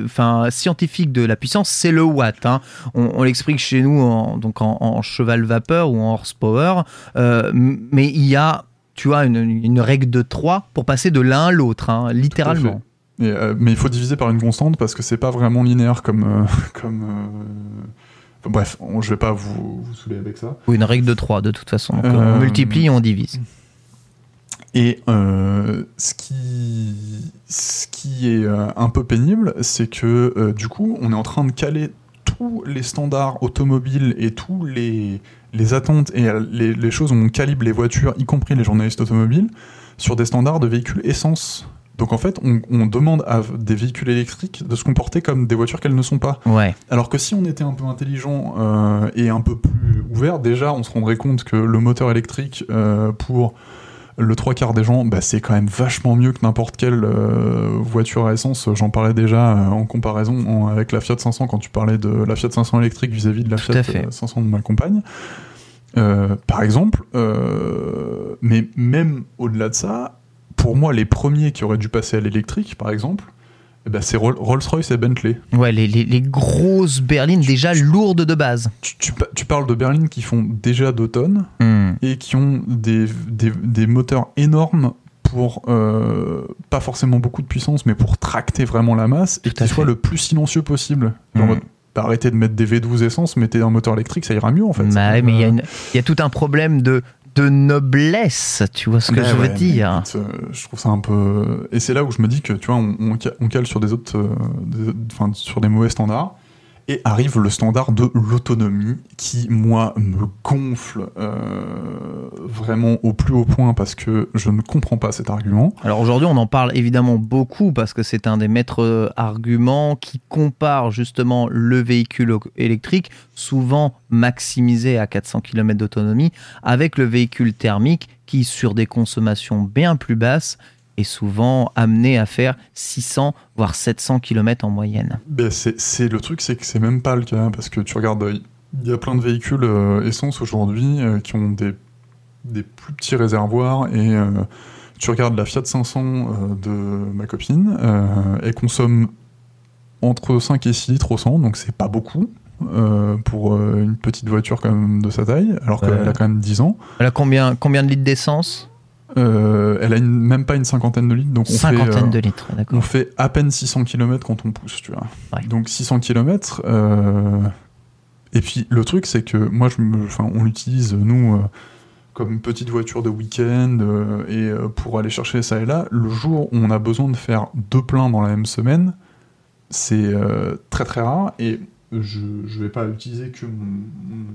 enfin scientifique de la puissance, c'est le watt. hein. On, on l'explique chez nous en, donc en, en cheval vapeur ou en horsepower, mais il y a, tu vois, une, une règle de 3 pour passer de l'un à l'autre, hein, littéralement. Et, euh, mais il faut diviser par une constante parce que c'est pas vraiment linéaire comme. euh, comme euh, enfin, bref, on- je vais pas vous, vous saouler avec ça. Ou une règle de 3 de toute façon. On multiplie et on divise. Et ce, qui, ce qui est un peu pénible, c'est que du coup, on est en train de caler tous les standards automobiles et tous les, les attentes et les, les choses où on calibre les voitures, y compris les journalistes automobiles, sur des standards de véhicules essence. Donc en fait, on, on demande à des véhicules électriques de se comporter comme des voitures qu'elles ne sont pas. Ouais. Alors que si on était un peu intelligent euh, et un peu plus ouvert, déjà on se rendrait compte que le moteur électrique euh, pour le trois quarts des gens, bah, c'est quand même vachement mieux que n'importe quelle euh, voiture à essence. J'en parlais déjà euh, en comparaison en- avec la Fiat 500 quand tu parlais de la Fiat 500 électrique vis-à-vis de la Tout Fiat à fait. euh, 500 de ma compagne. Euh, par exemple, mais même au-delà de ça, pour moi, les premiers qui auraient dû passer à l'électrique, par exemple, eh ben, c'est Roll- Rolls-Royce et Bentley. Ouais, les, les- les grosses berlines déjà lourdes de base. tu, tu pa- tu parles de berlines qui font déjà 2 tonnes Hmm. et qui ont des, des, des moteurs énormes pour euh, pas forcément beaucoup de puissance, mais pour tracter vraiment la masse et Tout qui soit le plus silencieux possible. Genre, mode, bah, arrêtez de mettre des V12 essence, mettez un moteur électrique, ça ira mieux en fait. Bah mais il y, a Euh, il y a tout un problème de, de noblesse, tu vois ce que je veux ouais, dire. écoute, euh, je trouve ça un peu. Et c'est là où je me dis que tu vois, on, on ca- on cale sur des autres, euh, des- enfin sur des mauvais standards. Et arrive le standard de l'autonomie qui, moi, me gonfle euh, vraiment au plus haut point parce que je ne comprends pas cet argument. Alors aujourd'hui, on en parle évidemment beaucoup parce que c'est un des maîtres euh, arguments qui compare justement le véhicule électrique, souvent maximisé à 400 km d'autonomie, avec le véhicule thermique qui, sur des consommations bien plus basses, est souvent amené à faire 600 voire 700 km en moyenne. Ben, c'est le truc, c'est que c'est même pas le cas parce que tu regardes, euh, il y a plein de véhicules euh, essence aujourd'hui euh, qui ont des, des plus petits réservoirs et euh, tu regardes la Fiat 500 euh, de ma copine, euh, elle consomme entre 5 et 6 litres au 100, donc c'est pas beaucoup. euh, pour une petite voiture quand même de sa taille, alors qu'elle a quand même 10 ans. Elle a combien, combien de litres d'essence? Euh, elle a une- même pas une cinquantaine de litres, donc on fait, Cinquantaine euh, de litres, d'accord. on fait à peine 600 km quand on pousse, tu vois. Ouais. Donc 600 km. euh, Et puis le truc, c'est que moi, je me... enfin, on l'utilise, nous, comme petite voiture de week-end euh, et euh, pour aller chercher ça et là. Le jour où on a besoin de faire deux pleins dans la même semaine, c'est euh, très très rare et je, je vais pas utiliser que mon,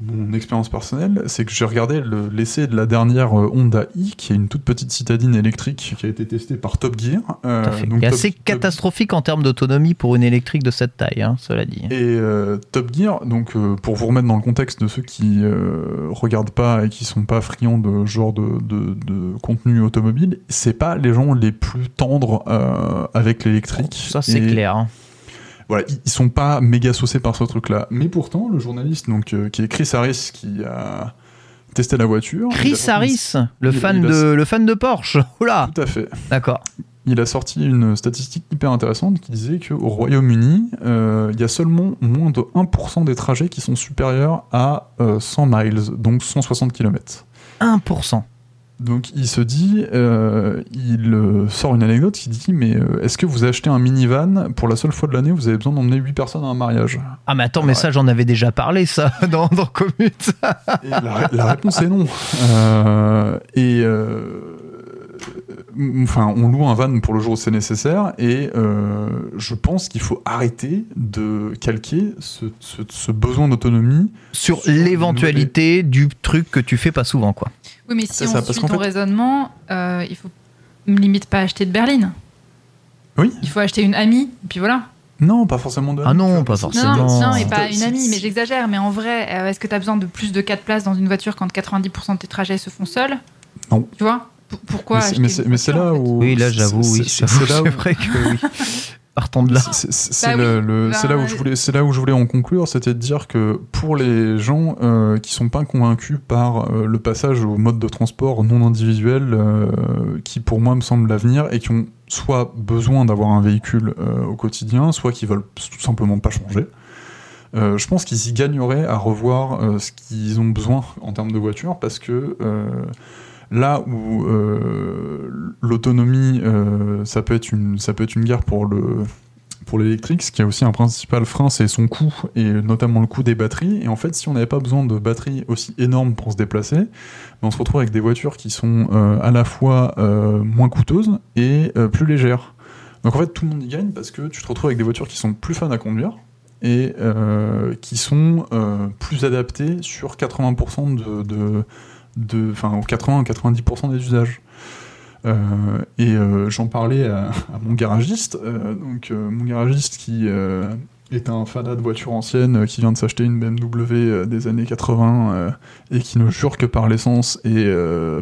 mon- expérience personnelle, c'est que j'ai regardé le- l'essai de la dernière euh, Honda i, qui est une toute petite citadine électrique qui a été testée par Top Gear. Euh, donc Top- assez Top- catastrophique en termes d'autonomie pour une électrique de cette taille, hein, cela dit. Et euh, Top Gear, donc euh, pour vous remettre dans le contexte de ceux qui regardent pas et qui sont pas friands de genre de, de, de contenu automobile, c'est pas les gens les plus tendres avec l'électrique. Ça, c'est clair. hein. Voilà, ils, sont pas méga saucés par ce truc-là. Mais pourtant, le journaliste, donc euh, qui est Chris Harris, qui a testé la voiture. Chris Harris, le il- fan, il a- de, le fan de Porsche. Oula Tout à fait. D'accord. il a sorti une statistique hyper intéressante qui disait qu'au Royaume-Uni, euh, il y a seulement moins de 1% des trajets qui sont supérieurs à euh, 100 miles, donc 160 km. 1%. Donc il se dit, euh, il euh, sort une anecdote qui dit Mais euh, est-ce que vous achetez un minivan pour la seule fois de l'année, vous avez besoin d'emmener 8 personnes à un mariage? Ah, mais attends, mais ça, j'en avais déjà parlé, ça, dans, dans Commute. Et la, la réponse est non. Et enfin, on loue un van pour le jour où c'est nécessaire, et euh, je pense qu'il faut arrêter de calquer ce, ce- ce besoin d'autonomie. Sur l'éventualité du truc que tu fais pas souvent, quoi. Oui, mais si on ça, suit ton fait- raisonnement, euh, il faut limite pas acheter de berline. Oui. Il faut acheter une amie, et puis voilà. Non, pas forcément de. Ah non, pas forcément. non, non, et pas une amie, mais j'exagère. Mais en vrai, euh, est-ce que tu as besoin de plus de 4 places dans une voiture quand 90% de tes trajets se font seuls? Non. Tu vois? P- Pourquoi Mais c'est- là en fait? où. Oui, là, j'avoue, c'est- oui. C'est vrai que oui. Partons de là. C'est- Bah le, oui, le- bah, là où je voulais, c'est là où je voulais en conclure, c'était de dire que pour les gens euh, qui sont pas convaincus par euh, le passage au mode de transport non individuel, euh, qui pour moi me semble l'avenir, et qui ont soit besoin d'avoir un véhicule euh, au quotidien, soit qui veulent tout simplement pas changer. euh, je pense qu'ils y gagneraient à revoir euh, ce qu'ils ont besoin en termes de voiture parce que euh, là où euh, l'autonomie euh, ça peut être une ça peut être une guerre pour le pour l'électrique, ce qui a aussi un principal frein, c'est son coût, et notamment le coût des batteries. Et en fait, si on n'avait pas besoin de batteries aussi énormes pour se déplacer, ben, on se retrouve avec des voitures qui sont euh, à la fois moins coûteuses et plus légères. Donc en fait, tout le monde y gagne parce que tu te retrouves avec des voitures qui sont plus fun à conduire et qui sont plus adaptées sur 80% de, de, enfin, aux 80 à 90% des usages. Euh, et euh, j'en parlais à, mon garagiste, euh, donc mon garagiste qui est un fanat de voitures anciennes, qui vient de s'acheter une BMW des années 80 euh, et qui ne jure que par l'essence et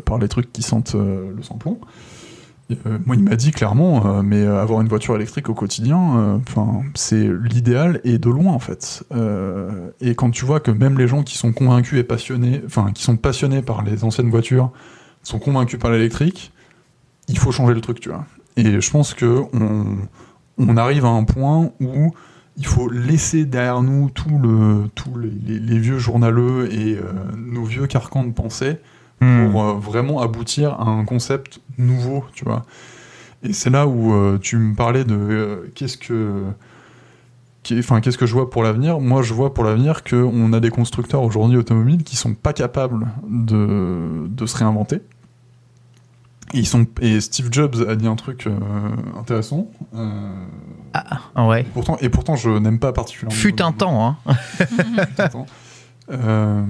par les trucs qui sentent le samplon. Euh, moi, il m'a dit clairement, euh, mais euh, avoir une voiture électrique au quotidien, enfin, c'est l'idéal et de loin en fait. Et quand tu vois que même les gens qui sont convaincus et passionnés, enfin, qui sont passionnés par les anciennes voitures, sont convaincus par l'électrique, il faut changer le truc, tu vois. Et je pense que on, arrive à un point où il faut laisser derrière nous tout le, tous les, vieux journaleux et nos vieux carcans de pensée Hmm. pour euh, vraiment aboutir à un concept nouveau, tu vois. Et c'est là où euh, tu me parlais de euh, qu'est-ce que Enfin, qu'est-ce que je vois pour l'avenir Moi, je vois pour l'avenir qu'on a des constructeurs aujourd'hui automobiles qui sont pas capables de, de se réinventer. Et, ils sont, et Steve Jobs a dit un truc euh, intéressant. euh, Ah ouais. pourtant, et pourtant, je n'aime pas particulièrement. Fut un temps, hein. Attends. Euh,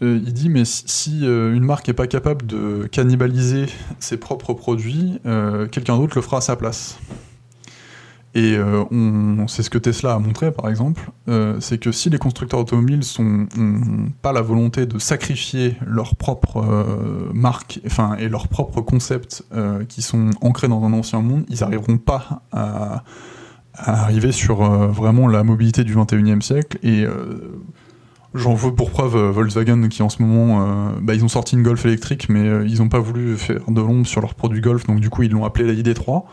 euh, il dit mais si, euh, une marque est pas capable de cannibaliser ses propres produits, euh, quelqu'un d'autre le fera à sa place. Et c'est ce que Tesla a montré par exemple, c'est que si les constructeurs automobiles sont ont pas la volonté de sacrifier leur propre euh, marque, enfin et leurs propres concepts qui sont ancrés dans un ancien monde, ils n'arriveront pas à, arriver sur vraiment la mobilité du 21e siècle et J'en veux pour preuve euh, Volkswagen qui en ce moment, euh, bah, ils ont sorti une Golf électrique, mais euh, ils n'ont pas voulu faire de l'ombre sur leur produit Golf, donc du coup ils l'ont appelé la ID3.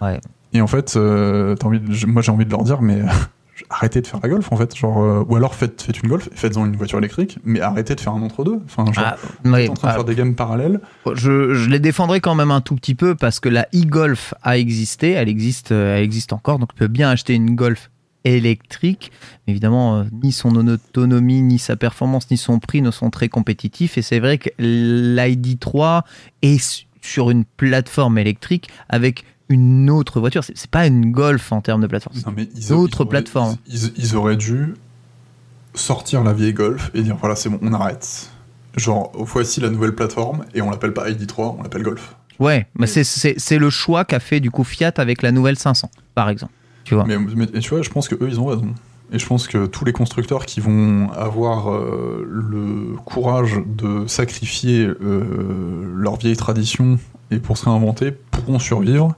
Ouais. Et en fait, euh, envie de- moi j'ai envie de leur dire, mais arrêtez de faire la Golf en fait, genre, ou alors faites, faites une Golf, faites-en une voiture électrique, mais arrêtez de faire un entre deux. Enfin, genre, Ah, en train de ah, faire des gammes parallèles. je, je les défendrai quand même un tout petit peu parce que la e-Golf a existé, elle existe, elle existe encore, donc tu peux bien acheter une Golf électrique. Évidemment, euh, ni son autonomie, ni sa performance, ni son prix ne sont très compétitifs. Et c'est vrai que l'ID3 est su- sur une plateforme électrique avec une autre voiture. C'est pas une Golf en termes de plateforme. Non, mais ils, auraient- plateformes. Ils, auraient dû sortir la vieille Golf et dire voilà, c'est bon, on arrête. Genre, voici la nouvelle plateforme et on l'appelle pas ID3, on l'appelle Golf. Ouais, mais c'est le choix qu'a fait du coup Fiat avec la nouvelle 500, par exemple. Tu vois. Mais, tu vois, je pense que eux, ils ont raison. Et je pense que tous les constructeurs qui vont avoir euh, le courage de sacrifier euh, leur vieille tradition et pour se réinventer pourront survivre.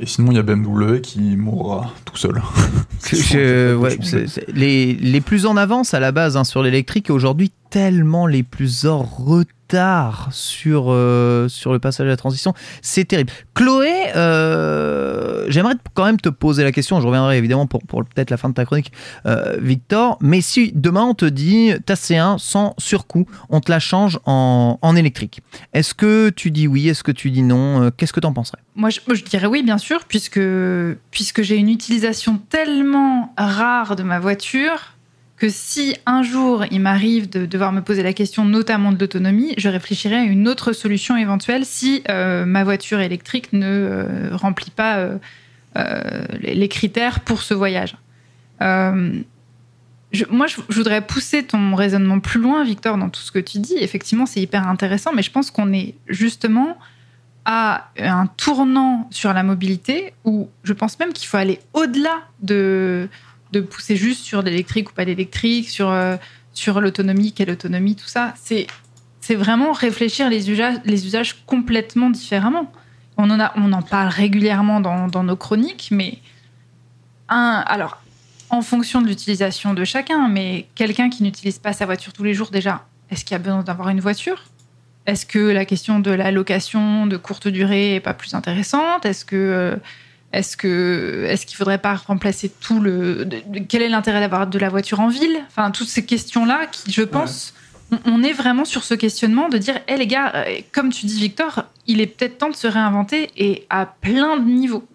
Et sinon, il y a BMW qui mourra tout seul. Je- je- ouais, c'est- c'est- les, les plus en avance à la base hein, sur l'électrique aujourd'hui tellement les plus en retard sur, euh, sur le passage à la transition. C'est terrible. Chloé, euh, j'aimerais quand même te poser la question. Je reviendrai évidemment pour, pour peut-être la fin de ta chronique, euh, Victor. Mais si demain on te dit ta C1 sans surcoût, on te la change en, en électrique. Est-ce que tu dis oui Est-ce que tu dis non Qu'est-ce que tu en penserais? Moi je, moi, je dirais oui, bien sûr, puisque, puisque j'ai une utilisation tellement rare de ma voiture que si un jour il m'arrive de devoir me poser la question notamment de l'autonomie, je réfléchirais à une autre solution éventuelle si euh, ma voiture électrique ne euh, remplit pas euh, les critères pour ce voyage. Moi, je voudrais pousser ton raisonnement plus loin, Victor, dans tout ce que tu dis. Effectivement, c'est hyper intéressant, mais je pense qu'on est justement à un tournant sur la mobilité où je pense même qu'il faut aller au-delà de, de pousser juste sur l'électrique ou pas l'électrique, sur, euh, sur l'autonomie, quelle autonomie, tout ça. C'est, c'est vraiment réfléchir les usages, les usages complètement différemment. On en, a, on en parle régulièrement dans, dans nos chroniques, mais un, alors, en fonction de l'utilisation de chacun, mais quelqu'un qui n'utilise pas sa voiture tous les jours, déjà, est-ce qu'il a besoin d'avoir une voiture? Est-ce que la question de la location de courte durée est pas plus intéressante? Est-ce que euh, est-ce que est-ce qu'il faudrait pas remplacer tout le de- de- quel est l'intérêt d'avoir de la voiture en ville? Enfin toutes ces questions là qui je pense on, on est vraiment sur ce questionnement de dire hé les gars euh, comme tu dis Victor, il est peut-être temps de se réinventer et à plein de niveaux.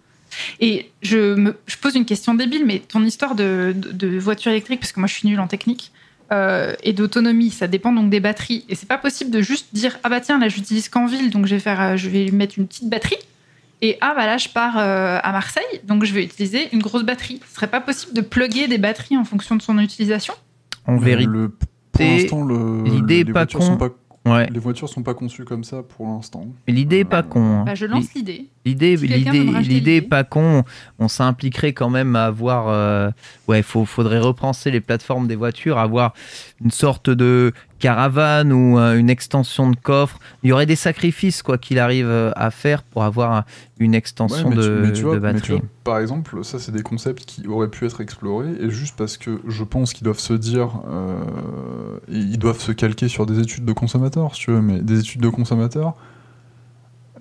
Et je me je pose une question débile mais ton histoire de, de, voiture électrique parce que moi je suis nulle en technique euh, et d'autonomie, ça dépend donc des batteries. Et c'est pas possible de juste dire ah bah tiens là j'utilise qu'en ville donc je vais faire, euh, je vais lui mettre une petite batterie. Et ah bah là je pars euh, à Marseille donc je vais utiliser une grosse batterie. Ce serait pas possible de plugger des batteries en fonction de son utilisation? En vérité, Le- pour l'instant, le- l'idée est les pas voitures con. sont pas- ouais. les voitures sont pas conçues comme ça pour l'instant. Mais l'idée est pas con. hein. Bah, je lance l'idée. L'idée, l'idée, l'idée pas con. On s'impliquerait quand même à avoir, euh, ouais, faut, faudrait repenser les plateformes des voitures, avoir une sorte de caravane ou euh, une extension de coffre. Il y aurait des sacrifices quoi qu'il arrive euh, à faire pour avoir un- une extension Ouais, mais tu- de, mais tu vois- de mais tu batterie. vois, par exemple, ça, c'est des concepts qui auraient pu être explorés, et juste parce que je pense qu'ils doivent se dire, euh, ils doivent se calquer sur des études de consommateurs, si tu veux, mais des études de consommateurs,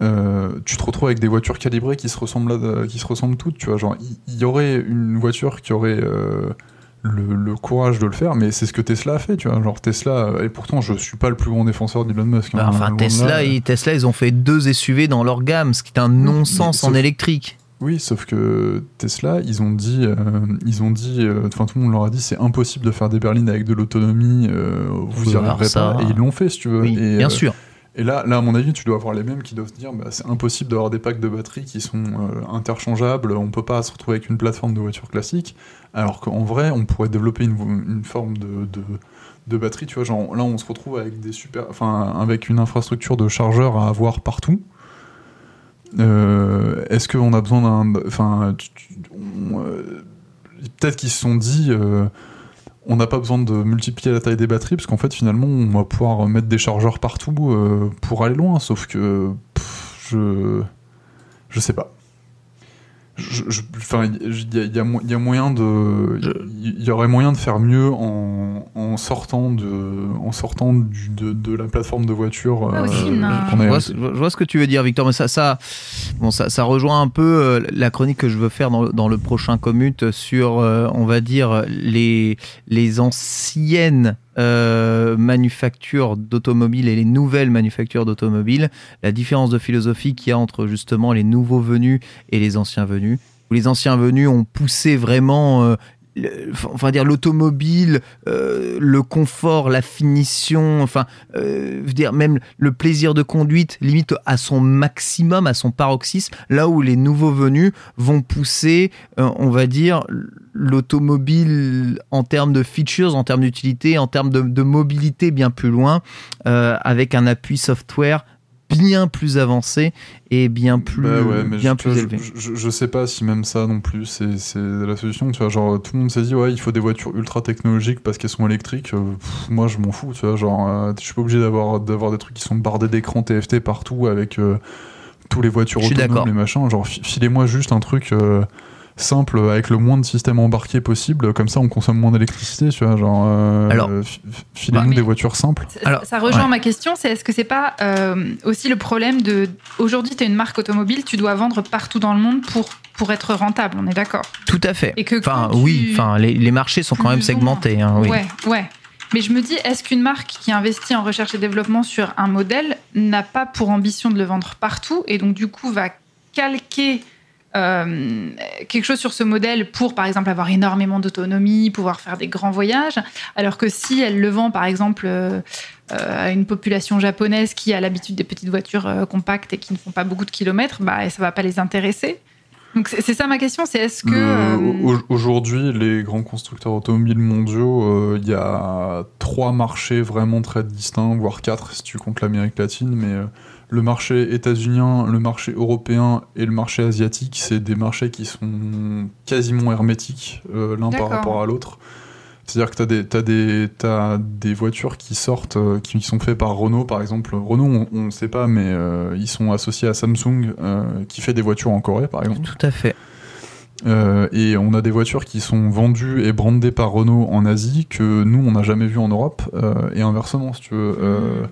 euh, tu te retrouves avec des voitures calibrées qui se ressemblent, là- qui se ressemblent toutes, tu vois, genre, il y, aurait une voiture qui aurait euh, le, le courage de le faire, mais c'est ce que Tesla a fait, tu vois, genre Tesla, et pourtant, je suis pas le plus grand défenseur d'Elon Musk. Bah, hein, enfin, Tesla, ils, Tesla, ils ont fait deux SUV dans leur gamme, ce qui est un non-sens en électrique. Oui, sauf que Tesla, ils ont dit, euh, ils ont dit, euh, enfin tout le monde leur a dit, c'est impossible de faire des berlines avec de l'autonomie, euh, vous y Alors arriverez pas, et ils l'ont fait, si tu veux. Oui, et, bien euh, sûr. Et là, là, à mon avis, tu dois avoir les mêmes qui doivent se dire, bah, c'est impossible d'avoir des packs de batteries qui sont euh, interchangeables, on peut pas se retrouver avec une plateforme de voiture classique, alors qu'en vrai, on pourrait développer une, forme de, de, batterie, tu vois, genre là, on se retrouve avec des super, avec une infrastructure de chargeurs à avoir partout. Euh, Est-ce qu'on a besoin d'un, euh, peut-être qu'ils se sont dit. On n'a pas besoin de multiplier la taille des batteries parce qu'en fait finalement on va pouvoir mettre des chargeurs partout euh, pour aller loin sauf que je je sais pas il y, y a mo- il y a moyen de il y aurait moyen de faire mieux en, en sortant de en sortant du- de, de la plateforme de voiture euh, qu'on Je a- vois, ce- je vois ce que tu veux dire, Victor, mais ça, ça, bon, ça, ça rejoint un peu euh, la chronique que je veux faire dans, dans le prochain commute sur, euh, on va dire, les, les anciennes euh, manufactures d'automobiles et les nouvelles manufactures d'automobiles, la différence de philosophie qu'il y a entre justement les nouveaux venus et les anciens venus. Où les anciens venus ont poussé vraiment euh, le- va dire l'automobile, euh, le confort, la finition, enfin, euh, même le plaisir de conduite, limite à son maximum, à son paroxysme, là où les nouveaux venus vont pousser, euh, on va dire, l'automobile en termes de features, en termes d'utilité, en termes de, mobilité bien plus loin, avec un appui software bien plus avancé et bien plus, Bah ouais, mais bien je, plus élevé. Je, je- sais pas si même ça non plus, c'est c'est la solution. Tu vois, genre tout le monde s'est dit ouais, il faut des voitures ultra technologiques parce qu'elles sont électriques. Euh, pff, moi, je m'en fous. Tu vois, genre, euh, je suis pas obligé d'avoir d'avoir des trucs qui sont bardés d'écran TFT partout avec euh, tous les voitures autonomes, les machins. Genre, fi- filez-moi juste un truc. euh, simple avec le moins de systèmes embarqués possible comme ça on consomme moins d'électricité tu vois genre euh, Alors- fi- filez-nous Bah, des voitures simples Ça- Alors, ça rejoint ouais. ma question, c'est est-ce que c'est pas euh, aussi le problème de aujourd'hui tu es une marque automobile, tu dois vendre partout dans le monde pour pour être rentable, on est d'accord? Tout à fait. Et que Enfin, oui, enfin, les, les marchés sont quand même segmentés. hein, oui. Ouais, ouais. Mais je me dis, est-ce qu'une marque qui investit en recherche et développement sur un modèle n'a pas pour ambition de le vendre partout et donc du coup va calquer euh, quelque chose sur ce modèle pour, par exemple, avoir énormément d'autonomie, pouvoir faire des grands voyages, alors que si elle le vend, par exemple, euh, euh, à une population japonaise qui a l'habitude des petites voitures compactes et qui ne font pas beaucoup de kilomètres, bah, ça va pas les intéresser. Donc c'est ça ma question, c'est est-ce que... Euh, Aujourd'hui, les grands constructeurs automobiles mondiaux, euh, il y a trois marchés vraiment très distincts, voire quatre si tu comptes l'Amérique latine, mais le marché états-unien, le marché européen et le marché asiatique, c'est des marchés qui sont quasiment hermétiques euh, l'un par rapport à l'autre. C'est-à-dire que tu as des, t'as des, t'as des voitures qui sortent, euh, qui sont faites par Renault, par exemple. Renault, on ne sait pas, mais euh, ils sont associés à Samsung, euh, qui fait des voitures en Corée, par exemple. Tout à fait. Euh, et on a des voitures qui sont vendues et brandées par Renault en Asie que nous on n'a jamais vu en Europe euh, et inversement si tu veux. Euh,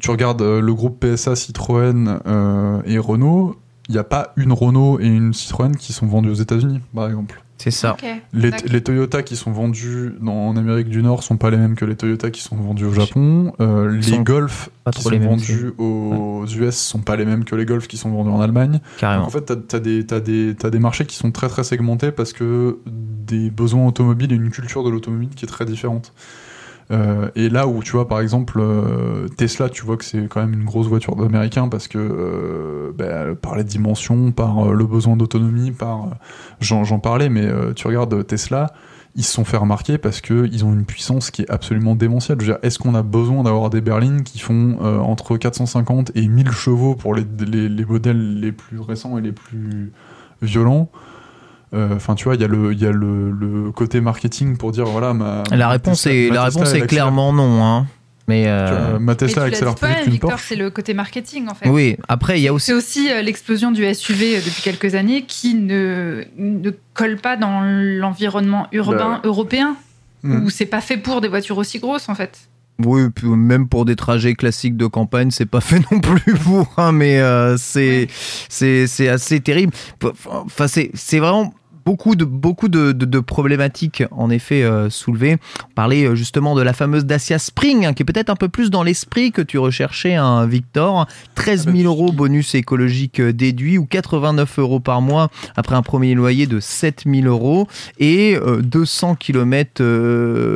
tu regardes euh, le groupe PSA, Citroën euh, et Renault, il n'y a pas une Renault et une Citroën qui sont vendues aux États-Unis par exemple. C'est ça. Les, les Toyota qui sont vendus dans- en Amérique du Nord sont pas les mêmes que les Toyota qui sont vendus au Japon. Euh, les Golf qui sont les mêmes, vendus aux US sont pas les mêmes que les Golf qui sont vendus en Allemagne. Carrément. En fait, tu as, t'as des marchés qui sont très très segmentés parce que des besoins automobiles et une culture de l'automobile qui est très différente. Euh, et là où tu vois par exemple euh, Tesla, tu vois que c'est quand même une grosse voiture d'américain parce que euh, ben, par les dimensions, par le besoin d'autonomie, par j'en, parlais, mais tu regardes Tesla, ils se sont fait remarquer parce que ils ont une puissance qui est absolument démentielle. Je veux dire, est-ce qu'on a besoin d'avoir des berlines qui font entre 450 et 1000 chevaux pour les, les, les modèles les plus récents et les plus violents? Enfin, tu vois, il y a, le, il y a le, le côté marketing pour dire voilà, ma. La ma réponse Tesla- est, ma la Tesla, réponse est clairement non. Hein. Mais tu euh, vois, ma Tesla accélère plus vite qu'une Victor, Porsche. c'est le côté marketing en fait. oui, après, il y a aussi. C'est aussi euh, l'explosion du SUV depuis quelques années qui ne, ne colle pas dans l'environnement urbain Bah, européen, Mm. où c'est pas fait pour des voitures aussi grosses en fait. Oui, puis même pour des trajets classiques de campagne, c'est pas fait non plus pour. hein, mais euh, c'est c'est c'est assez terrible. Enfin, c'est c'est vraiment beaucoup de beaucoup de, de- de problématiques en effet euh, soulevées. On parlait euh, justement de la fameuse Dacia Spring, hein, qui est peut-être un peu plus dans l'esprit que tu recherchais, un Victor. 13 000 euros bonus écologique euh, déduit ou 89 euros par mois après un premier loyer de 7 000 euros et euh, 200 km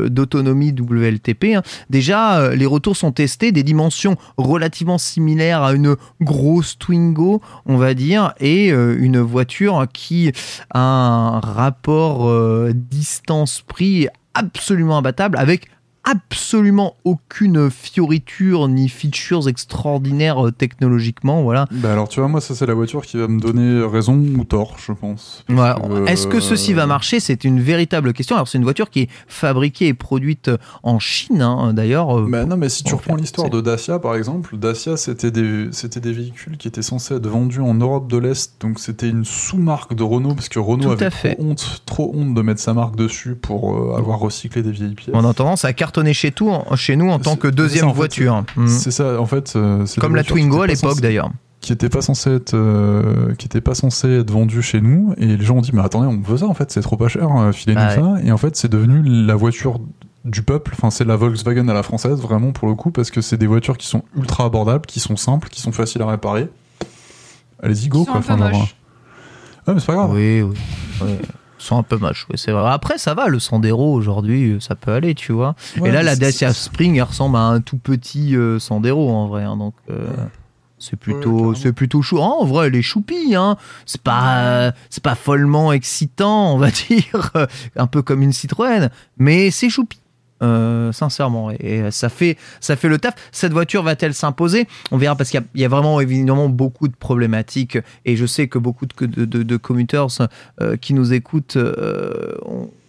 d'autonomie WLTP. hein. Déjà, les retours sont testés, des dimensions relativement similaires à une grosse Twingo, on va dire, et une voiture qui a un rapport euh, distance-prix absolument imbattable avec absolument aucune fioriture ni features extraordinaires euh, technologiquement voilà Bah alors tu vois moi ça c'est la voiture qui va me donner raison ou tort je pense. Voilà. que, Est-ce que ceci euh, va marcher? C'est une véritable question. Alors, c'est une voiture qui est fabriquée et produite en Chine, hein, d'ailleurs. euh, Bah non, mais si tu reprends l'histoire de Dacia, par exemple, Dacia, c'était des, c'était des véhicules qui étaient censés être vendus en Europe de l'Est, donc c'était une sous-marque de Renault, parce que Renault Tout avait fait. trop honte, trop honte de mettre sa marque dessus pour euh, avoir recyclé des vieilles pièces. On a tendance à cartonner chez, tout, chez nous en tant que deuxième ça, voiture. Mhm. C'est ça, en fait. euh, c'est Comme la Twingo à l'époque d'ailleurs. Qui n'étaient pas censées être, euh, qui pas être vendues chez nous, et les gens ont dit, mais attendez, on veut ça en fait, c'est trop pas cher, euh, filez-nous Ah ça, et en fait, c'est devenu la voiture du peuple, enfin c'est la Volkswagen à la française vraiment pour le coup parce que c'est des voitures qui sont ultra abordables, qui sont simples, qui sont faciles à réparer. Allez-y go quoi. enfin, genre. Ouais mais c'est pas grave. Oui, oui. oui. Sont un peu moches, oui, c'est vrai. Après, ça va, le Sandero aujourd'hui, ça peut aller, tu vois. Ouais, Et là, la Dacia Spring, elle ressemble à un tout petit euh, Sandero en vrai. hein, donc, euh, c'est plutôt, carrément. c'est plutôt chou. Ah, en vrai, elle est choupie. Hein. C'est pas, euh, c'est pas follement excitant, on va dire, un peu comme une Citroën, mais c'est choupi. Euh, sincèrement et ça fait ça fait le taf cette voiture va-t-elle s'imposer? On verra parce qu'il y a- il y, a vraiment évidemment beaucoup de problématiques et je sais que beaucoup de, de, de, de commuters euh, qui nous écoutent euh,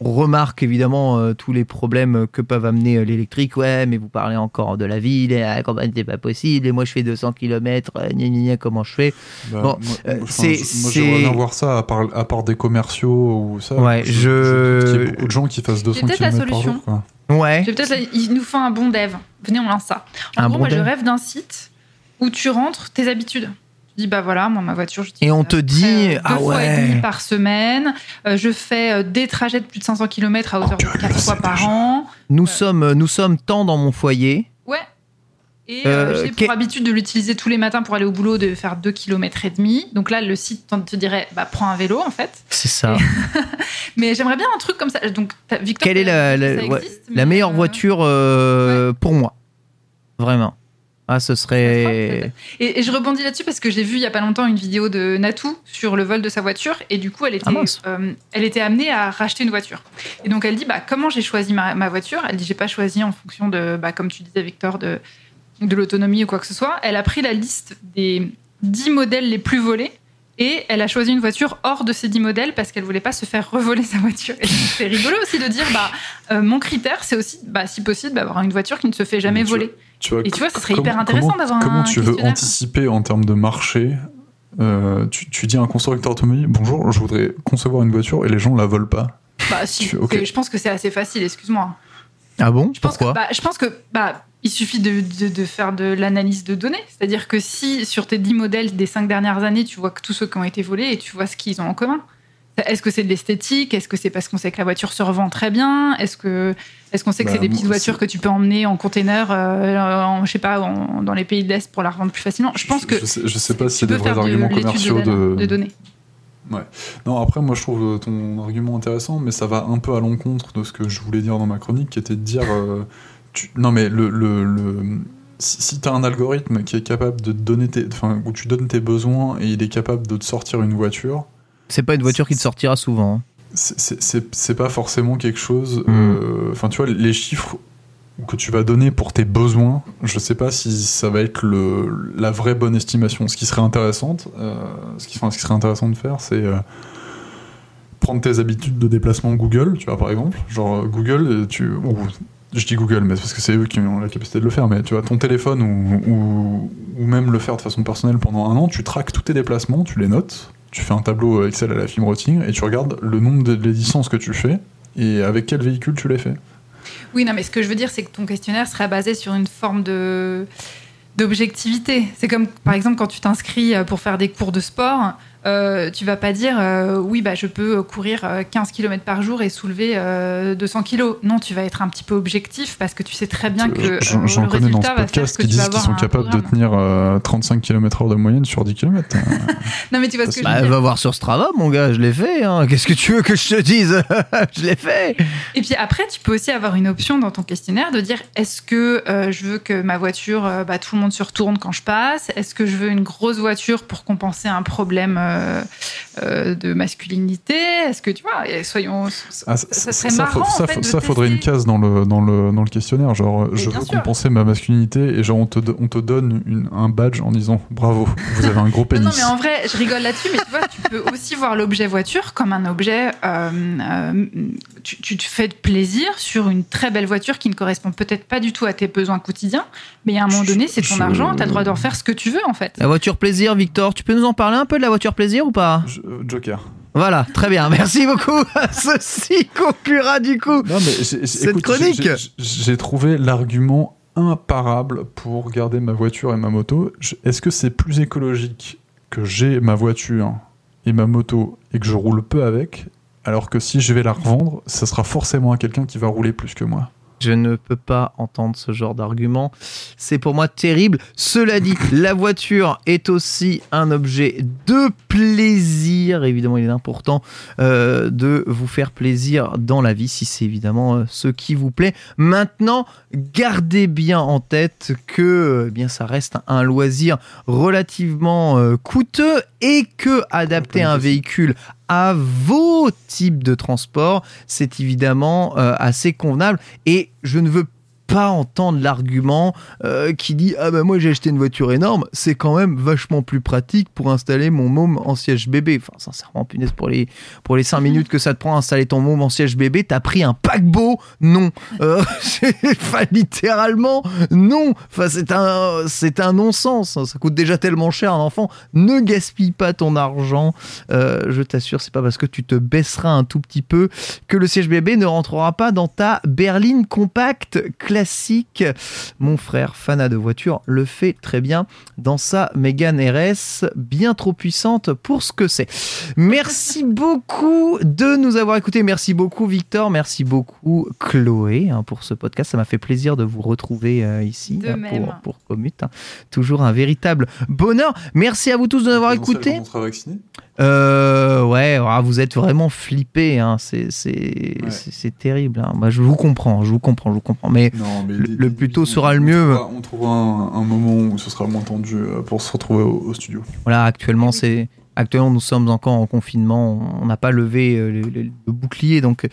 on remarque évidemment euh, tous les problèmes que peuvent amener l'électrique. Ouais, mais vous parlez encore de la ville, et la campagne c'est pas possible, et moi je fais 200 km, gna, gna, gna, comment je fais? Bah, Bon, c'est- je- moi, c'est- j'aimerais bien voir ça à part, à part des commerciaux ou ça. Ouais, je- doute qu'il y ait beaucoup de gens qui fassent 200 peut-être la km par solution. jour. Quoi. Ouais, peut-être, il nous faut un bon dev. Venez, on lance ça. En Un gros, bon moi, je rêve d'un site où tu rentres tes habitudes. Tu dis, bah voilà, moi, ma voiture, j'utilise. Et on te dit, euh, ah deux fois ouais. et demi par semaine. Euh, je fais euh, des trajets de plus de 500 km à hauteur de Engueule, 4 fois par déjà. an. nous sommes nous sommes tant dans mon foyer. Ouais. Et Euh, euh, j'ai pour habitude de l'utiliser tous les matins pour aller au boulot, de faire 2 km et demi. Donc là, le site te dirait, bah prends un vélo en fait. C'est ça. Mais j'aimerais bien un truc comme ça. Donc, Victor, Quelle est la, la, ouais, existe, la mais, meilleure euh, voiture euh, pour moi? Vraiment. Ah, ce serait. Et, et je rebondis là-dessus parce que j'ai vu il y a pas longtemps une vidéo de Natou sur le vol de sa voiture et du coup elle était, Ah euh, elle était amenée à racheter une voiture. Et donc elle dit bah comment j'ai choisi ma, ma voiture? Elle dit j'ai pas choisi en fonction de bah, comme tu disais Victor de de l'autonomie ou quoi que ce soit. Elle a pris la liste des 10 modèles les plus volés et elle a choisi une voiture hors de ces 10 modèles parce qu'elle voulait pas se faire revoler sa voiture. Et c'est rigolo aussi de dire bah euh, mon critère c'est aussi bah, si possible d'avoir une voiture qui ne se fait jamais tu voler. Tu vois, Et tu vois, ce serait comment- hyper intéressant comment- d'avoir Comment un tu veux anticiper en termes de marché euh, tu, tu dis à un constructeur automobile Bonjour, je voudrais concevoir une voiture et les gens la volent pas. Bah si, Tu- je pense que c'est assez facile, excuse-moi. Ah bon Je pense Pourquoi que, bah, je pense que bah, il suffit de, de- de faire de l'analyse de données. C'est-à-dire que si sur tes 10 modèles des 5 dernières années, tu vois que tous ceux qui ont été volés et tu vois ce qu'ils ont en commun. Est-ce que c'est de l'esthétique? Est-ce que c'est parce qu'on sait que la voiture se revend très bien? Est-ce que est-ce qu'on sait que Bah, c'est des petites voitures c'est- que tu peux emmener en container, euh, en, je sais pas, en- dans les pays de l'Est pour la revendre plus facilement? Je pense que Je sais, je sais pas tu s'il y a peux des vrais de arguments commerciaux de, de. de données. Non, après, moi, je trouve ton argument intéressant, mais ça va un peu à l'encontre de ce que je voulais dire dans ma chronique, qui était de dire. euh, tu- Non, mais le. le, le- Si, tu as un algorithme qui est capable de te donner tes. Enfin, où tu donnes tes besoins et il est capable de te sortir une voiture, C'est pas une voiture qui te sortira souvent. hein. c'est- pas forcément quelque chose. Mm. euh, Enfin, tu vois, les chiffres que tu vas donner pour tes besoins, je sais pas si ça va être le, la vraie bonne estimation. Ce qui serait intéressante, euh, ce, qui, enfin, ce qui serait intéressant de faire, c'est euh, prendre tes habitudes de déplacement Google, tu vois, par exemple. Genre, euh, Google, tu. ou- je dis Google, mais c'est parce que c'est eux qui ont la capacité de le faire, mais tu vois, ton téléphone ou, ou, même le faire de façon personnelle pendant un an, tu traques tous tes déplacements, tu les notes, tu fais un tableau Excel à la film routing et tu regardes le nombre de, distances que tu fais et avec quel véhicule tu les fais. Oui, non, mais ce que je veux dire, c'est que ton questionnaire serait basé sur une forme de d'objectivité. C'est comme, par exemple, quand tu t'inscris euh, pour faire des cours de sport, euh, tu vas pas dire euh, oui, bah, je peux courir euh, 15 km par jour et soulever euh, 200 kg. Non, tu vas être un petit peu objectif parce que tu sais très bien que euh, J'en j'en le connais dans ce podcast qui disent qu'ils sont capables de tenir euh, 35 km/h de moyenne sur 10 km. Non, mais tu vois ce que je Bah, veux dire. va voir sur Strava, mon gars, je l'ai fait. hein. Qu'est-ce que tu veux que je te dise? Je l'ai fait. Et puis après, tu peux aussi avoir une option dans ton questionnaire de dire est-ce que euh, je veux que ma voiture, euh, bah, tout le monde se retourne quand je passe? Est-ce que je veux une grosse voiture pour compenser un problème euh, euh, de masculinité Est-ce que tu vois et Soyons. Ah, ça serait ça, marrant, ça, en fait, de ça faudrait une case dans le, dans le, dans le questionnaire. Genre, je veux sûr. compenser ma masculinité et genre, on te, on te donne une- un badge en disant bravo, vous avez un gros pénis. non, mais en vrai, je rigole là-dessus, mais tu vois, tu peux aussi voir l'objet voiture comme un objet. euh, euh, tu, tu te fais de plaisir sur une très belle voiture qui ne correspond peut-être pas du tout à tes besoins quotidiens, mais à un moment donné, c'est ton Je- argent, tu as le droit d'en faire ce que tu veux en fait. La voiture plaisir, Victor, tu peux nous en parler un peu de la voiture plaisir ou pas euh, Joker. Voilà, très bien. Merci beaucoup. Ceci conclura du coup. Non, mais Cette écoute, chronique. j'ai- trouvé l'argument imparable pour garder ma voiture et ma moto. Est-ce que c'est plus écologique que j'ai ma voiture et ma moto et que je roule peu avec, alors que si je vais la revendre, ça sera forcément à quelqu'un qui va rouler plus que moi? Je ne peux pas entendre ce genre d'argument. C'est pour moi terrible. Cela dit, la voiture est aussi un objet de plaisir. Évidemment, il est important euh, de vous faire plaisir dans la vie, si c'est évidemment euh, ce qui vous plaît. Maintenant, gardez bien en tête que eh bien ça reste un loisir relativement euh, coûteux et que adapter un véhicule à vos types de transport, c'est évidemment euh, assez convenable. Et je ne veux pas entendre l'argument euh, qui dit ah ben moi j'ai acheté une voiture énorme c'est quand même vachement plus pratique pour installer mon môme en siège bébé. Enfin sincèrement punaise pour les pour les 5 minutes que ça te prend à installer ton môme en siège bébé t'as pris un paquebot? Non. Euh, enfin littéralement non. Enfin c'est un c'est un non-sens. Ça coûte déjà tellement cher un enfant. Ne gaspille pas ton argent. Euh, je t'assure c'est pas parce que tu te baisseras un tout petit peu que le siège bébé ne rentrera pas dans ta berline compacte classique classique. Mon frère, fanat de voiture, le fait très bien dans sa Mégane RS, bien trop puissante pour ce que c'est. Merci beaucoup de nous avoir écoutés. Merci beaucoup Victor, merci beaucoup Chloé hein, pour ce podcast. Ça m'a fait plaisir de vous retrouver euh, ici De hein, même. pour, pour Commute. hein. Toujours un véritable bonheur. Merci à vous tous de nous avoir écoutés. Euh, ouais, ah, vous êtes vraiment flippés, hein. c'est c'est- Ouais. terrible. hein. Moi, je vous comprends, je vous comprends, je vous comprends. Mais Non, mais Le- les- le les- plus tôt sera le on mieux. trouvera- On trouvera un, un moment où ce sera moins tendu euh, pour se retrouver au, au studio. voilà, actuellement, c'est actuellement nous sommes encore en confinement. On n'a pas levé euh, le, bouclier, donc euh,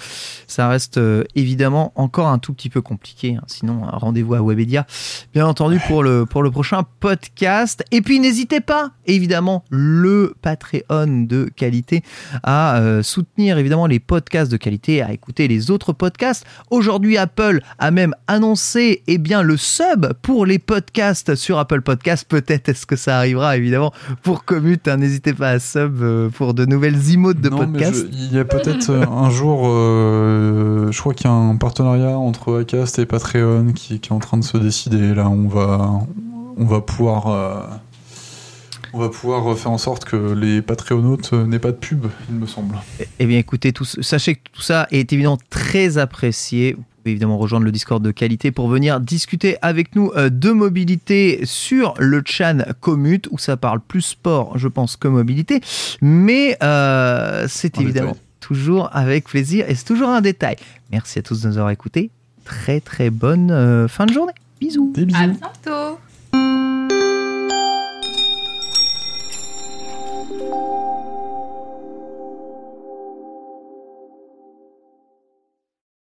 ça reste euh, évidemment encore un tout petit peu compliqué. hein. Sinon, rendez-vous à Webedia, bien entendu pour le pour le prochain podcast. Et puis n'hésitez pas, évidemment, le Patreon de qualité à soutenir évidemment les podcasts de qualité, à écouter les autres podcasts. Aujourd'hui, Apple a même annoncé eh bien le sub pour les podcasts sur Apple Podcasts. Peut-être est-ce que ça arrivera évidemment pour Commute. hein. N'hésitez pas à sub euh, pour de nouvelles emotes de non, je- il y a peut-être euh, un jour, euh, je crois qu'il y a un partenariat entre Acast et Patreon qui, qui est en train de se décider. Là, on va, on va pouvoir. euh, on va pouvoir faire en sorte que les Patreonautes n'aient pas de pub, il me semble. Eh bien, écoutez, tout, sachez que tout ça est évidemment très apprécié. Pouvez évidemment rejoindre le Discord de qualité pour venir discuter avec nous euh, de mobilité sur le chan Commute, où ça parle plus sport, je pense, que mobilité. Mais euh, c'est En évidemment détail. toujours avec plaisir et c'est toujours un détail. Merci à tous de nous avoir écoutés. Très très bonne euh, fin de journée. Bisous. Des bisous. À bientôt